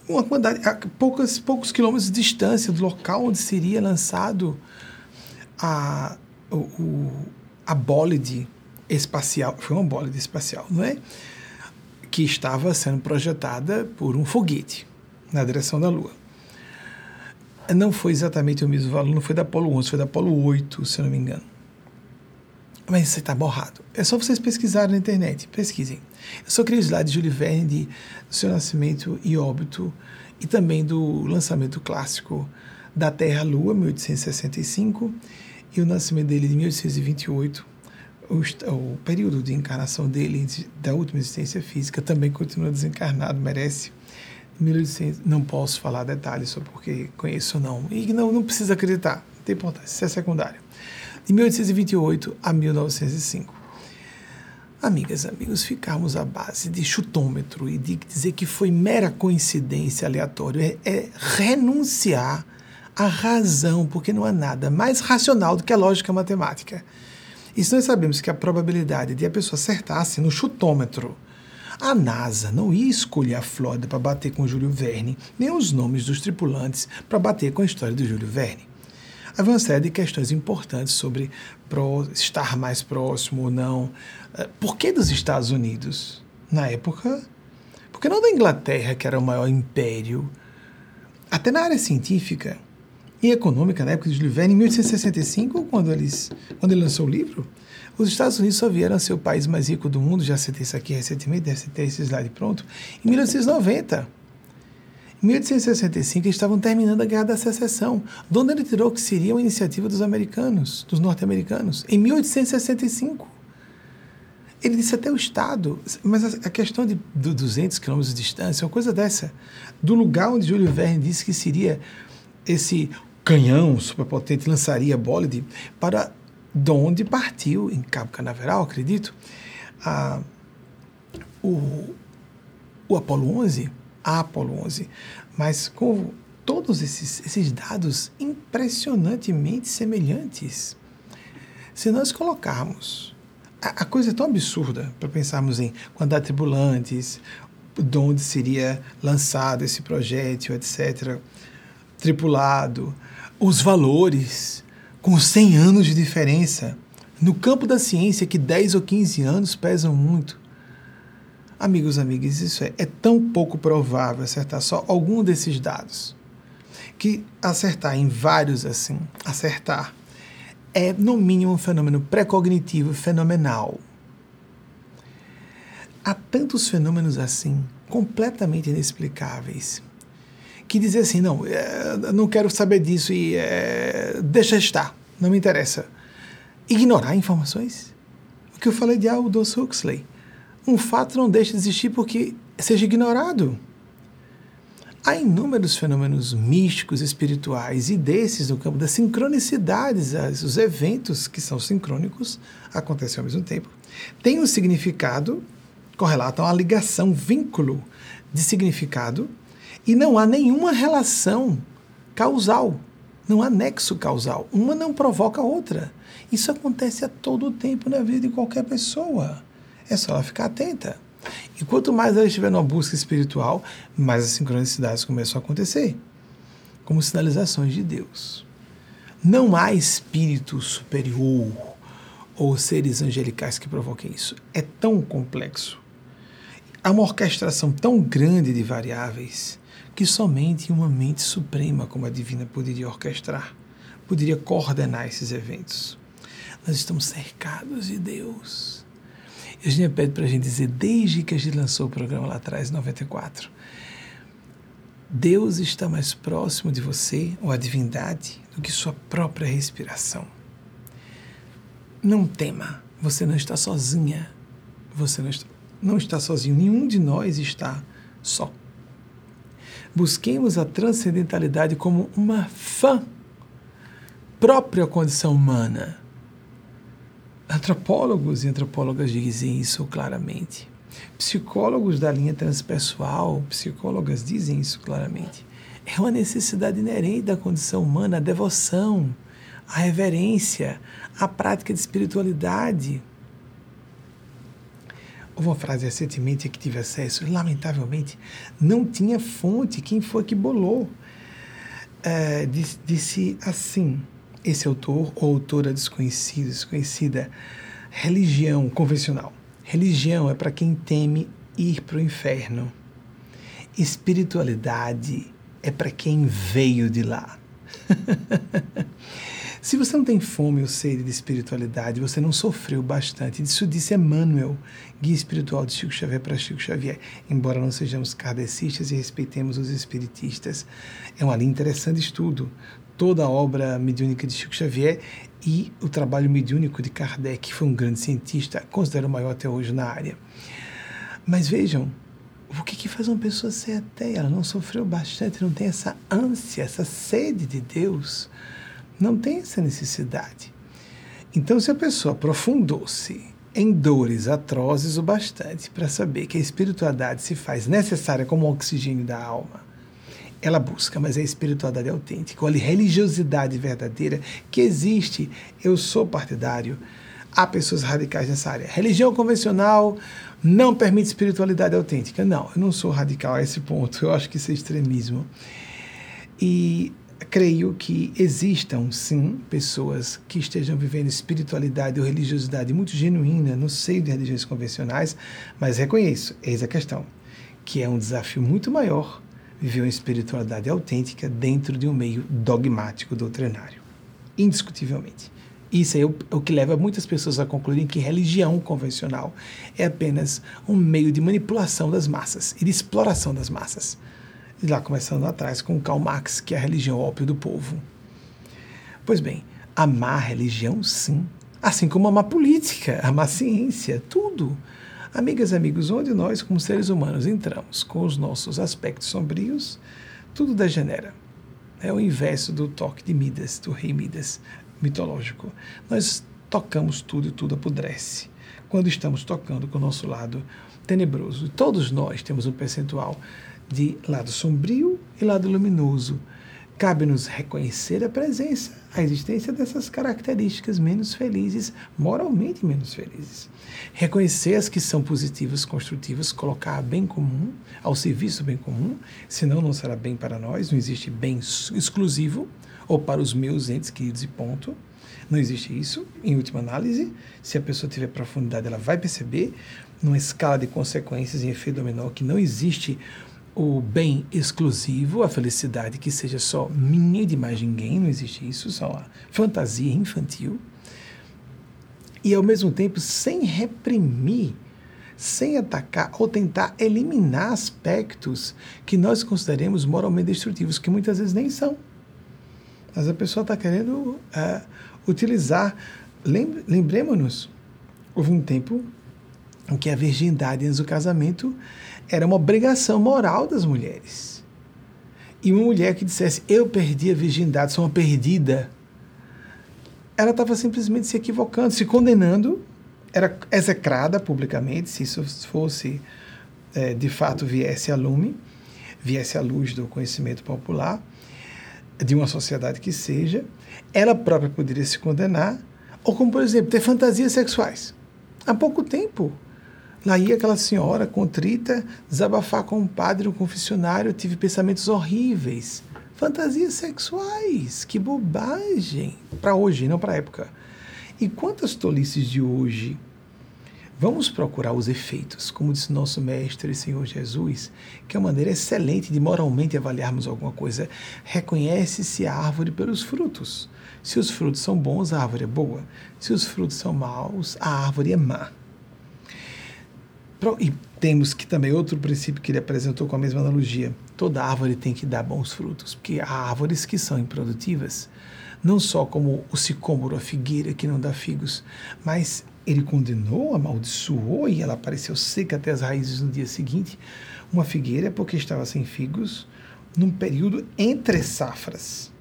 Uma quantidade, a poucos quilômetros de distância do local onde seria lançado a, o, a bólide espacial. Foi uma bólide espacial, não é? Que estava sendo projetada por um foguete na direção da Lua. Não foi exatamente o mesmo valor, não foi da Apolo 11, foi da Apolo 8, se eu não me engano. Mas você está borrado. É só vocês pesquisarem na internet. Pesquisem. Eu só criei o slide de Júlio Verne de, do seu nascimento e óbito e também do lançamento clássico da Terra à Lua, 1865, e o nascimento dele de 1828. O, o período de encarnação dele, da última existência física, também continua desencarnado, merece 1800, não posso falar detalhes só porque conheço não. E não, não precisa acreditar, não tem importância, isso é secundário. De 1828 a 1905. Amigas, amigos, ficamos à base de chutômetro e de dizer que foi mera coincidência aleatória. É, é renunciar à razão, porque não há nada mais racional do que a lógica matemática. E se nós sabemos que a probabilidade de a pessoa acertar-se no chutômetro a NASA não ia escolher a Flórida para bater com Júlio Verne, nem os nomes dos tripulantes para bater com a história do Júlio Verne. Havia uma série de questões importantes sobre pro, estar mais próximo ou não. Eh, por que dos Estados Unidos? Na época, porque não da Inglaterra, que era o maior império, até na área científica e econômica, na época de Júlio Verne, em 1865, quando, eles, quando ele lançou o livro, os Estados Unidos só vieram a ser o país mais rico do mundo, já citei isso aqui recentemente, deve ter esse slide pronto, em 1890. Em 1865, eles estavam terminando a Guerra da Secessão, de onde ele tirou que seria uma iniciativa dos americanos, dos norte-americanos, em 1865. Ele disse até o Estado, mas a questão de, de 200 quilômetros de distância, uma coisa dessa, do lugar onde Júlio Verne disse que seria esse canhão superpotente, lançaria Bolide, para de onde partiu, em Cabo Canaveral, acredito, a, o, o Apolo 11, a Apolo 11, mas com todos esses, esses dados impressionantemente semelhantes. Se nós colocarmos a, a coisa é tão absurda para pensarmos em quantidade de tripulantes, de onde seria lançado esse projétil, etc., tripulado, os valores, com 100 anos de diferença. No campo da ciência, que 10 ou 15 anos pesam muito. Amigos, amigas, isso é, é tão pouco provável acertar só algum desses dados que acertar em vários assim, acertar é no mínimo um fenômeno pré-cognitivo fenomenal. Há tantos fenômenos assim, completamente inexplicáveis, que dizer assim, não, é, não quero saber disso e é, deixa estar, não me interessa. Ignorar informações? O que eu falei de Aldous Huxley. Um fato não deixa de existir porque seja ignorado. Há inúmeros fenômenos místicos, espirituais e desses no campo das sincronicidades, os eventos que são sincrônicos acontecem ao mesmo tempo, têm um significado, correlatam a ligação, vínculo de significado e não há nenhuma relação causal, não há nexo causal. Uma não provoca a outra. Isso acontece a todo tempo na vida de qualquer pessoa. É só ela ficar atenta. E quanto mais ela estiver numa busca espiritual, mais as sincronicidades começam a acontecer como sinalizações de Deus. Não há espírito superior ou seres angelicais que provoquem isso. É tão complexo. Há uma orquestração tão grande de variáveis que somente uma mente suprema como a divina poderia orquestrar, poderia coordenar esses eventos. Nós estamos cercados de Deus. E a gente pede para a gente dizer, desde que a gente lançou o programa lá atrás, 94, Deus está mais próximo de você, ou a divindade, do que sua própria respiração. Não tema, você não está sozinha. Você não está, não está sozinho. Nenhum de nós está só. Busquemos a transcendentalidade como uma fã própria condição humana. Antropólogos e antropólogas dizem isso claramente. Psicólogos da linha transpessoal, psicólogas dizem isso claramente. É uma necessidade inerente da condição humana, a devoção, a reverência, a prática de espiritualidade. Houve uma frase recentemente que tive acesso, lamentavelmente, não tinha fonte. Quem foi que bolou? É, disse, disse assim: esse autor ou autora desconhecida, desconhecida, religião convencional. Religião é para quem teme ir para o inferno. Espiritualidade é para quem veio de lá. Se você não tem fome ou sede de espiritualidade, você não sofreu bastante. Isso disse Emmanuel, guia espiritual de Chico Xavier para Chico Xavier. Embora não sejamos kardecistas e respeitemos os espiritistas, é uma linha interessante estudo. Toda a obra mediúnica de Chico Xavier e o trabalho mediúnico de Kardec, que foi um grande cientista, considero o maior até hoje na área. Mas vejam, o que, que faz uma pessoa ser ateia? Ela não sofreu bastante, não tem essa ânsia, essa sede de Deus não tem essa necessidade. Então, se a pessoa aprofundou-se em dores atrozes o bastante para saber que a espiritualidade se faz necessária como oxigênio da alma, ela busca, mas é a espiritualidade autêntica, olha, a religiosidade verdadeira que existe. Eu sou partidário. Há pessoas radicais nessa área. Religião convencional não permite espiritualidade autêntica. Não, eu não sou radical a esse ponto. Eu acho que isso é extremismo. E creio que existam, sim, pessoas que estejam vivendo espiritualidade ou religiosidade muito genuína no seio de religiões convencionais, mas reconheço, eis a questão, que é um desafio muito maior viver uma espiritualidade autêntica dentro de um meio dogmático doutrinário. Indiscutivelmente. Isso é o, o que leva muitas pessoas a concluírem que religião convencional é apenas um meio de manipulação das massas e de exploração das massas e lá começando atrás com Karl Marx, que é a religião ópio do povo. Pois bem, a religião, sim. Assim como amar política, amar ciência, tudo. Amigas e amigos, onde nós, como seres humanos, entramos com os nossos aspectos sombrios, tudo degenera. É o inverso do toque de Midas, do rei Midas mitológico. Nós tocamos tudo e tudo apodrece. Quando estamos tocando com o nosso lado tenebroso. Todos nós temos um percentual de lado sombrio e lado luminoso. Cabe-nos reconhecer a presença, a existência dessas características menos felizes, moralmente menos felizes. Reconhecer as que são positivas, construtivas, colocar bem comum, ao serviço do bem comum, senão não será bem para nós, não existe bem exclusivo, ou para os meus entes queridos e ponto. Não existe isso. Em última análise, se a pessoa tiver profundidade, ela vai perceber, numa escala de consequências em efeito dominó, que não existe o bem exclusivo, a felicidade que seja só minha e de mais ninguém, não existe isso, só a fantasia infantil. E ao mesmo tempo sem reprimir, sem atacar ou tentar eliminar aspectos que nós consideremos moralmente destrutivos, que muitas vezes nem são. Mas a pessoa está querendo uh, utilizar. Lembremos-nos, houve um tempo em que a virgindade antes do casamento era uma obrigação moral das mulheres. E uma mulher que dissesse, eu perdi a virgindade, sou uma perdida, ela estava simplesmente se equivocando, se condenando, era execrada publicamente, se isso fosse, é, de fato, viesse a lume, viesse à luz do conhecimento popular, de uma sociedade que seja, ela própria poderia se condenar, ou como, por exemplo, ter fantasias sexuais. Há pouco tempo, Lá ia aquela senhora contrita desabafar com o padre no confessionário, tive pensamentos horríveis. Fantasias sexuais, que bobagem. Para hoje, não para época. E quantas tolices de hoje. Vamos procurar os efeitos, como disse nosso Mestre Senhor Jesus, que é uma maneira excelente de moralmente avaliarmos alguma coisa. Reconhece-se a árvore pelos frutos. Se os frutos são bons, a árvore é boa. Se os frutos são maus, a árvore é má. E temos que também outro princípio que ele apresentou com a mesma analogia: toda árvore tem que dar bons frutos, porque há árvores que são improdutivas, não só como o sicômoro, a figueira que não dá figos, mas ele condenou, amaldiçoou e ela apareceu seca até as raízes no dia seguinte. Uma figueira porque estava sem figos num período entre safras,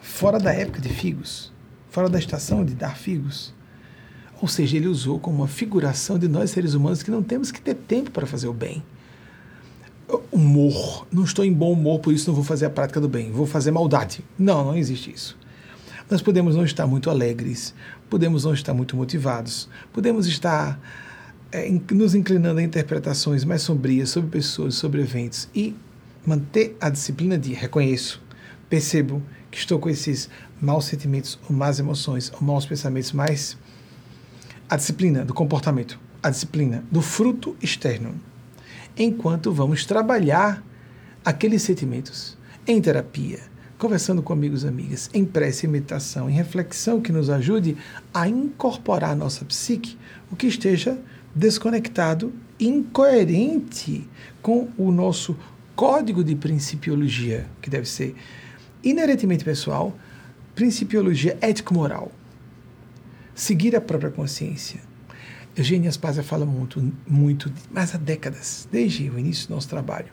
fora da época de figos, fora da estação de dar figos. Ou seja, ele usou como uma figuração de nós seres humanos que não temos que ter tempo para fazer o bem. Humor. Não estou em bom humor, por isso não vou fazer a prática do bem. Vou fazer maldade. Não, não existe isso. Nós podemos não estar muito alegres, podemos não estar muito motivados, podemos estar é, nos inclinando a interpretações mais sombrias sobre pessoas, sobre eventos e manter a disciplina de reconheço, percebo que estou com esses maus sentimentos ou más emoções ou maus pensamentos, mas a disciplina do comportamento, a disciplina do fruto externo, enquanto vamos trabalhar aqueles sentimentos em terapia, conversando com amigos e amigas, em prece e meditação, em reflexão que nos ajude a incorporar a nossa psique o que esteja desconectado, incoerente com o nosso código de principiologia, que deve ser inerentemente pessoal, principiologia ético-moral. Seguir a própria consciência. Eugênia Spazia fala muito, muito, mas há décadas, desde o início do nosso trabalho.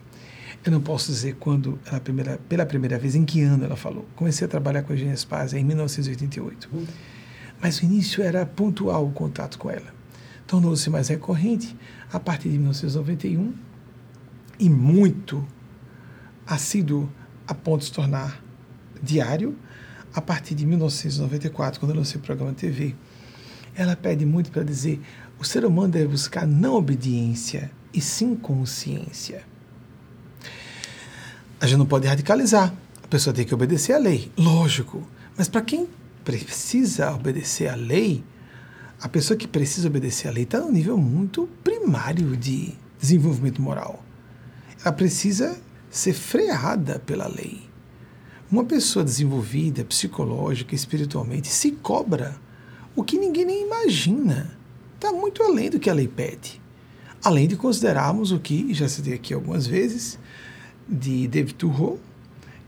Eu não posso dizer quando, ela primeira, pela primeira vez, em que ano ela falou. Comecei a trabalhar com a Eugênia Spazia em 1988. Mas o início era pontual o contato com ela. Tornou-se mais recorrente a partir de 1991 e muito assíduo a ponto de se tornar diário a partir de 1994, quando eu lancei o programa TV. Ela pede muito para dizer: o ser humano deve buscar não obediência, e sim consciência. A gente não pode radicalizar. A pessoa tem que obedecer à lei, lógico. Mas para quem precisa obedecer à lei, a pessoa que precisa obedecer à lei está num nível muito primário de desenvolvimento moral. Ela precisa ser freada pela lei. Uma pessoa desenvolvida psicológica, espiritualmente, se cobra o que ninguém nem imagina. Está muito além do que a lei pede. Além de considerarmos o que já citei aqui algumas vezes, de David Thoreau,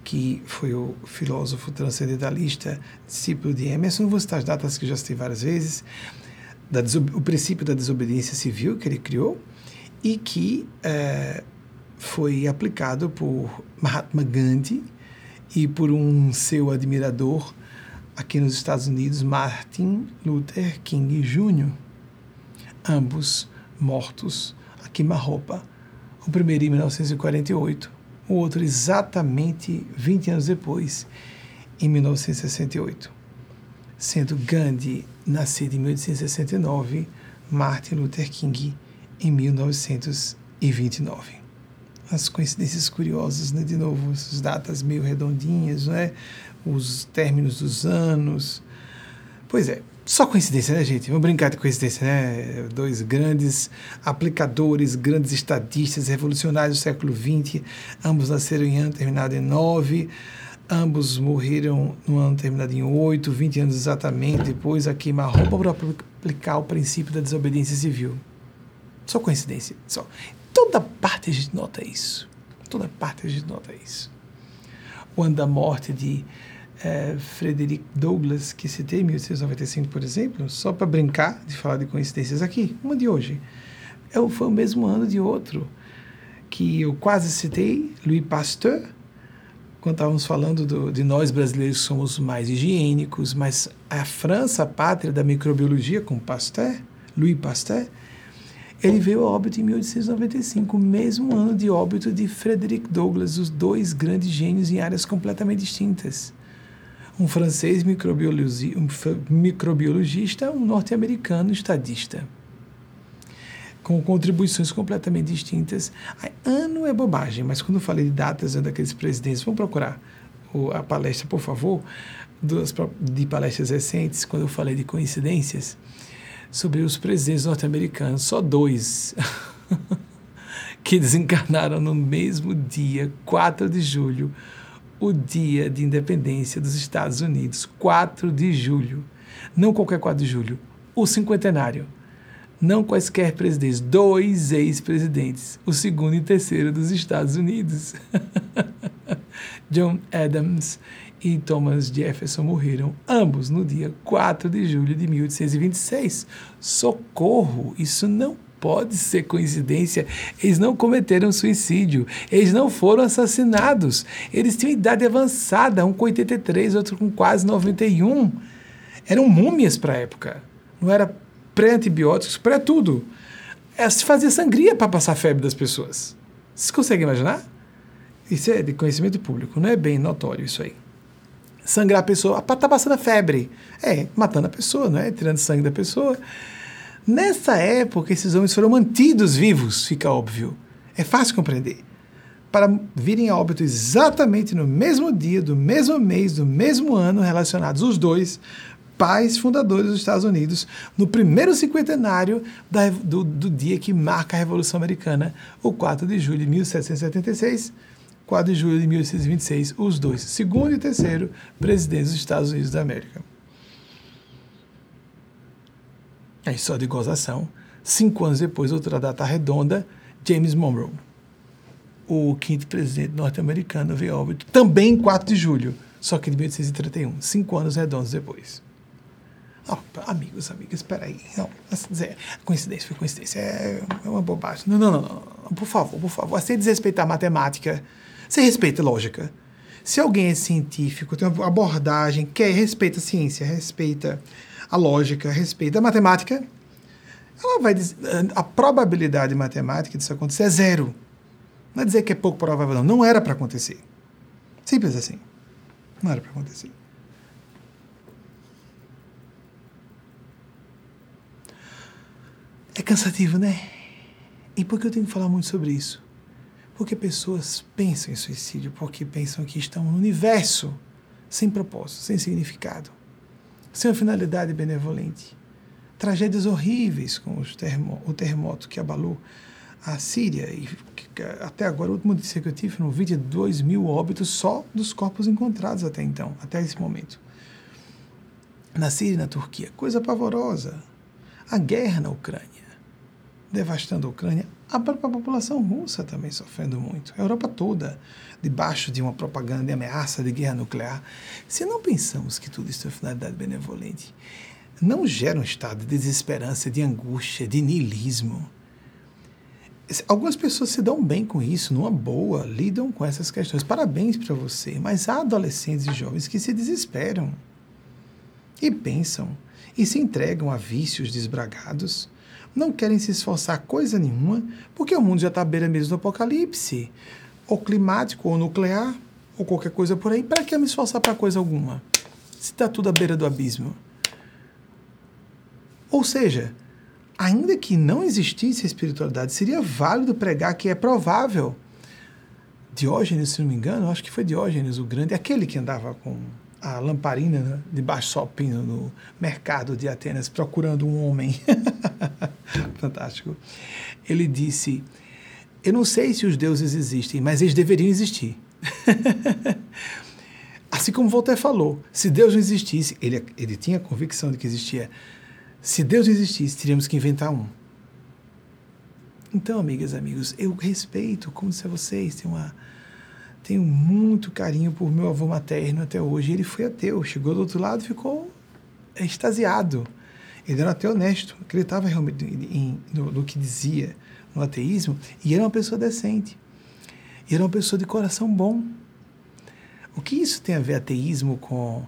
que foi o filósofo transcendentalista, discípulo de Emerson, vou citar as datas que já citei várias vezes, o princípio da desobediência civil que ele criou e que é, foi aplicado por Mahatma Gandhi e por um seu admirador aqui nos Estados Unidos, Martin Luther King Jr., ambos mortos a queima-roupa, o primeiro em 1948, o outro exatamente 20 anos depois, em 1968. Sendo Gandhi nascido em 1869, Martin Luther King em 1929 as coincidências curiosas, né? De novo, as datas meio redondinhas, né? Os términos dos anos. Pois é, só coincidência, né, gente? Vamos brincar de coincidência, né? Dois grandes aplicadores, grandes estadistas, revolucionários do século XX, ambos nasceram em ano terminado em 9, ambos morreram no ano terminado em 8, 20 anos exatamente depois a queima-roupa para aplicar o princípio da desobediência civil. Só coincidência, só. Toda parte a gente nota isso. Toda parte a gente nota isso. O ano da morte de é, Frederick Douglass, que citei em 1895, por exemplo, só para brincar de falar de coincidências aqui, uma de hoje. É, foi o mesmo ano de outro que eu quase citei, Louis Pasteur, quando estávamos falando do, de nós brasileiros que somos mais higiênicos, mas a França, a pátria da microbiologia, com Pasteur, Louis Pasteur, ele veio a óbito em 1895, o mesmo ano de óbito de Frederick Douglass, os dois grandes gênios em áreas completamente distintas. Um francês microbiologi um microbiologista, um norte-americano estadista. Com contribuições completamente distintas. Ano é bobagem, mas quando eu falei de datas daqueles presidentes, vamos procurar a palestra, por favor, de palestras recentes, quando eu falei de coincidências sobre os presidentes norte-americanos, só dois, que desencarnaram no mesmo dia, 4 de julho, o dia de independência dos Estados Unidos, 4 de julho. Não qualquer 4 de julho, o cinquentenário. Não quaisquer presidentes, dois ex-presidentes, o segundo e terceiro dos Estados Unidos. John Adams e Thomas Jefferson morreram ambos no dia 4 de julho de 1826. Socorro! Isso não pode ser coincidência. Eles não cometeram suicídio, eles não foram assassinados. Eles tinham idade avançada, um com 83, outro com quase 91. Eram múmias para a época. Não era pré-antibióticos, pré-tudo. É, se fazia sangria para passar a febre das pessoas. Vocês conseguem imaginar? Isso é de conhecimento público, não é bem notório isso aí sangrar a pessoa, está passando a febre. É, matando a pessoa, não é? Tirando sangue da pessoa. Nessa época, esses homens foram mantidos vivos, fica óbvio. É fácil compreender. Para virem a óbito exatamente no mesmo dia, do mesmo mês, do mesmo ano, relacionados os dois, pais fundadores dos Estados Unidos, no primeiro cinquentenário da, do, do dia que marca a Revolução Americana, o 4 de julho de 1776 4 de julho de 1826, os dois, segundo e terceiro presidentes dos Estados Unidos da América. Aí só de gozação, cinco anos depois, outra data redonda, James Monroe, o quinto presidente norte-americano, veio óbito, também em 4 de julho, só que de 1831, cinco anos redondos depois. Oh, amigos, amigas, aí. Não, dizer, coincidência foi coincidência. É, é uma bobagem. Não, não, não, não, Por favor, por favor. Sem desrespeitar a matemática, você respeita a lógica. Se alguém é científico, tem uma abordagem, quer, respeita a ciência, respeita a lógica, respeita a matemática, ela vai dizer, a probabilidade matemática disso acontecer é zero. Não é dizer que é pouco provável, não. Não era para acontecer. Simples assim. Não era para acontecer. É cansativo, né? E por que eu tenho que falar muito sobre isso? Porque pessoas pensam em suicídio porque pensam que estão no universo sem propósito, sem significado, sem uma finalidade benevolente. Tragédias horríveis, como termo, o terremoto que abalou a Síria, e até agora, o último notícia que eu tive foram 22 mil óbitos só dos corpos encontrados até então, até esse momento. Na Síria e na Turquia, coisa pavorosa. A guerra na Ucrânia, devastando a Ucrânia, a própria população russa também sofrendo muito, a Europa toda, debaixo de uma propaganda de ameaça de guerra nuclear. Se não pensamos que tudo isso é finalidade benevolente, não gera um estado de desesperança, de angústia, de niilismo. Algumas pessoas se dão bem com isso, numa boa, lidam com essas questões. Parabéns para você, mas há adolescentes e jovens que se desesperam e pensam e se entregam a vícios desbragados não querem se esforçar coisa nenhuma, porque o mundo já está à beira mesmo do apocalipse, ou climático, ou nuclear, ou qualquer coisa por aí. Para que eu me esforçar para coisa alguma? Se está tudo à beira do abismo. Ou seja, ainda que não existisse a espiritualidade, seria válido pregar que é provável. Diógenes, se não me engano, acho que foi Diógenes o Grande, aquele que andava com a lamparina né, de baixo no mercado de Atenas procurando um homem. Fantástico. Ele disse: Eu não sei se os deuses existem, mas eles deveriam existir. assim como Voltaire falou, se Deus não existisse, ele, ele tinha a convicção de que existia. Se Deus existisse, teríamos que inventar um. Então, amigas, amigos, eu respeito, como disse vocês, tem uma tenho muito carinho por meu avô materno até hoje. Ele foi ateu, chegou do outro lado ficou extasiado. Ele era um ateu honesto, acreditava realmente em, no, no, que dizia no ateísmo e era uma pessoa decente. E era uma pessoa de coração bom. O que isso tem a ver ateísmo com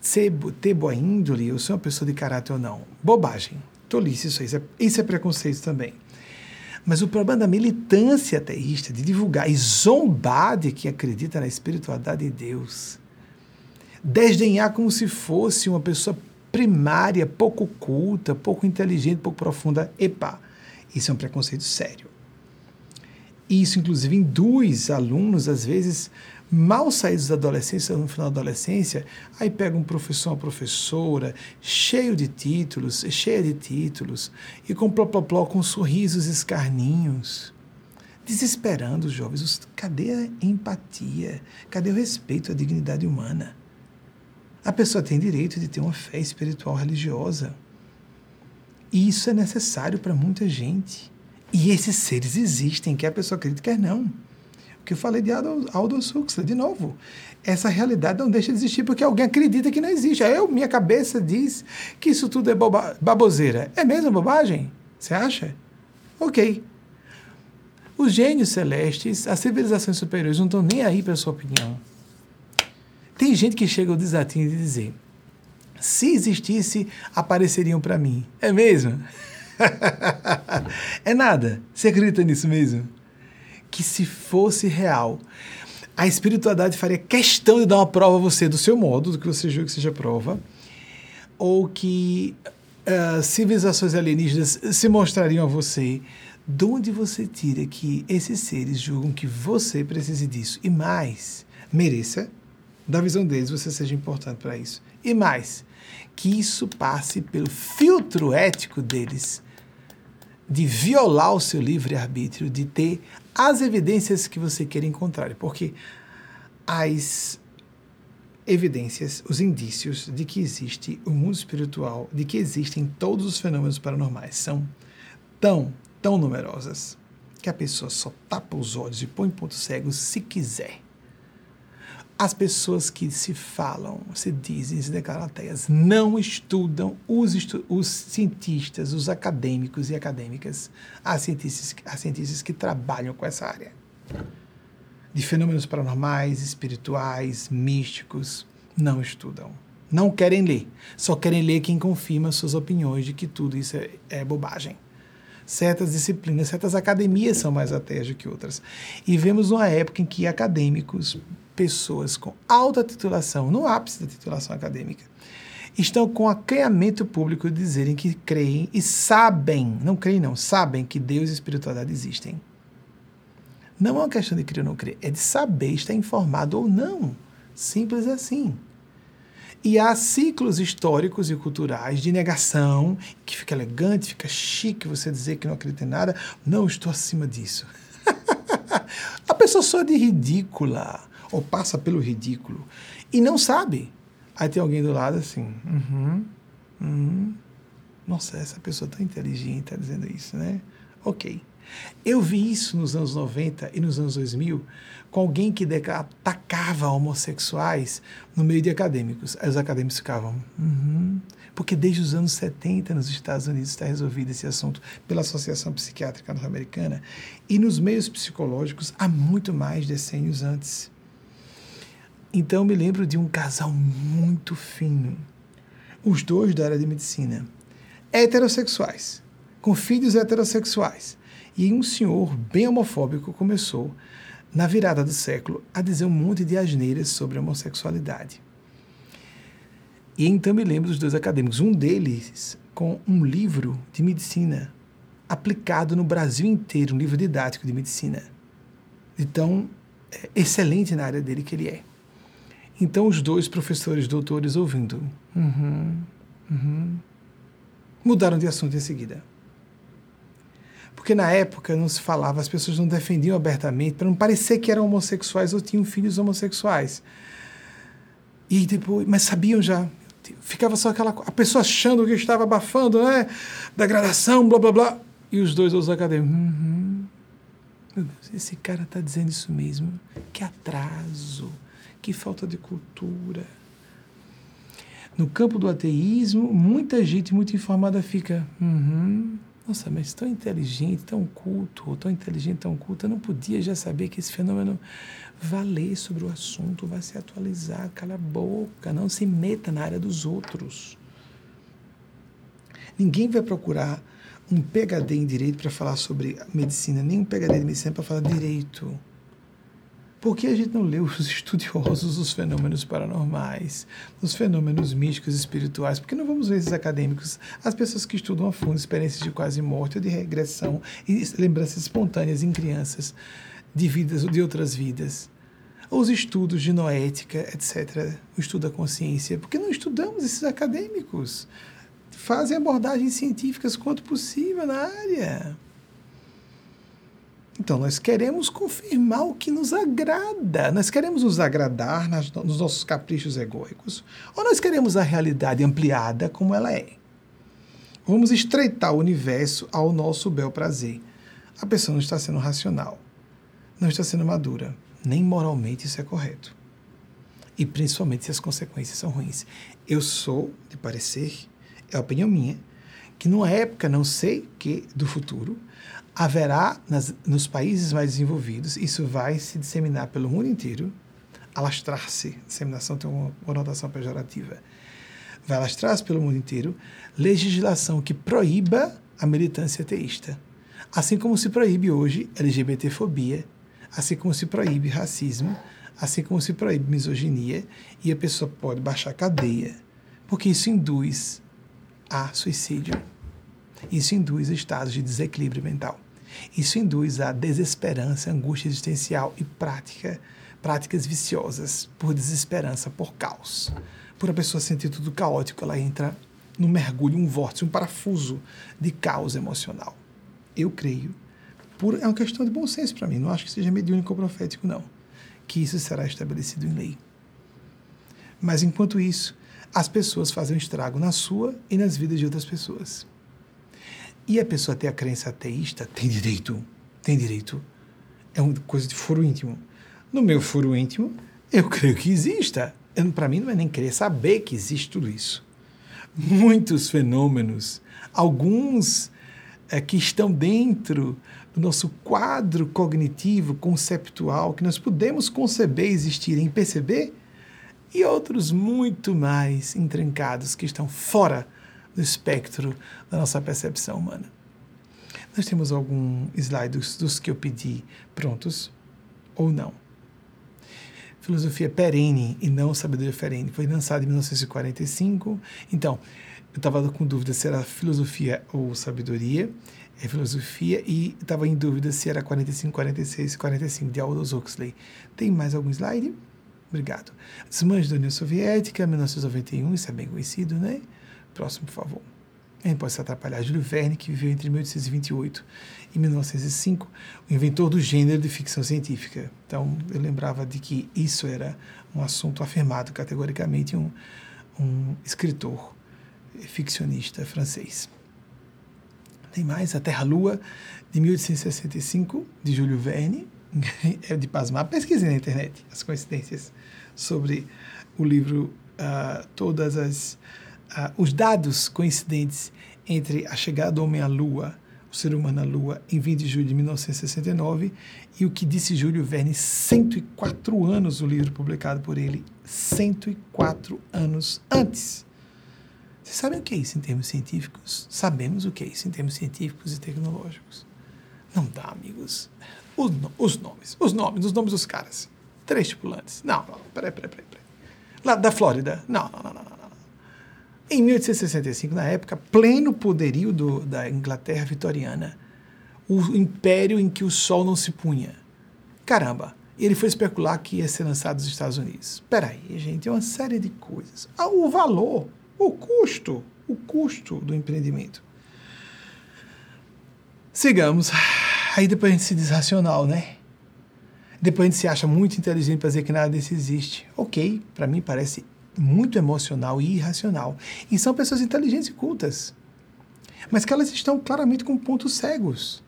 ser, ter boa índole ou ser uma pessoa de caráter ou não? Bobagem. Tolice isso aí. Isso é, isso é preconceito também. Mas o problema da militância ateísta, de divulgar e zombar de quem acredita na espiritualidade de Deus, desdenhar como se fosse uma pessoa primária, pouco culta, pouco inteligente, pouco profunda, epa, isso é um preconceito sério. Isso, inclusive, induz alunos, às vezes, mal saídos da adolescência, no final da adolescência, aí pega um professor, uma professora, cheio de títulos, cheia de títulos, e com pló, com sorrisos escarninhos, desesperando os jovens. Cadê a empatia? Cadê o respeito à dignidade humana? A pessoa tem direito de ter uma fé espiritual religiosa. E isso é necessário para muita gente. E esses seres existem, quer a pessoa acredite, quer não que eu falei de Aldous Huxley, de novo. Essa realidade não deixa de existir porque alguém acredita que não existe. Eu, minha cabeça diz que isso tudo é boba baboseira. É mesmo bobagem? Você acha? Ok. Os gênios celestes, as civilizações superiores não estão nem aí para a sua opinião. Tem gente que chega ao desatino de dizer: se existisse, apareceriam para mim. É mesmo? é nada. Você acredita nisso mesmo? Que se fosse real, a espiritualidade faria questão de dar uma prova a você do seu modo, do que você julga que seja prova, ou que uh, civilizações alienígenas se mostrariam a você, de onde você tira que esses seres julgam que você precise disso e mais, mereça, da visão deles, você seja importante para isso. E mais, que isso passe pelo filtro ético deles de violar o seu livre-arbítrio, de ter as evidências que você quer encontrar. Porque as evidências, os indícios de que existe o mundo espiritual, de que existem todos os fenômenos paranormais, são tão, tão numerosas que a pessoa só tapa os olhos e põe pontos cegos se quiser. As pessoas que se falam, se dizem, se declaram ateias, não estudam os, estu os cientistas, os acadêmicos e acadêmicas, as cientistas, as cientistas que trabalham com essa área de fenômenos paranormais, espirituais, místicos, não estudam. Não querem ler. Só querem ler quem confirma suas opiniões de que tudo isso é, é bobagem. Certas disciplinas, certas academias são mais ateias do que outras. E vemos uma época em que acadêmicos, pessoas com alta titulação, no ápice da titulação acadêmica, estão com acreamento público de dizerem que creem e sabem, não creem não, sabem que Deus e espiritualidade existem. Não é uma questão de crer ou não crer, é de saber estar informado ou não. Simples assim. E há ciclos históricos e culturais de negação, que fica elegante, fica chique você dizer que não acredita em nada. Não, estou acima disso. a pessoa só de ridícula, ou passa pelo ridículo, e não sabe. Aí tem alguém do lado assim, uhum, uhum. nossa, essa pessoa tão inteligente está dizendo isso, né? Ok. Eu vi isso nos anos 90 e nos anos 2000 com alguém que atacava homossexuais no meio de acadêmicos. Aí os acadêmicos ficavam, uhum. porque desde os anos 70 nos Estados Unidos está resolvido esse assunto pela Associação Psiquiátrica Norte-Americana e nos meios psicológicos há muito mais decênios antes. Então me lembro de um casal muito fino, os dois da área de medicina, heterossexuais, com filhos heterossexuais e um senhor bem homofóbico começou, na virada do século, a dizer um monte de asneiras sobre a homossexualidade. E então me lembro dos dois acadêmicos, um deles com um livro de medicina aplicado no Brasil inteiro, um livro didático de medicina. Então, é excelente na área dele que ele é. Então, os dois professores doutores ouvindo, uhum, uhum, mudaram de assunto em seguida. Porque na época não se falava, as pessoas não defendiam abertamente, para não parecer que eram homossexuais ou tinham filhos homossexuais. E depois, mas sabiam já. Ficava só aquela a pessoa achando que estava abafando, né? Degradação, blá blá blá. E os dois outros acadêmicos. Uhum. Meu Deus, esse cara está dizendo isso mesmo. Que atraso, que falta de cultura. No campo do ateísmo, muita gente muito informada fica. Uhum, nossa, mas tão inteligente, tão culto, tão inteligente, tão culto, eu não podia já saber que esse fenômeno vai ler sobre o assunto, vai se atualizar, cala a boca, não se meta na área dos outros. Ninguém vai procurar um PhD em direito para falar sobre medicina, nem um PhD em medicina para falar direito. Por que a gente não lê os estudiosos dos fenômenos paranormais, dos fenômenos místicos espirituais? Por que não vamos ver esses acadêmicos, as pessoas que estudam a fundo experiências de quase morte ou de regressão e lembranças espontâneas em crianças de vidas ou de outras vidas? Os estudos de noética, etc., o estudo da consciência. Por que não estudamos esses acadêmicos? Fazem abordagens científicas quanto possível na área. Então, nós queremos confirmar o que nos agrada. Nós queremos nos agradar nas, nos nossos caprichos egóicos. Ou nós queremos a realidade ampliada como ela é. Vamos estreitar o universo ao nosso bel prazer. A pessoa não está sendo racional, não está sendo madura. Nem moralmente isso é correto. E principalmente se as consequências são ruins. Eu sou de parecer, é a opinião minha, que numa época, não sei que, do futuro, haverá nas, nos países mais desenvolvidos, isso vai se disseminar pelo mundo inteiro, alastrar-se, disseminação tem uma conotação pejorativa, vai alastrar-se pelo mundo inteiro legislação que proíba a militância ateísta. Assim como se proíbe hoje LGBTfobia, assim como se proíbe racismo, assim como se proíbe misoginia, e a pessoa pode baixar cadeia, porque isso induz a suicídio. Isso induz estados de desequilíbrio mental. Isso induz a desesperança, angústia existencial e prática, práticas viciosas por desesperança, por caos. Por a pessoa sentir tudo caótico, ela entra num mergulho, um vórtice, um parafuso de caos emocional. Eu creio, por, é uma questão de bom senso para mim, não acho que seja mediúnico ou profético, não, que isso será estabelecido em lei. Mas enquanto isso, as pessoas fazem um estrago na sua e nas vidas de outras pessoas. E a pessoa ter a crença ateísta tem direito, tem direito. É uma coisa de foro íntimo. No meu foro íntimo, eu creio que exista. Para mim não é nem querer saber que existe tudo isso. Muitos fenômenos, alguns é, que estão dentro do nosso quadro cognitivo, conceptual, que nós podemos conceber existirem e perceber, e outros muito mais intrincados que estão fora do espectro da nossa percepção humana. Nós temos algum slide dos, dos que eu pedi prontos ou não. Filosofia perene e não sabedoria perene. Foi lançado em 1945. Então, eu estava com dúvida se era filosofia ou sabedoria. É filosofia e estava em dúvida se era 45, 46, 45 de Aldous Huxley. Tem mais algum slide? Obrigado. Desmanche da União Soviética, 1991, isso é bem conhecido, né? Próximo, por favor. Quem pode se atrapalhar? Júlio Verne, que viveu entre 1828 e 1905, o inventor do gênero de ficção científica. Então, eu lembrava de que isso era um assunto afirmado categoricamente um, um escritor ficcionista francês. Tem mais, A Terra-Lua, de 1865, de Júlio Verne. é de pasmar. Pesquise na internet as coincidências sobre o livro, uh, todas as os dados coincidentes entre a chegada do homem à Lua, o ser humano à Lua, em 20 de julho de 1969, e o que disse Júlio Verne, 104 anos, o livro publicado por ele, 104 anos antes. Vocês sabem o que é isso em termos científicos? Sabemos o que é isso em termos científicos e tecnológicos. Não dá, amigos. Os, os nomes, os nomes, os nomes dos caras. Três tripulantes. Não, não, peraí, peraí, peraí. Lá da Flórida. Não, não, não, não. não. Em 1865, na época, pleno poderio do, da Inglaterra vitoriana, o império em que o sol não se punha. Caramba, ele foi especular que ia ser lançado nos Estados Unidos. Espera aí, gente, é uma série de coisas. Ah, o valor, o custo, o custo do empreendimento. Sigamos. Aí depois a gente se diz racional, né? Depois a gente se acha muito inteligente para dizer que nada disso existe. Ok, para mim parece muito emocional e irracional. E são pessoas inteligentes e cultas, mas que elas estão claramente com pontos cegos.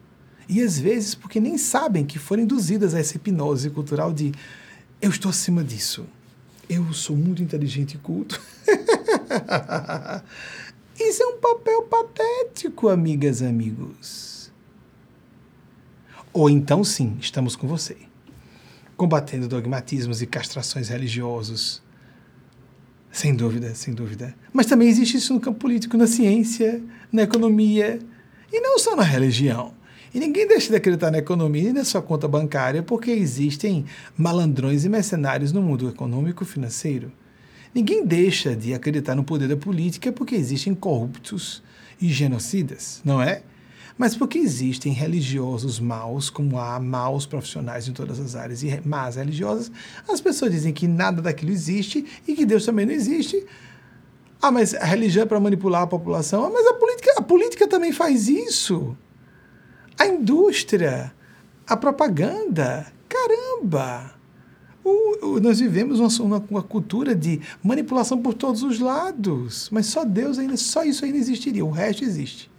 E às vezes porque nem sabem que foram induzidas a essa hipnose cultural de eu estou acima disso. Eu sou muito inteligente e culto. Isso é um papel patético, amigas e amigos. Ou então, sim, estamos com você, combatendo dogmatismos e castrações religiosos, sem dúvida, sem dúvida. Mas também existe isso no campo político, na ciência, na economia e não só na religião. E ninguém deixa de acreditar na economia e na sua conta bancária porque existem malandrões e mercenários no mundo econômico e financeiro. Ninguém deixa de acreditar no poder da política porque existem corruptos e genocidas, não é? Mas porque existem religiosos maus, como há maus profissionais em todas as áreas e más religiosas, as pessoas dizem que nada daquilo existe e que Deus também não existe. Ah, mas a religião é para manipular a população. Ah, mas a política, a política também faz isso. A indústria, a propaganda. Caramba! O, o, nós vivemos uma, uma, uma, cultura de manipulação por todos os lados, mas só Deus ainda, só isso ainda existiria, o resto existe.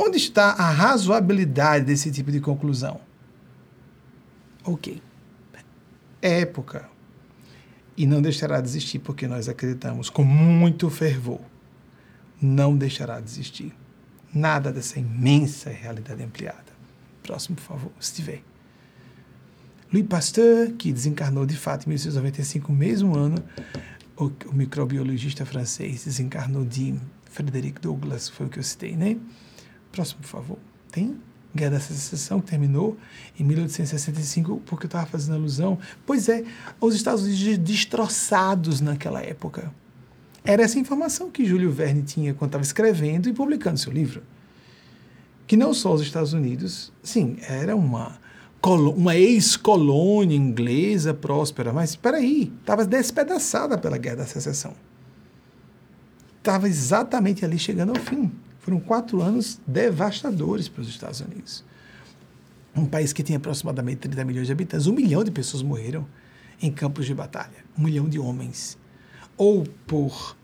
Onde está a razoabilidade desse tipo de conclusão? Ok. É época. E não deixará de existir porque nós acreditamos com muito fervor. Não deixará de existir. Nada dessa imensa realidade ampliada. Próximo, por favor, se tiver. Louis Pasteur, que desencarnou de fato em 1895, mesmo ano, o, o microbiologista francês desencarnou de Frederick Douglass, foi o que eu citei, né? Próximo, por favor. Tem Guerra da Secessão, que terminou em 1865, porque eu estava fazendo alusão. Pois é, os Estados Unidos destroçados naquela época. Era essa informação que Júlio Verne tinha quando estava escrevendo e publicando seu livro. Que não só os Estados Unidos, sim, era uma, uma ex-colônia inglesa próspera, mas espera aí, estava despedaçada pela Guerra da Secessão. Estava exatamente ali chegando ao fim. Foram quatro anos devastadores para os Estados Unidos. Um país que tinha aproximadamente 30 milhões de habitantes, um milhão de pessoas morreram em campos de batalha, um milhão de homens, ou por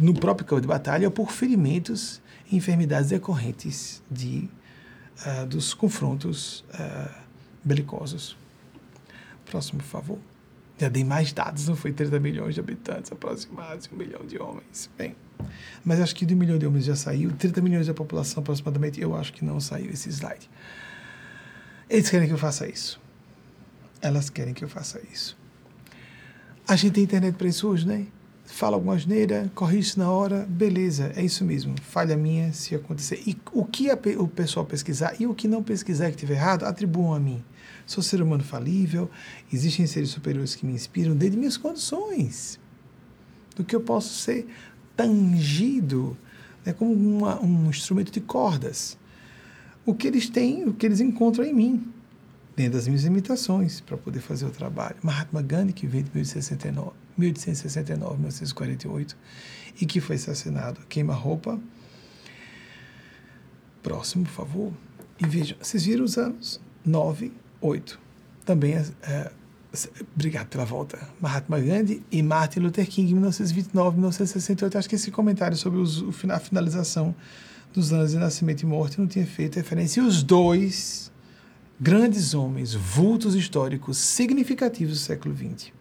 no próprio campo de batalha, ou por ferimentos e enfermidades decorrentes de uh, dos confrontos uh, belicosos. Próximo, por favor. Já dei mais dados, não foi 30 milhões de habitantes aproximados, um milhão de homens. Bem, mas acho que de um milhão de homens já saiu, 30 milhões da população aproximadamente, eu acho que não saiu esse slide. Eles querem que eu faça isso. Elas querem que eu faça isso. A gente tem internet para isso hoje, né? Fala alguma asneira, corrige na hora, beleza, é isso mesmo. Falha minha se acontecer. E o que a, o pessoal pesquisar e o que não pesquisar que estiver errado, atribuam a mim. Sou ser humano falível, existem seres superiores que me inspiram desde minhas condições. Do que eu posso ser tangido né, como uma, um instrumento de cordas. O que eles têm, o que eles encontram em mim, dentro das minhas limitações, para poder fazer o trabalho. Mahatma Gandhi, que veio de 1869, 1869 1948, e que foi assassinado queima-roupa. Próximo, por favor. E vejam, vocês viram os anos? 9, 8. Também é, é Obrigado pela volta. Mahatma Gandhi e Martin Luther King, 1929, 1968. Acho que esse comentário sobre os, a finalização dos anos de nascimento e morte não tinha feito referência. E os dois grandes homens, vultos históricos significativos do século XX.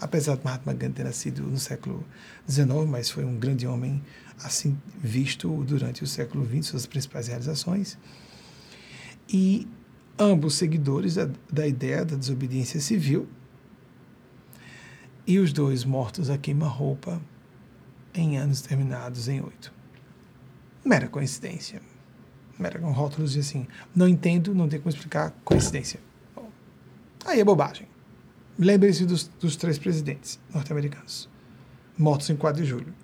Apesar de Mahatma Gandhi ter nascido no século XIX, mas foi um grande homem assim visto durante o século XX, suas principais realizações. E ambos seguidores da, da ideia da desobediência civil, e os dois mortos a queima-roupa em anos terminados em oito. Mera coincidência. Mera com rótulos de assim, não entendo, não tem como explicar, coincidência. Bom, aí é bobagem. Lembre-se dos, dos três presidentes norte-americanos, mortos em 4 de julho.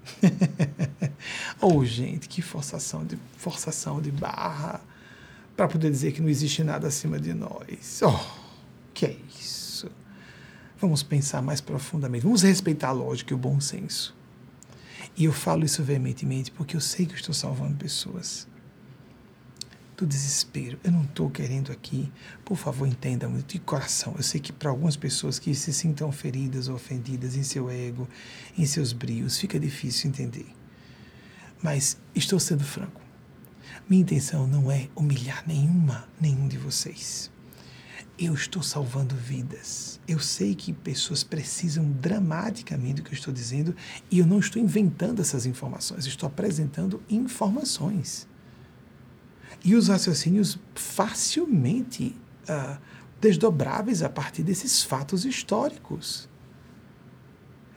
oh, gente, que forçação de, forçação de barra para poder dizer que não existe nada acima de nós. Oh, que é isso? Vamos pensar mais profundamente, vamos respeitar a lógica e o bom senso. E eu falo isso veementemente porque eu sei que estou salvando pessoas do desespero. Eu não estou querendo aqui, por favor, entenda muito de coração. Eu sei que para algumas pessoas que se sintam feridas ou ofendidas em seu ego, em seus brios, fica difícil entender. Mas estou sendo franco. Minha intenção não é humilhar nenhuma, nenhum de vocês. Eu estou salvando vidas. Eu sei que pessoas precisam dramaticamente do que eu estou dizendo e eu não estou inventando essas informações, estou apresentando informações. E os raciocínios facilmente uh, desdobráveis a partir desses fatos históricos.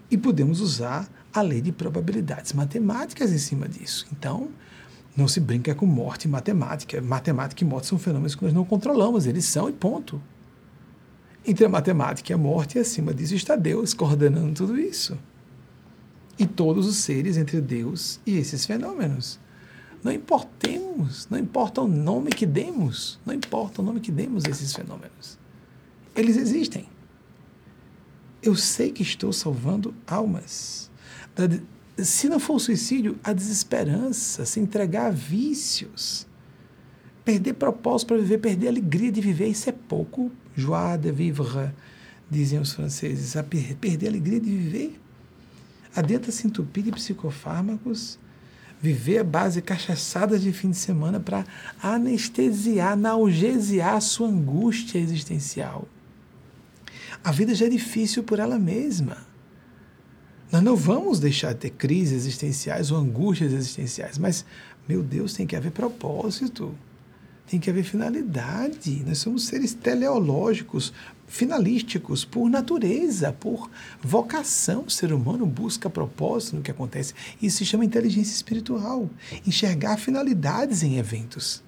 E podemos usar a lei de probabilidades matemáticas em cima disso. Então, não se brinca com morte e matemática. Matemática e morte são fenômenos que nós não controlamos, eles são e ponto. Entre a matemática e a morte, acima disso está Deus coordenando tudo isso. E todos os seres entre Deus e esses fenômenos. Não importemos, não importa o nome que demos, não importa o nome que demos a esses fenômenos. Eles existem. Eu sei que estou salvando almas se não for o suicídio, a desesperança, se entregar a vícios, perder propósito para viver, perder a alegria de viver, isso é pouco. Joie de vivre, dizem os franceses, a perder a alegria de viver. A dieta se entupir de psicofármacos, viver a base cachaçada de fim de semana para anestesiar, analgesiar a sua angústia existencial. A vida já é difícil por ela mesma. Nós não vamos deixar de ter crises existenciais ou angústias existenciais, mas, meu Deus, tem que haver propósito, tem que haver finalidade. Nós somos seres teleológicos, finalísticos, por natureza, por vocação. O ser humano busca propósito no que acontece. Isso se chama inteligência espiritual enxergar finalidades em eventos.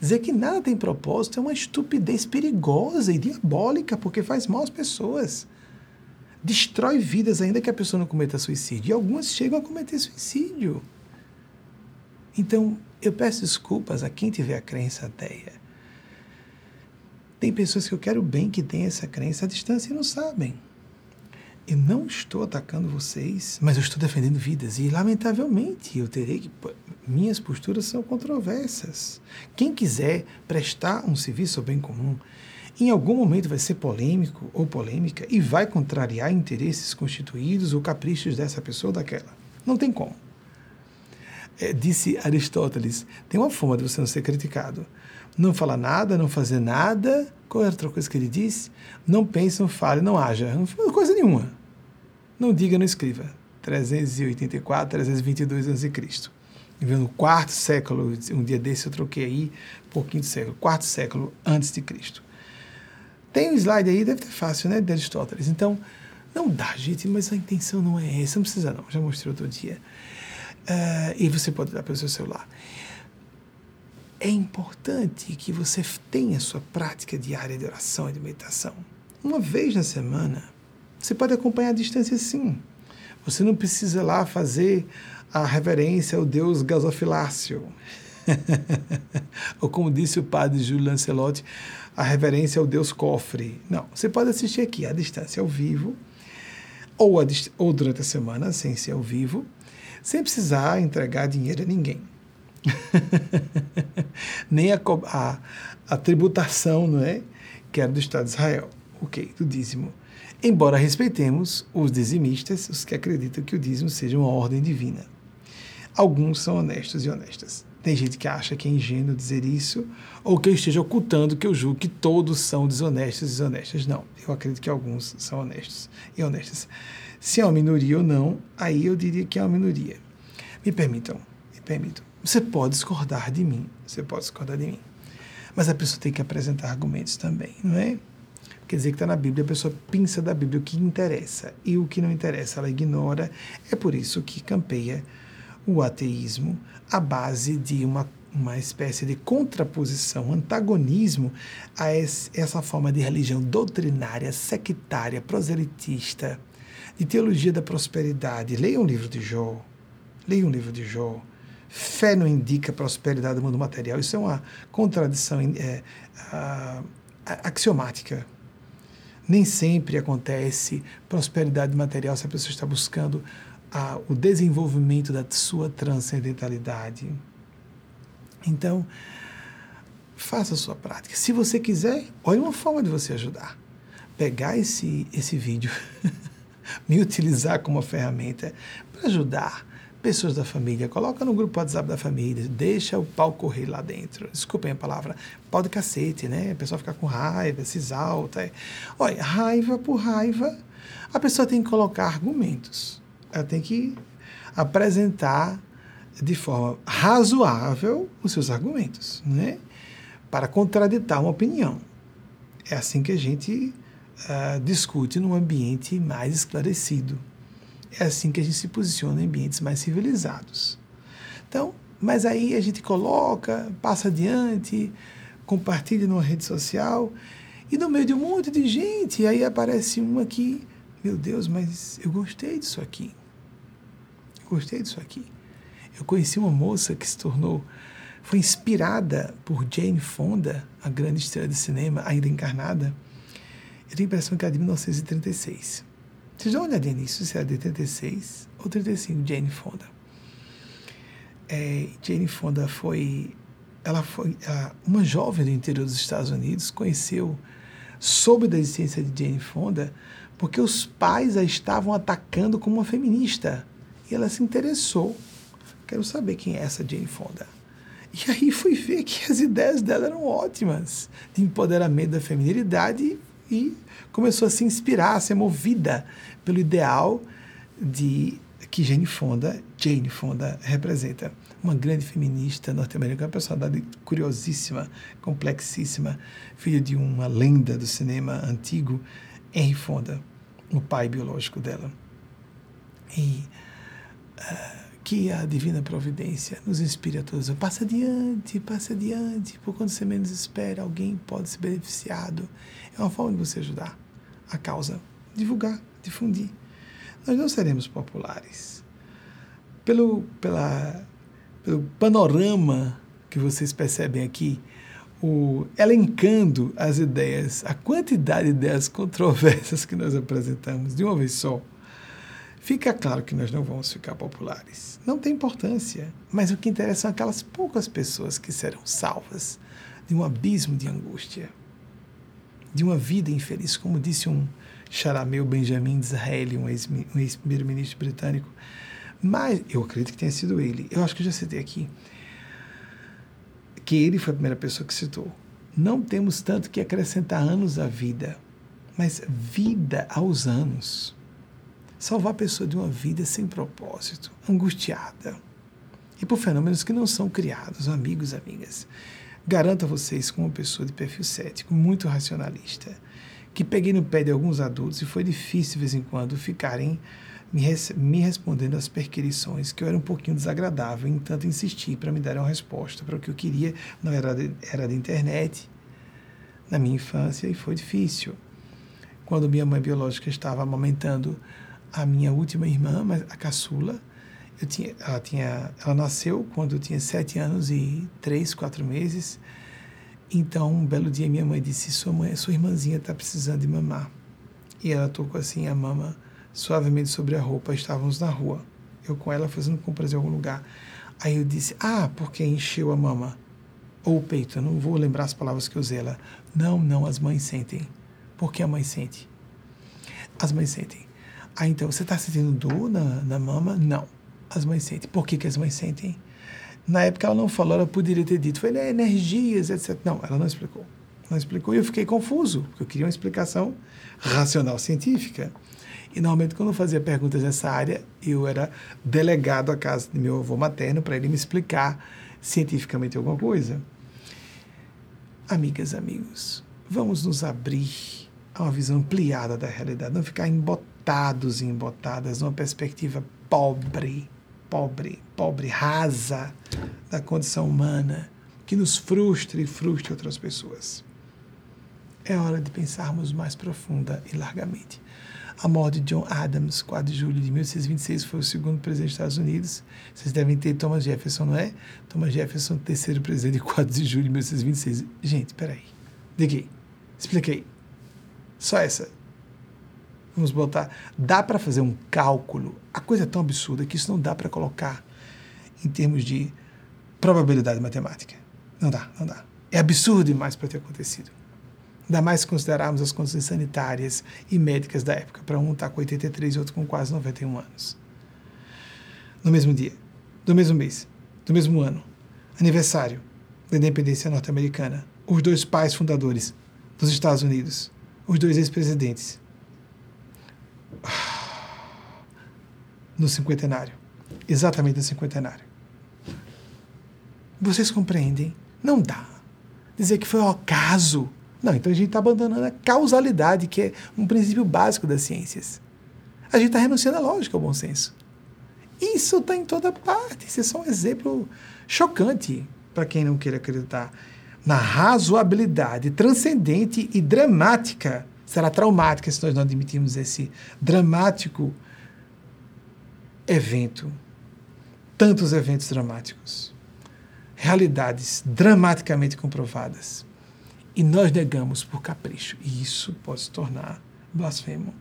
Dizer que nada tem propósito é uma estupidez perigosa e diabólica, porque faz mal às pessoas. Destrói vidas ainda que a pessoa não cometa suicídio. E algumas chegam a cometer suicídio. Então, eu peço desculpas a quem tiver a crença ateia. Tem pessoas que eu quero bem que têm essa crença à distância e não sabem. Eu não estou atacando vocês, mas eu estou defendendo vidas. E, lamentavelmente, eu terei que. Minhas posturas são controversas. Quem quiser prestar um serviço ao bem comum, em algum momento vai ser polêmico ou polêmica e vai contrariar interesses constituídos ou caprichos dessa pessoa ou daquela. Não tem como. É, disse Aristóteles: tem uma forma de você não ser criticado. Não falar nada, não fazer nada. Qual é a outra coisa que ele disse? Não pense, não fale, não haja. Não coisa nenhuma. Não diga, não escreva. 384, 322 a.C. No quarto século, um dia desse eu troquei aí por quinto século, quarto século antes de Cristo. Tem um slide aí, deve ter fácil, né, de Aristóteles. Então, não dá, gente, mas a intenção não é essa, não precisa não, já mostrei outro dia. Uh, e você pode dar para o seu celular. É importante que você tenha sua prática diária de oração e de meditação. Uma vez na semana, você pode acompanhar a distância sim. Você não precisa lá fazer a reverência ao Deus gasofilácio. Ou como disse o padre Júlio Lancelotti, a reverência ao Deus cofre. Não, você pode assistir aqui à distância ao vivo, ou, a, ou durante a semana, sem ser ao vivo, sem precisar entregar dinheiro a ninguém. Nem a, a, a, tributação, não é? Que era do Estado de Israel. Ok, do dízimo. Embora respeitemos os dizimistas, os que acreditam que o dízimo seja uma ordem divina. Alguns são honestos e honestas. Tem gente que acha que é ingênuo dizer isso, ou que eu esteja ocultando que eu julgo que todos são desonestos e desonestas. Não, eu acredito que alguns são honestos e honestas. Se é uma minoria ou não, aí eu diria que é uma minoria. Me permitam, me permitam. Você pode discordar de mim, você pode discordar de mim. Mas a pessoa tem que apresentar argumentos também, não é? Quer dizer que está na Bíblia, a pessoa pensa da Bíblia o que interessa e o que não interessa ela ignora. É por isso que campeia o ateísmo à base de uma, uma espécie de contraposição, antagonismo a esse, essa forma de religião doutrinária, sectária, proselitista, de teologia da prosperidade. Leia um livro de Jó. Leia um livro de Jó. Fé não indica prosperidade do mundo material. Isso é uma contradição é, axiomática nem sempre acontece prosperidade material se a pessoa está buscando ah, o desenvolvimento da sua transcendentalidade. Então, faça a sua prática. Se você quiser, olha uma forma de você ajudar. Pegar esse, esse vídeo, me utilizar como uma ferramenta para ajudar pessoas da família, coloca no grupo WhatsApp da família, deixa o pau correr lá dentro. Desculpem a palavra, pau de cacete, né? A pessoa fica com raiva, se exalta. É. Olha, raiva por raiva, a pessoa tem que colocar argumentos. Ela tem que apresentar de forma razoável os seus argumentos, né? Para contraditar uma opinião. É assim que a gente uh, discute num ambiente mais esclarecido. É assim que a gente se posiciona em ambientes mais civilizados. Então, mas aí a gente coloca, passa adiante, compartilha numa rede social, e no meio de um monte de gente, aí aparece uma que, meu Deus, mas eu gostei disso aqui. Gostei disso aqui. Eu conheci uma moça que se tornou, foi inspirada por Jane Fonda, a grande estrela de cinema, ainda encarnada. Eu tenho a impressão que é de 1936. Vocês dão uma olhadinha nisso, se é de 36 ou 35, Jane Fonda. É, Jane Fonda foi, ela foi uma jovem do interior dos Estados Unidos, conheceu, soube da existência de Jane Fonda, porque os pais a estavam atacando como uma feminista. E ela se interessou. Quero saber quem é essa Jane Fonda. E aí fui ver que as ideias dela eram ótimas, de empoderamento da feminilidade e começou a se inspirar, a ser movida pelo ideal de que Jane Fonda, Jane Fonda representa. Uma grande feminista norte-americana, uma personalidade curiosíssima, complexíssima, filha de uma lenda do cinema antigo, Henry Fonda, o pai biológico dela. E que a divina providência nos inspire a todos. Passa adiante, passa adiante, por quando você menos espera, alguém pode ser beneficiado. É uma forma de você ajudar a causa, divulgar, difundir. Nós não seremos populares. Pelo, pela, pelo panorama que vocês percebem aqui, o, elencando as ideias, a quantidade de ideias controversas que nós apresentamos de uma vez só, fica claro que nós não vamos ficar populares. Não tem importância, mas o que interessa são aquelas poucas pessoas que serão salvas de um abismo de angústia, de uma vida infeliz, como disse um charameu Benjamin Disraeli, um ex-primeiro-ministro britânico. Mas eu acredito que tenha sido ele. Eu acho que eu já citei aqui que ele foi a primeira pessoa que citou. Não temos tanto que acrescentar anos à vida, mas vida aos anos. Salvar a pessoa de uma vida sem propósito, angustiada. E por fenômenos que não são criados, amigos amigas. Garanto a vocês, como uma pessoa de perfil cético, muito racionalista, que peguei no pé de alguns adultos e foi difícil de vez em quando ficarem me, res, me respondendo às perquirições, que eu era um pouquinho desagradável, em tanto insistir para me dar uma resposta para o que eu queria. Não era de, era de internet, na minha infância, e foi difícil. Quando minha mãe biológica estava amamentando a minha última irmã, a caçula, eu tinha, ela, tinha, ela nasceu quando eu tinha sete anos e três, quatro meses. Então, um belo dia, minha mãe disse: Sua, mãe, sua irmãzinha está precisando de mamar. E ela tocou assim a mama suavemente sobre a roupa. Estávamos na rua, eu com ela fazendo compras em algum lugar. Aí eu disse: Ah, porque encheu a mama ou o peito. Eu não vou lembrar as palavras que eu usei. Ela: Não, não, as mães sentem. Por que a mãe sente? As mães sentem. Ah, então você está sentindo dor na, na mama? Não. As mães sentem. Por que, que as mães sentem? Na época ela não falou, ela poderia ter dito, foi é energias, etc. Não, ela não explicou. Não explicou e eu fiquei confuso, porque eu queria uma explicação racional científica. E normalmente, quando eu fazia perguntas nessa área, eu era delegado à casa de meu avô materno para ele me explicar cientificamente alguma coisa. Amigas, amigos, vamos nos abrir a uma visão ampliada da realidade, não ficar embotados e embotadas numa perspectiva pobre, pobre, pobre, rasa da condição humana, que nos frustre e frustre outras pessoas. É hora de pensarmos mais profunda e largamente. A morte de John Adams, 4 de julho de 1626, foi o segundo presidente dos Estados Unidos. Vocês devem ter Thomas Jefferson, não é? Thomas Jefferson, terceiro presidente, 4 de julho de 1626. Gente, peraí. Diga Expliquei. Só essa. Vamos botar. Dá para fazer um cálculo. A coisa é tão absurda que isso não dá para colocar em termos de probabilidade matemática. Não dá, não dá. É absurdo demais para ter acontecido. Ainda mais se considerarmos as condições sanitárias e médicas da época, para um estar tá com 83 e outro com quase 91 anos. No mesmo dia, do mesmo mês, do mesmo ano, aniversário da independência norte-americana, os dois pais fundadores dos Estados Unidos, os dois ex-presidentes, no cinquentenário, exatamente no cinquentenário. Vocês compreendem? Não dá. Dizer que foi ao acaso não, então a gente está abandonando a causalidade, que é um princípio básico das ciências. A gente está renunciando à lógica, ao bom senso. Isso está em toda parte. Isso é só um exemplo chocante para quem não queira acreditar na razoabilidade transcendente e dramática. Será traumática se nós não admitirmos esse dramático evento. Tantos eventos dramáticos. Realidades dramaticamente comprovadas e nós negamos por capricho. E isso pode se tornar blasfemo,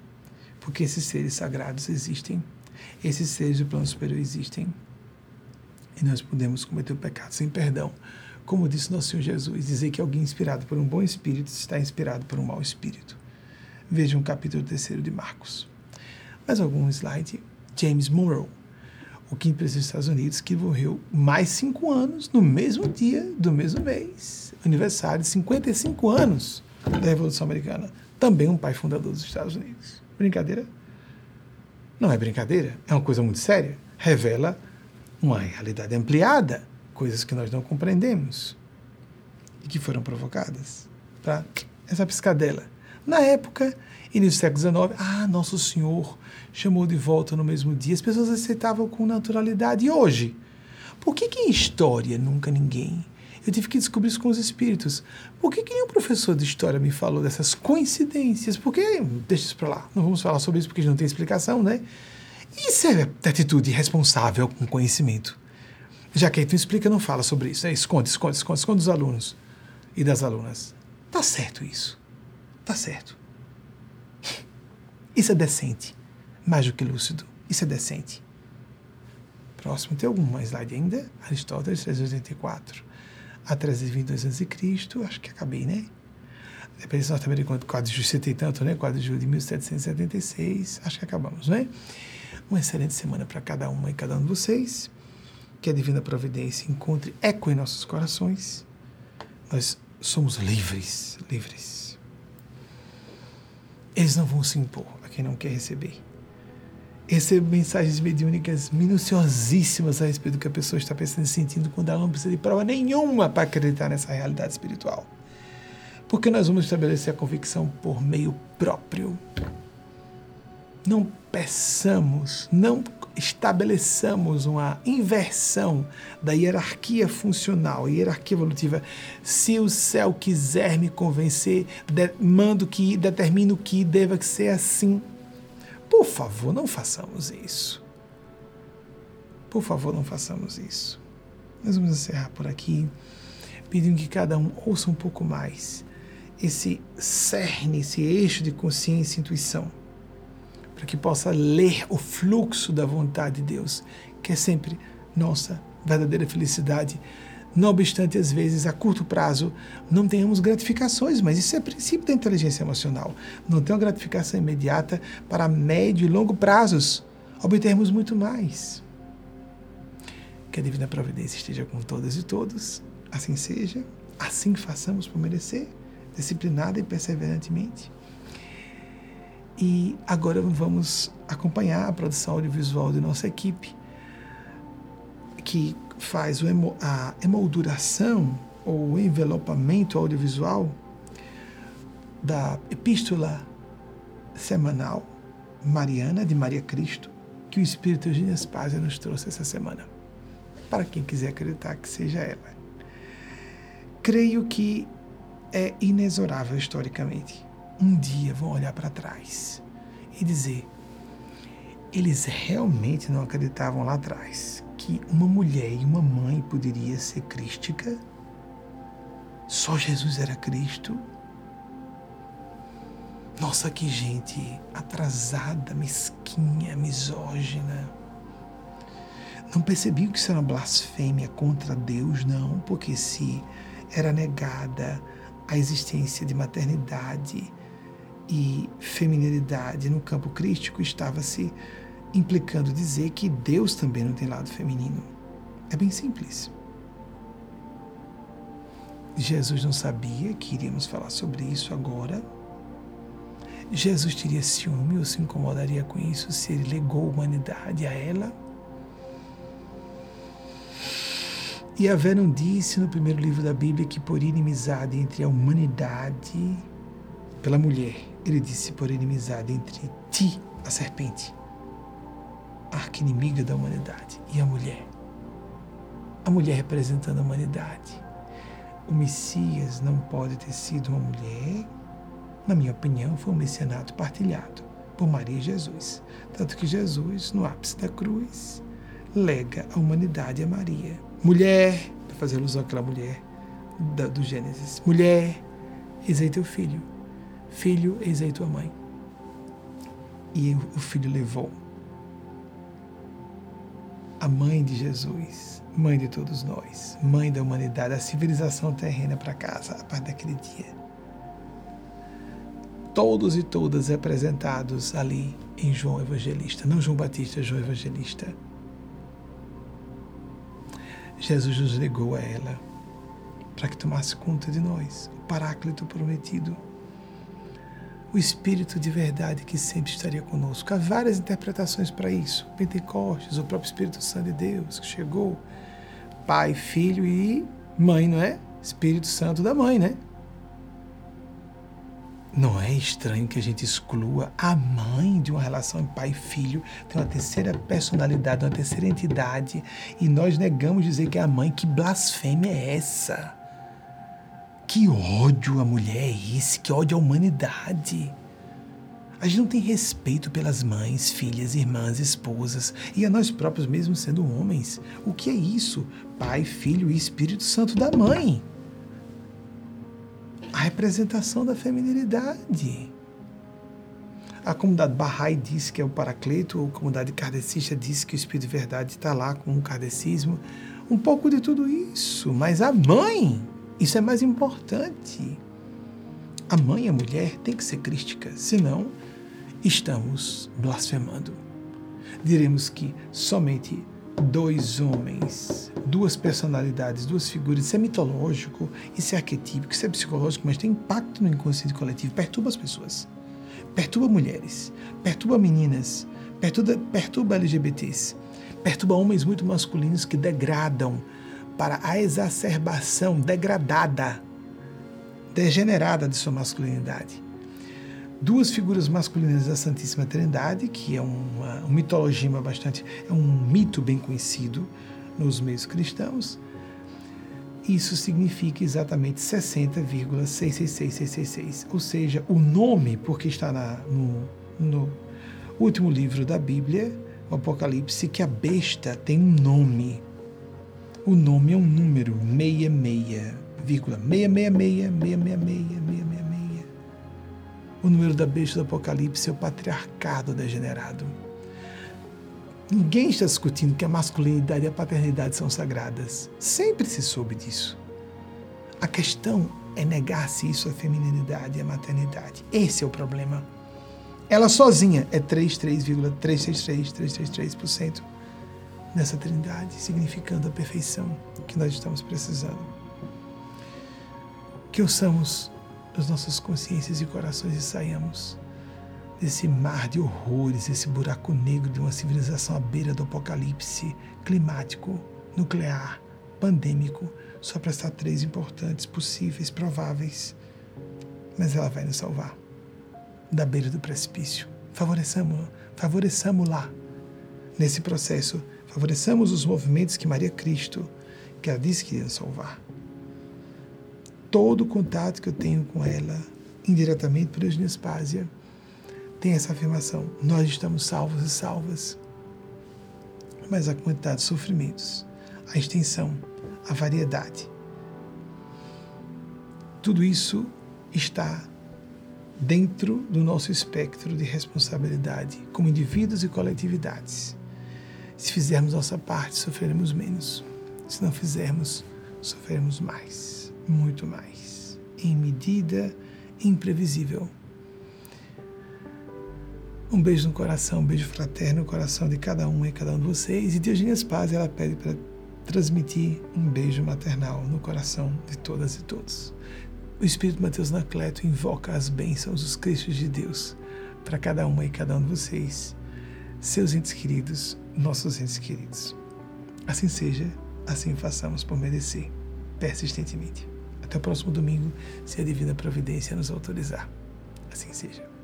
porque esses seres sagrados existem, esses seres do plano superior existem, e nós podemos cometer o pecado sem perdão. Como disse nosso Senhor Jesus, dizer que alguém inspirado por um bom espírito está inspirado por um mau espírito. Vejam o capítulo 3 de Marcos. Mais algum slide? James Monroe o quinto presidente dos Estados Unidos, que morreu mais cinco anos no mesmo dia do mesmo mês, aniversário de 55 anos da Revolução Americana. Também um pai fundador dos Estados Unidos. Brincadeira? Não é brincadeira, é uma coisa muito séria. Revela uma realidade ampliada, coisas que nós não compreendemos e que foram provocadas para essa piscadela. Na época, início do século XIX, ah, Nosso Senhor chamou de volta no mesmo dia. As pessoas aceitavam com naturalidade. E hoje? Por que, que em história nunca ninguém? Eu tive que descobrir isso com os espíritos. Por que, que nenhum professor de história me falou dessas coincidências? Porque, deixa isso para lá, não vamos falar sobre isso porque não tem explicação, né? Isso é atitude responsável com conhecimento. Já que aí tu explica, não fala sobre isso. É, esconde, esconde, esconde, esconde dos alunos e das alunas. Tá certo isso. Tá certo. Isso é decente. Mais do que lúcido. Isso é decente. Próximo, tem algum slide ainda? Aristóteles, 384 a 322 a.C., acho que acabei, né? Independência norte-americana, quadro de julho, tanto, né? Quadro de julho de 1776, acho que acabamos, né? Uma excelente semana para cada uma e cada um de vocês. Que a divina providência encontre eco em nossos corações. Nós somos livres, livres. Eles não vão se impor a quem não quer receber recebo mensagens mediúnicas minuciosíssimas a respeito do que a pessoa está pensando e sentindo quando ela não precisa de prova nenhuma para acreditar nessa realidade espiritual. Porque nós vamos estabelecer a convicção por meio próprio. Não peçamos, não estabeleçamos uma inversão da hierarquia funcional, hierarquia evolutiva. Se o céu quiser me convencer, mando que determino que deva ser assim por favor, não façamos isso. Por favor, não façamos isso. Nós vamos encerrar por aqui, pedindo que cada um ouça um pouco mais esse cerne, esse eixo de consciência e intuição, para que possa ler o fluxo da vontade de Deus, que é sempre nossa verdadeira felicidade. Não obstante, às vezes, a curto prazo, não tenhamos gratificações, mas isso é princípio da inteligência emocional. Não tem uma gratificação imediata para médio e longo prazos, obtermos muito mais. Que a Divina Providência esteja com todas e todos, assim seja, assim façamos por merecer, disciplinada e perseverantemente. E agora vamos acompanhar a produção audiovisual de nossa equipe, que faz a emolduração ou o envelopamento audiovisual da epístola semanal mariana de Maria Cristo, que o Espírito Eugênio Spazia nos trouxe essa semana. Para quem quiser acreditar que seja ela. Creio que é inexorável historicamente. Um dia vão olhar para trás e dizer: eles realmente não acreditavam lá atrás que uma mulher e uma mãe poderia ser crística? Só Jesus era Cristo? Nossa, que gente atrasada, mesquinha, misógina. Não percebiam que isso era uma blasfêmia contra Deus, não, porque se era negada a existência de maternidade e feminilidade no campo crístico, estava-se implicando dizer que Deus também não tem lado feminino. É bem simples. Jesus não sabia que iríamos falar sobre isso agora. Jesus teria ciúme ou se incomodaria com isso se ele legou a humanidade a ela? E a não disse no primeiro livro da Bíblia que por inimizade entre a humanidade, pela mulher, ele disse por inimizade entre ti, a serpente, arquinimiga da humanidade, e a mulher. A mulher representando a humanidade. O Messias não pode ter sido uma mulher, na minha opinião, foi um messianato partilhado por Maria e Jesus. Tanto que Jesus, no ápice da cruz, lega a humanidade a Maria. Mulher, para fazer alusão àquela mulher do Gênesis. Mulher, eis aí teu filho. Filho, eis aí tua mãe. E o filho levou a mãe de Jesus, mãe de todos nós, mãe da humanidade, a civilização terrena para casa a partir daquele dia. Todos e todas representados ali em João Evangelista, não João Batista, João Evangelista. Jesus nos ligou a ela para que tomasse conta de nós, o Paráclito prometido o Espírito de verdade que sempre estaria conosco. Há várias interpretações para isso. Pentecostes, o próprio Espírito Santo de Deus que chegou, Pai, Filho e Mãe, não é? Espírito Santo da Mãe, né? Não é estranho que a gente exclua a mãe de uma relação pai filho, tem uma terceira personalidade, uma terceira entidade, e nós negamos dizer que é a mãe. Que blasfêmia é essa? Que ódio a mulher é esse? Que ódio à humanidade? A gente não tem respeito pelas mães, filhas, irmãs, esposas e a nós próprios, mesmo sendo homens. O que é isso? Pai, Filho e Espírito Santo da mãe a representação da feminilidade. A comunidade Bahá'í diz que é o Paracleto, a comunidade kardecista diz que o Espírito de Verdade está lá com o kardecismo. Um pouco de tudo isso, mas a mãe, isso é mais importante. A mãe, a mulher, tem que ser crística, senão estamos blasfemando. Diremos que somente dois homens, duas personalidades, duas figuras. Isso é mitológico, isso é arquetípico, isso é psicológico, mas tem impacto no inconsciente coletivo, perturba as pessoas, perturba mulheres, perturba meninas, perturba, perturba LGBTs, perturba homens muito masculinos que degradam para a exacerbação degradada, degenerada de sua masculinidade duas figuras masculinas da Santíssima Trindade, que é uma, um mitologia bastante, é um mito bem conhecido nos meios cristãos. Isso significa exatamente 60,666666, ou seja, o nome, porque está na, no, no último livro da Bíblia, o Apocalipse, que a besta tem um nome. O nome é um número, 66, vírgula 666, 666, 666 o número da besta do Apocalipse é o patriarcado degenerado. Ninguém está discutindo que a masculinidade e a paternidade são sagradas. Sempre se soube disso. A questão é negar-se isso, a feminilidade e a maternidade. Esse é o problema. Ela sozinha é 33,363% nessa trindade, significando a perfeição que nós estamos precisando. Que ouçamos das nossas consciências e corações e saiamos desse mar de horrores, esse buraco negro de uma civilização à beira do apocalipse climático, nuclear, pandêmico, só para estar três importantes, possíveis, prováveis. Mas ela vai nos salvar da beira do precipício. Favoreçamos lá nesse processo, favoreçamos os movimentos que Maria Cristo, que ela disse que ia salvar todo o contato que eu tenho com ela, indiretamente por Eugênia Spásia, tem essa afirmação: nós estamos salvos e salvas. Mas a quantidade de sofrimentos, a extensão, a variedade, tudo isso está dentro do nosso espectro de responsabilidade como indivíduos e coletividades. Se fizermos nossa parte, sofreremos menos. Se não fizermos, sofreremos mais muito mais, em medida imprevisível. Um beijo no coração, um beijo fraterno no coração de cada um e cada um de vocês. E Diogênia Paz, ela pede para transmitir um beijo maternal no coração de todas e todos. O Espírito Mateus Nacleto invoca as bênçãos, os Cristos de Deus para cada uma e cada um de vocês, seus entes queridos, nossos entes queridos. Assim seja, assim façamos por merecer, persistentemente. Até o próximo domingo, se a divina providência nos autorizar. Assim seja.